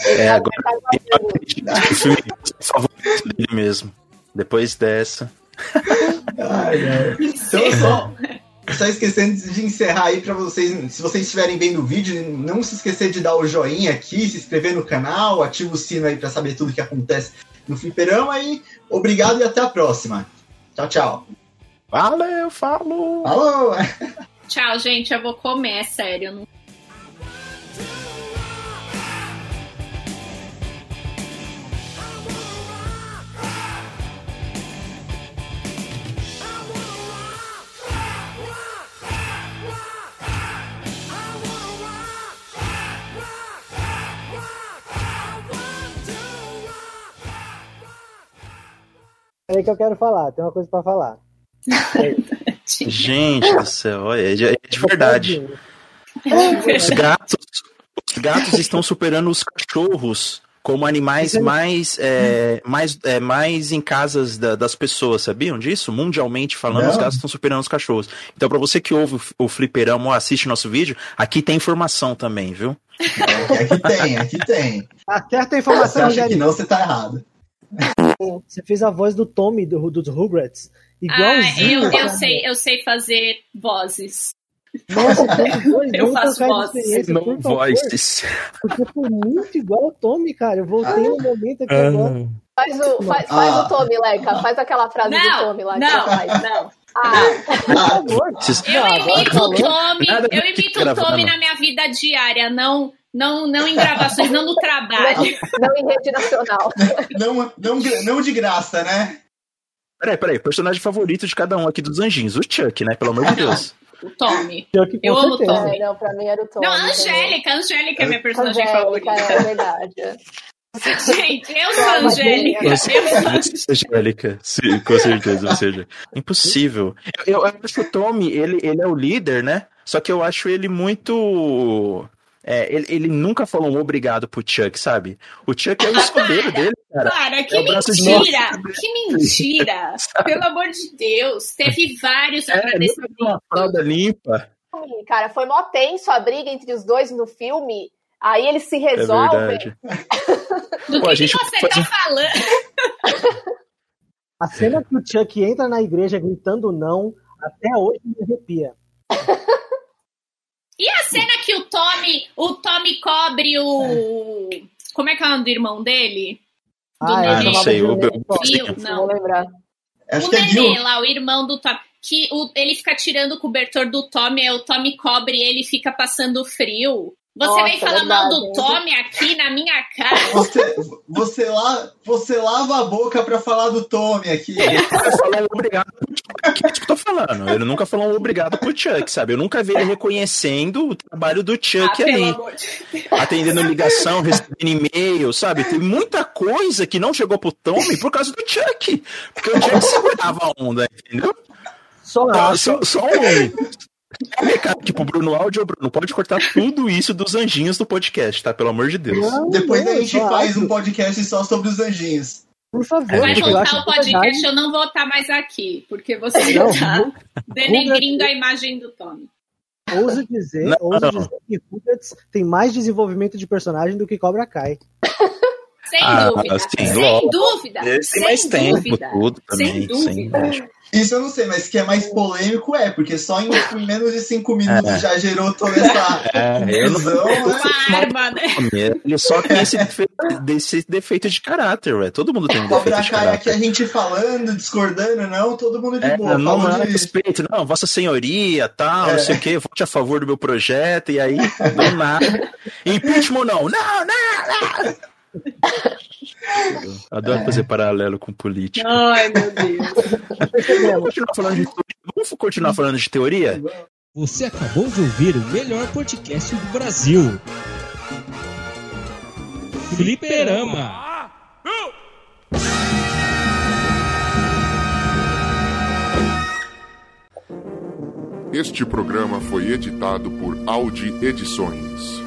É, agora o filme favorito dele mesmo. Depois dessa. Ai, ai. Então, só, só esquecendo de encerrar aí pra vocês, se vocês estiverem vendo o vídeo, não se esquecer de dar o joinha aqui, se inscrever no canal, ativa o sino aí pra saber tudo que acontece no fliperama e obrigado e até a próxima. Tchau, tchau. Valeu, falou! Falou! Tchau, gente. Eu vou comer, é sério. eu Não... É aí que eu quero falar, tem uma coisa pra falar. Gente do céu, olha, é de, é de verdade. Os gatos, os gatos estão superando os cachorros como animais mais, é, mais, é, mais em casas da- das pessoas, sabiam disso? Mundialmente falando, Não. os gatos estão superando os cachorros. Então, pra você que ouve o, o fliperama ou assiste nosso vídeo, aqui tem informação também, viu? Aqui tem, aqui tem. Acerta a Você informação, acha que não, você tá errado. Você fez a voz do Tommy do, dos Rugrats. Ah, Igualzinho. eu, eu cara. sei, eu sei fazer vozes. Nossa, dois, Eu faço vozes. experiência, por voices. Porque foi muito igual ao Tommy, cara. Eu voltei no momento aqui agora. Faz o, faz, faz Ah. o Tommy, Leca. Faz aquela frase do Não, Tommy lá que não, faz. não. Ah, Por favor. Esses- Eu Não, agora imito o Tommy, eu imito o. Tommy na minha vida diária, não, não, não em gravações, não no trabalho. não em rede nacional. Não, não, não de graça, né? Peraí, peraí, personagem favorito de cada um aqui dos anjinhos. O Chuck, né? Pelo amor de Deus. O Tommy. Com Eu amo certeza. Tommy. É, não, pra mim era o Tommy. Não, a. Angélica, a Angélica é minha personagem Angélica, favorita. é verdade. Gente, eu sou a Angélica. Eu sou a Angélica, sim, com certeza, ou seja, impossível. Eu, eu acho que o Tommy, ele, ele é o líder, né? Só que eu acho ele muito. É, ele, ele nunca falou um obrigado pro Chuck, sabe? O Chuck é o escudeiro dele, cara. Cara, que É mentira! Que mentira! Pelo amor de Deus, teve vários É, agradecimentos. uma fralda limpa. Cara, foi mó tenso a briga entre os dois no filme. Aí eles se É resolvem. verdade. Do Pô, que, a gente que você pode- tá falando? A cena que o Chuck entra na igreja gritando não, até hoje me arrepia. E a cena que o Tommy, o Tommy cobre o. Como é que é o nome do irmão dele? Do Ah, Ah, neném. não sei, o, Nenê. o, Gil, Não vou lembrar. Acho o que é nenê Gil. lá, o irmão do Tommy. Que o- ele fica tirando o cobertor do Tommy, aí o Tommy cobre ele fica passando frio. Você Nossa, vem falar mal do. Tommy aqui na minha cara. Você, você, lá, você lava a boca pra falar do Tommy aqui. Ele nunca falou obrigado pro Chuck. É isso que eu tô falando. Ele nunca falou um obrigado pro Chuck, sabe? Eu nunca vi ele reconhecendo o trabalho do Ah, Chuck de Deus. Atendendo ligação, recebendo e-mail, sabe? Tem muita coisa que não chegou pro Tommy por causa do Chuck. Porque o Chuck segurava a onda, entendeu? Só só, só um. Um recado aqui pro Bruno Áudio, Bruno, pode cortar tudo isso dos anjinhos do podcast, tá? Pelo amor de Deus. Não, Depois não, a gente faz acho. um podcast só sobre os anjinhos. Por favor, Vai eu acho voltar o é podcast, eu não vou estar mais aqui, porque você Não, tá Ru- denegrindo a imagem do Tommy. ouso dizer, Não, ouso não. dizer que Rugrats tem mais desenvolvimento de personagem do que Cobra Kai. Sem Ah, dúvida. sim, sem lógico. dúvida. Ele sem tem mais tempo, dúvida. tudo também. Sem dúvida. lógico. Isso eu não sei, mas que é mais polêmico é, porque só em, em menos de cinco minutos É. já gerou toda essa É, não confusão, né? Uma arma, né? Ele só tem esse defeito, desse defeito de caráter, velho. Todo mundo tem um defeito Cobra de Kai aqui a caráter. gente falando, discordando, não, todo mundo de É, boa. não, não, de- respeito, não, Vossa Senhoria, tal, É. não sei o que, vote a favor do meu projeto, e aí, do nada. Impeachment não, não, não, não. Adoro fazer paralelo com política. Ai, meu Deus. Vamos continuar falando de teoria? Vamos continuar falando de teoria? Você acabou de ouvir o melhor podcast do Brasil. Fliperama. Este programa foi editado por Audi Edições.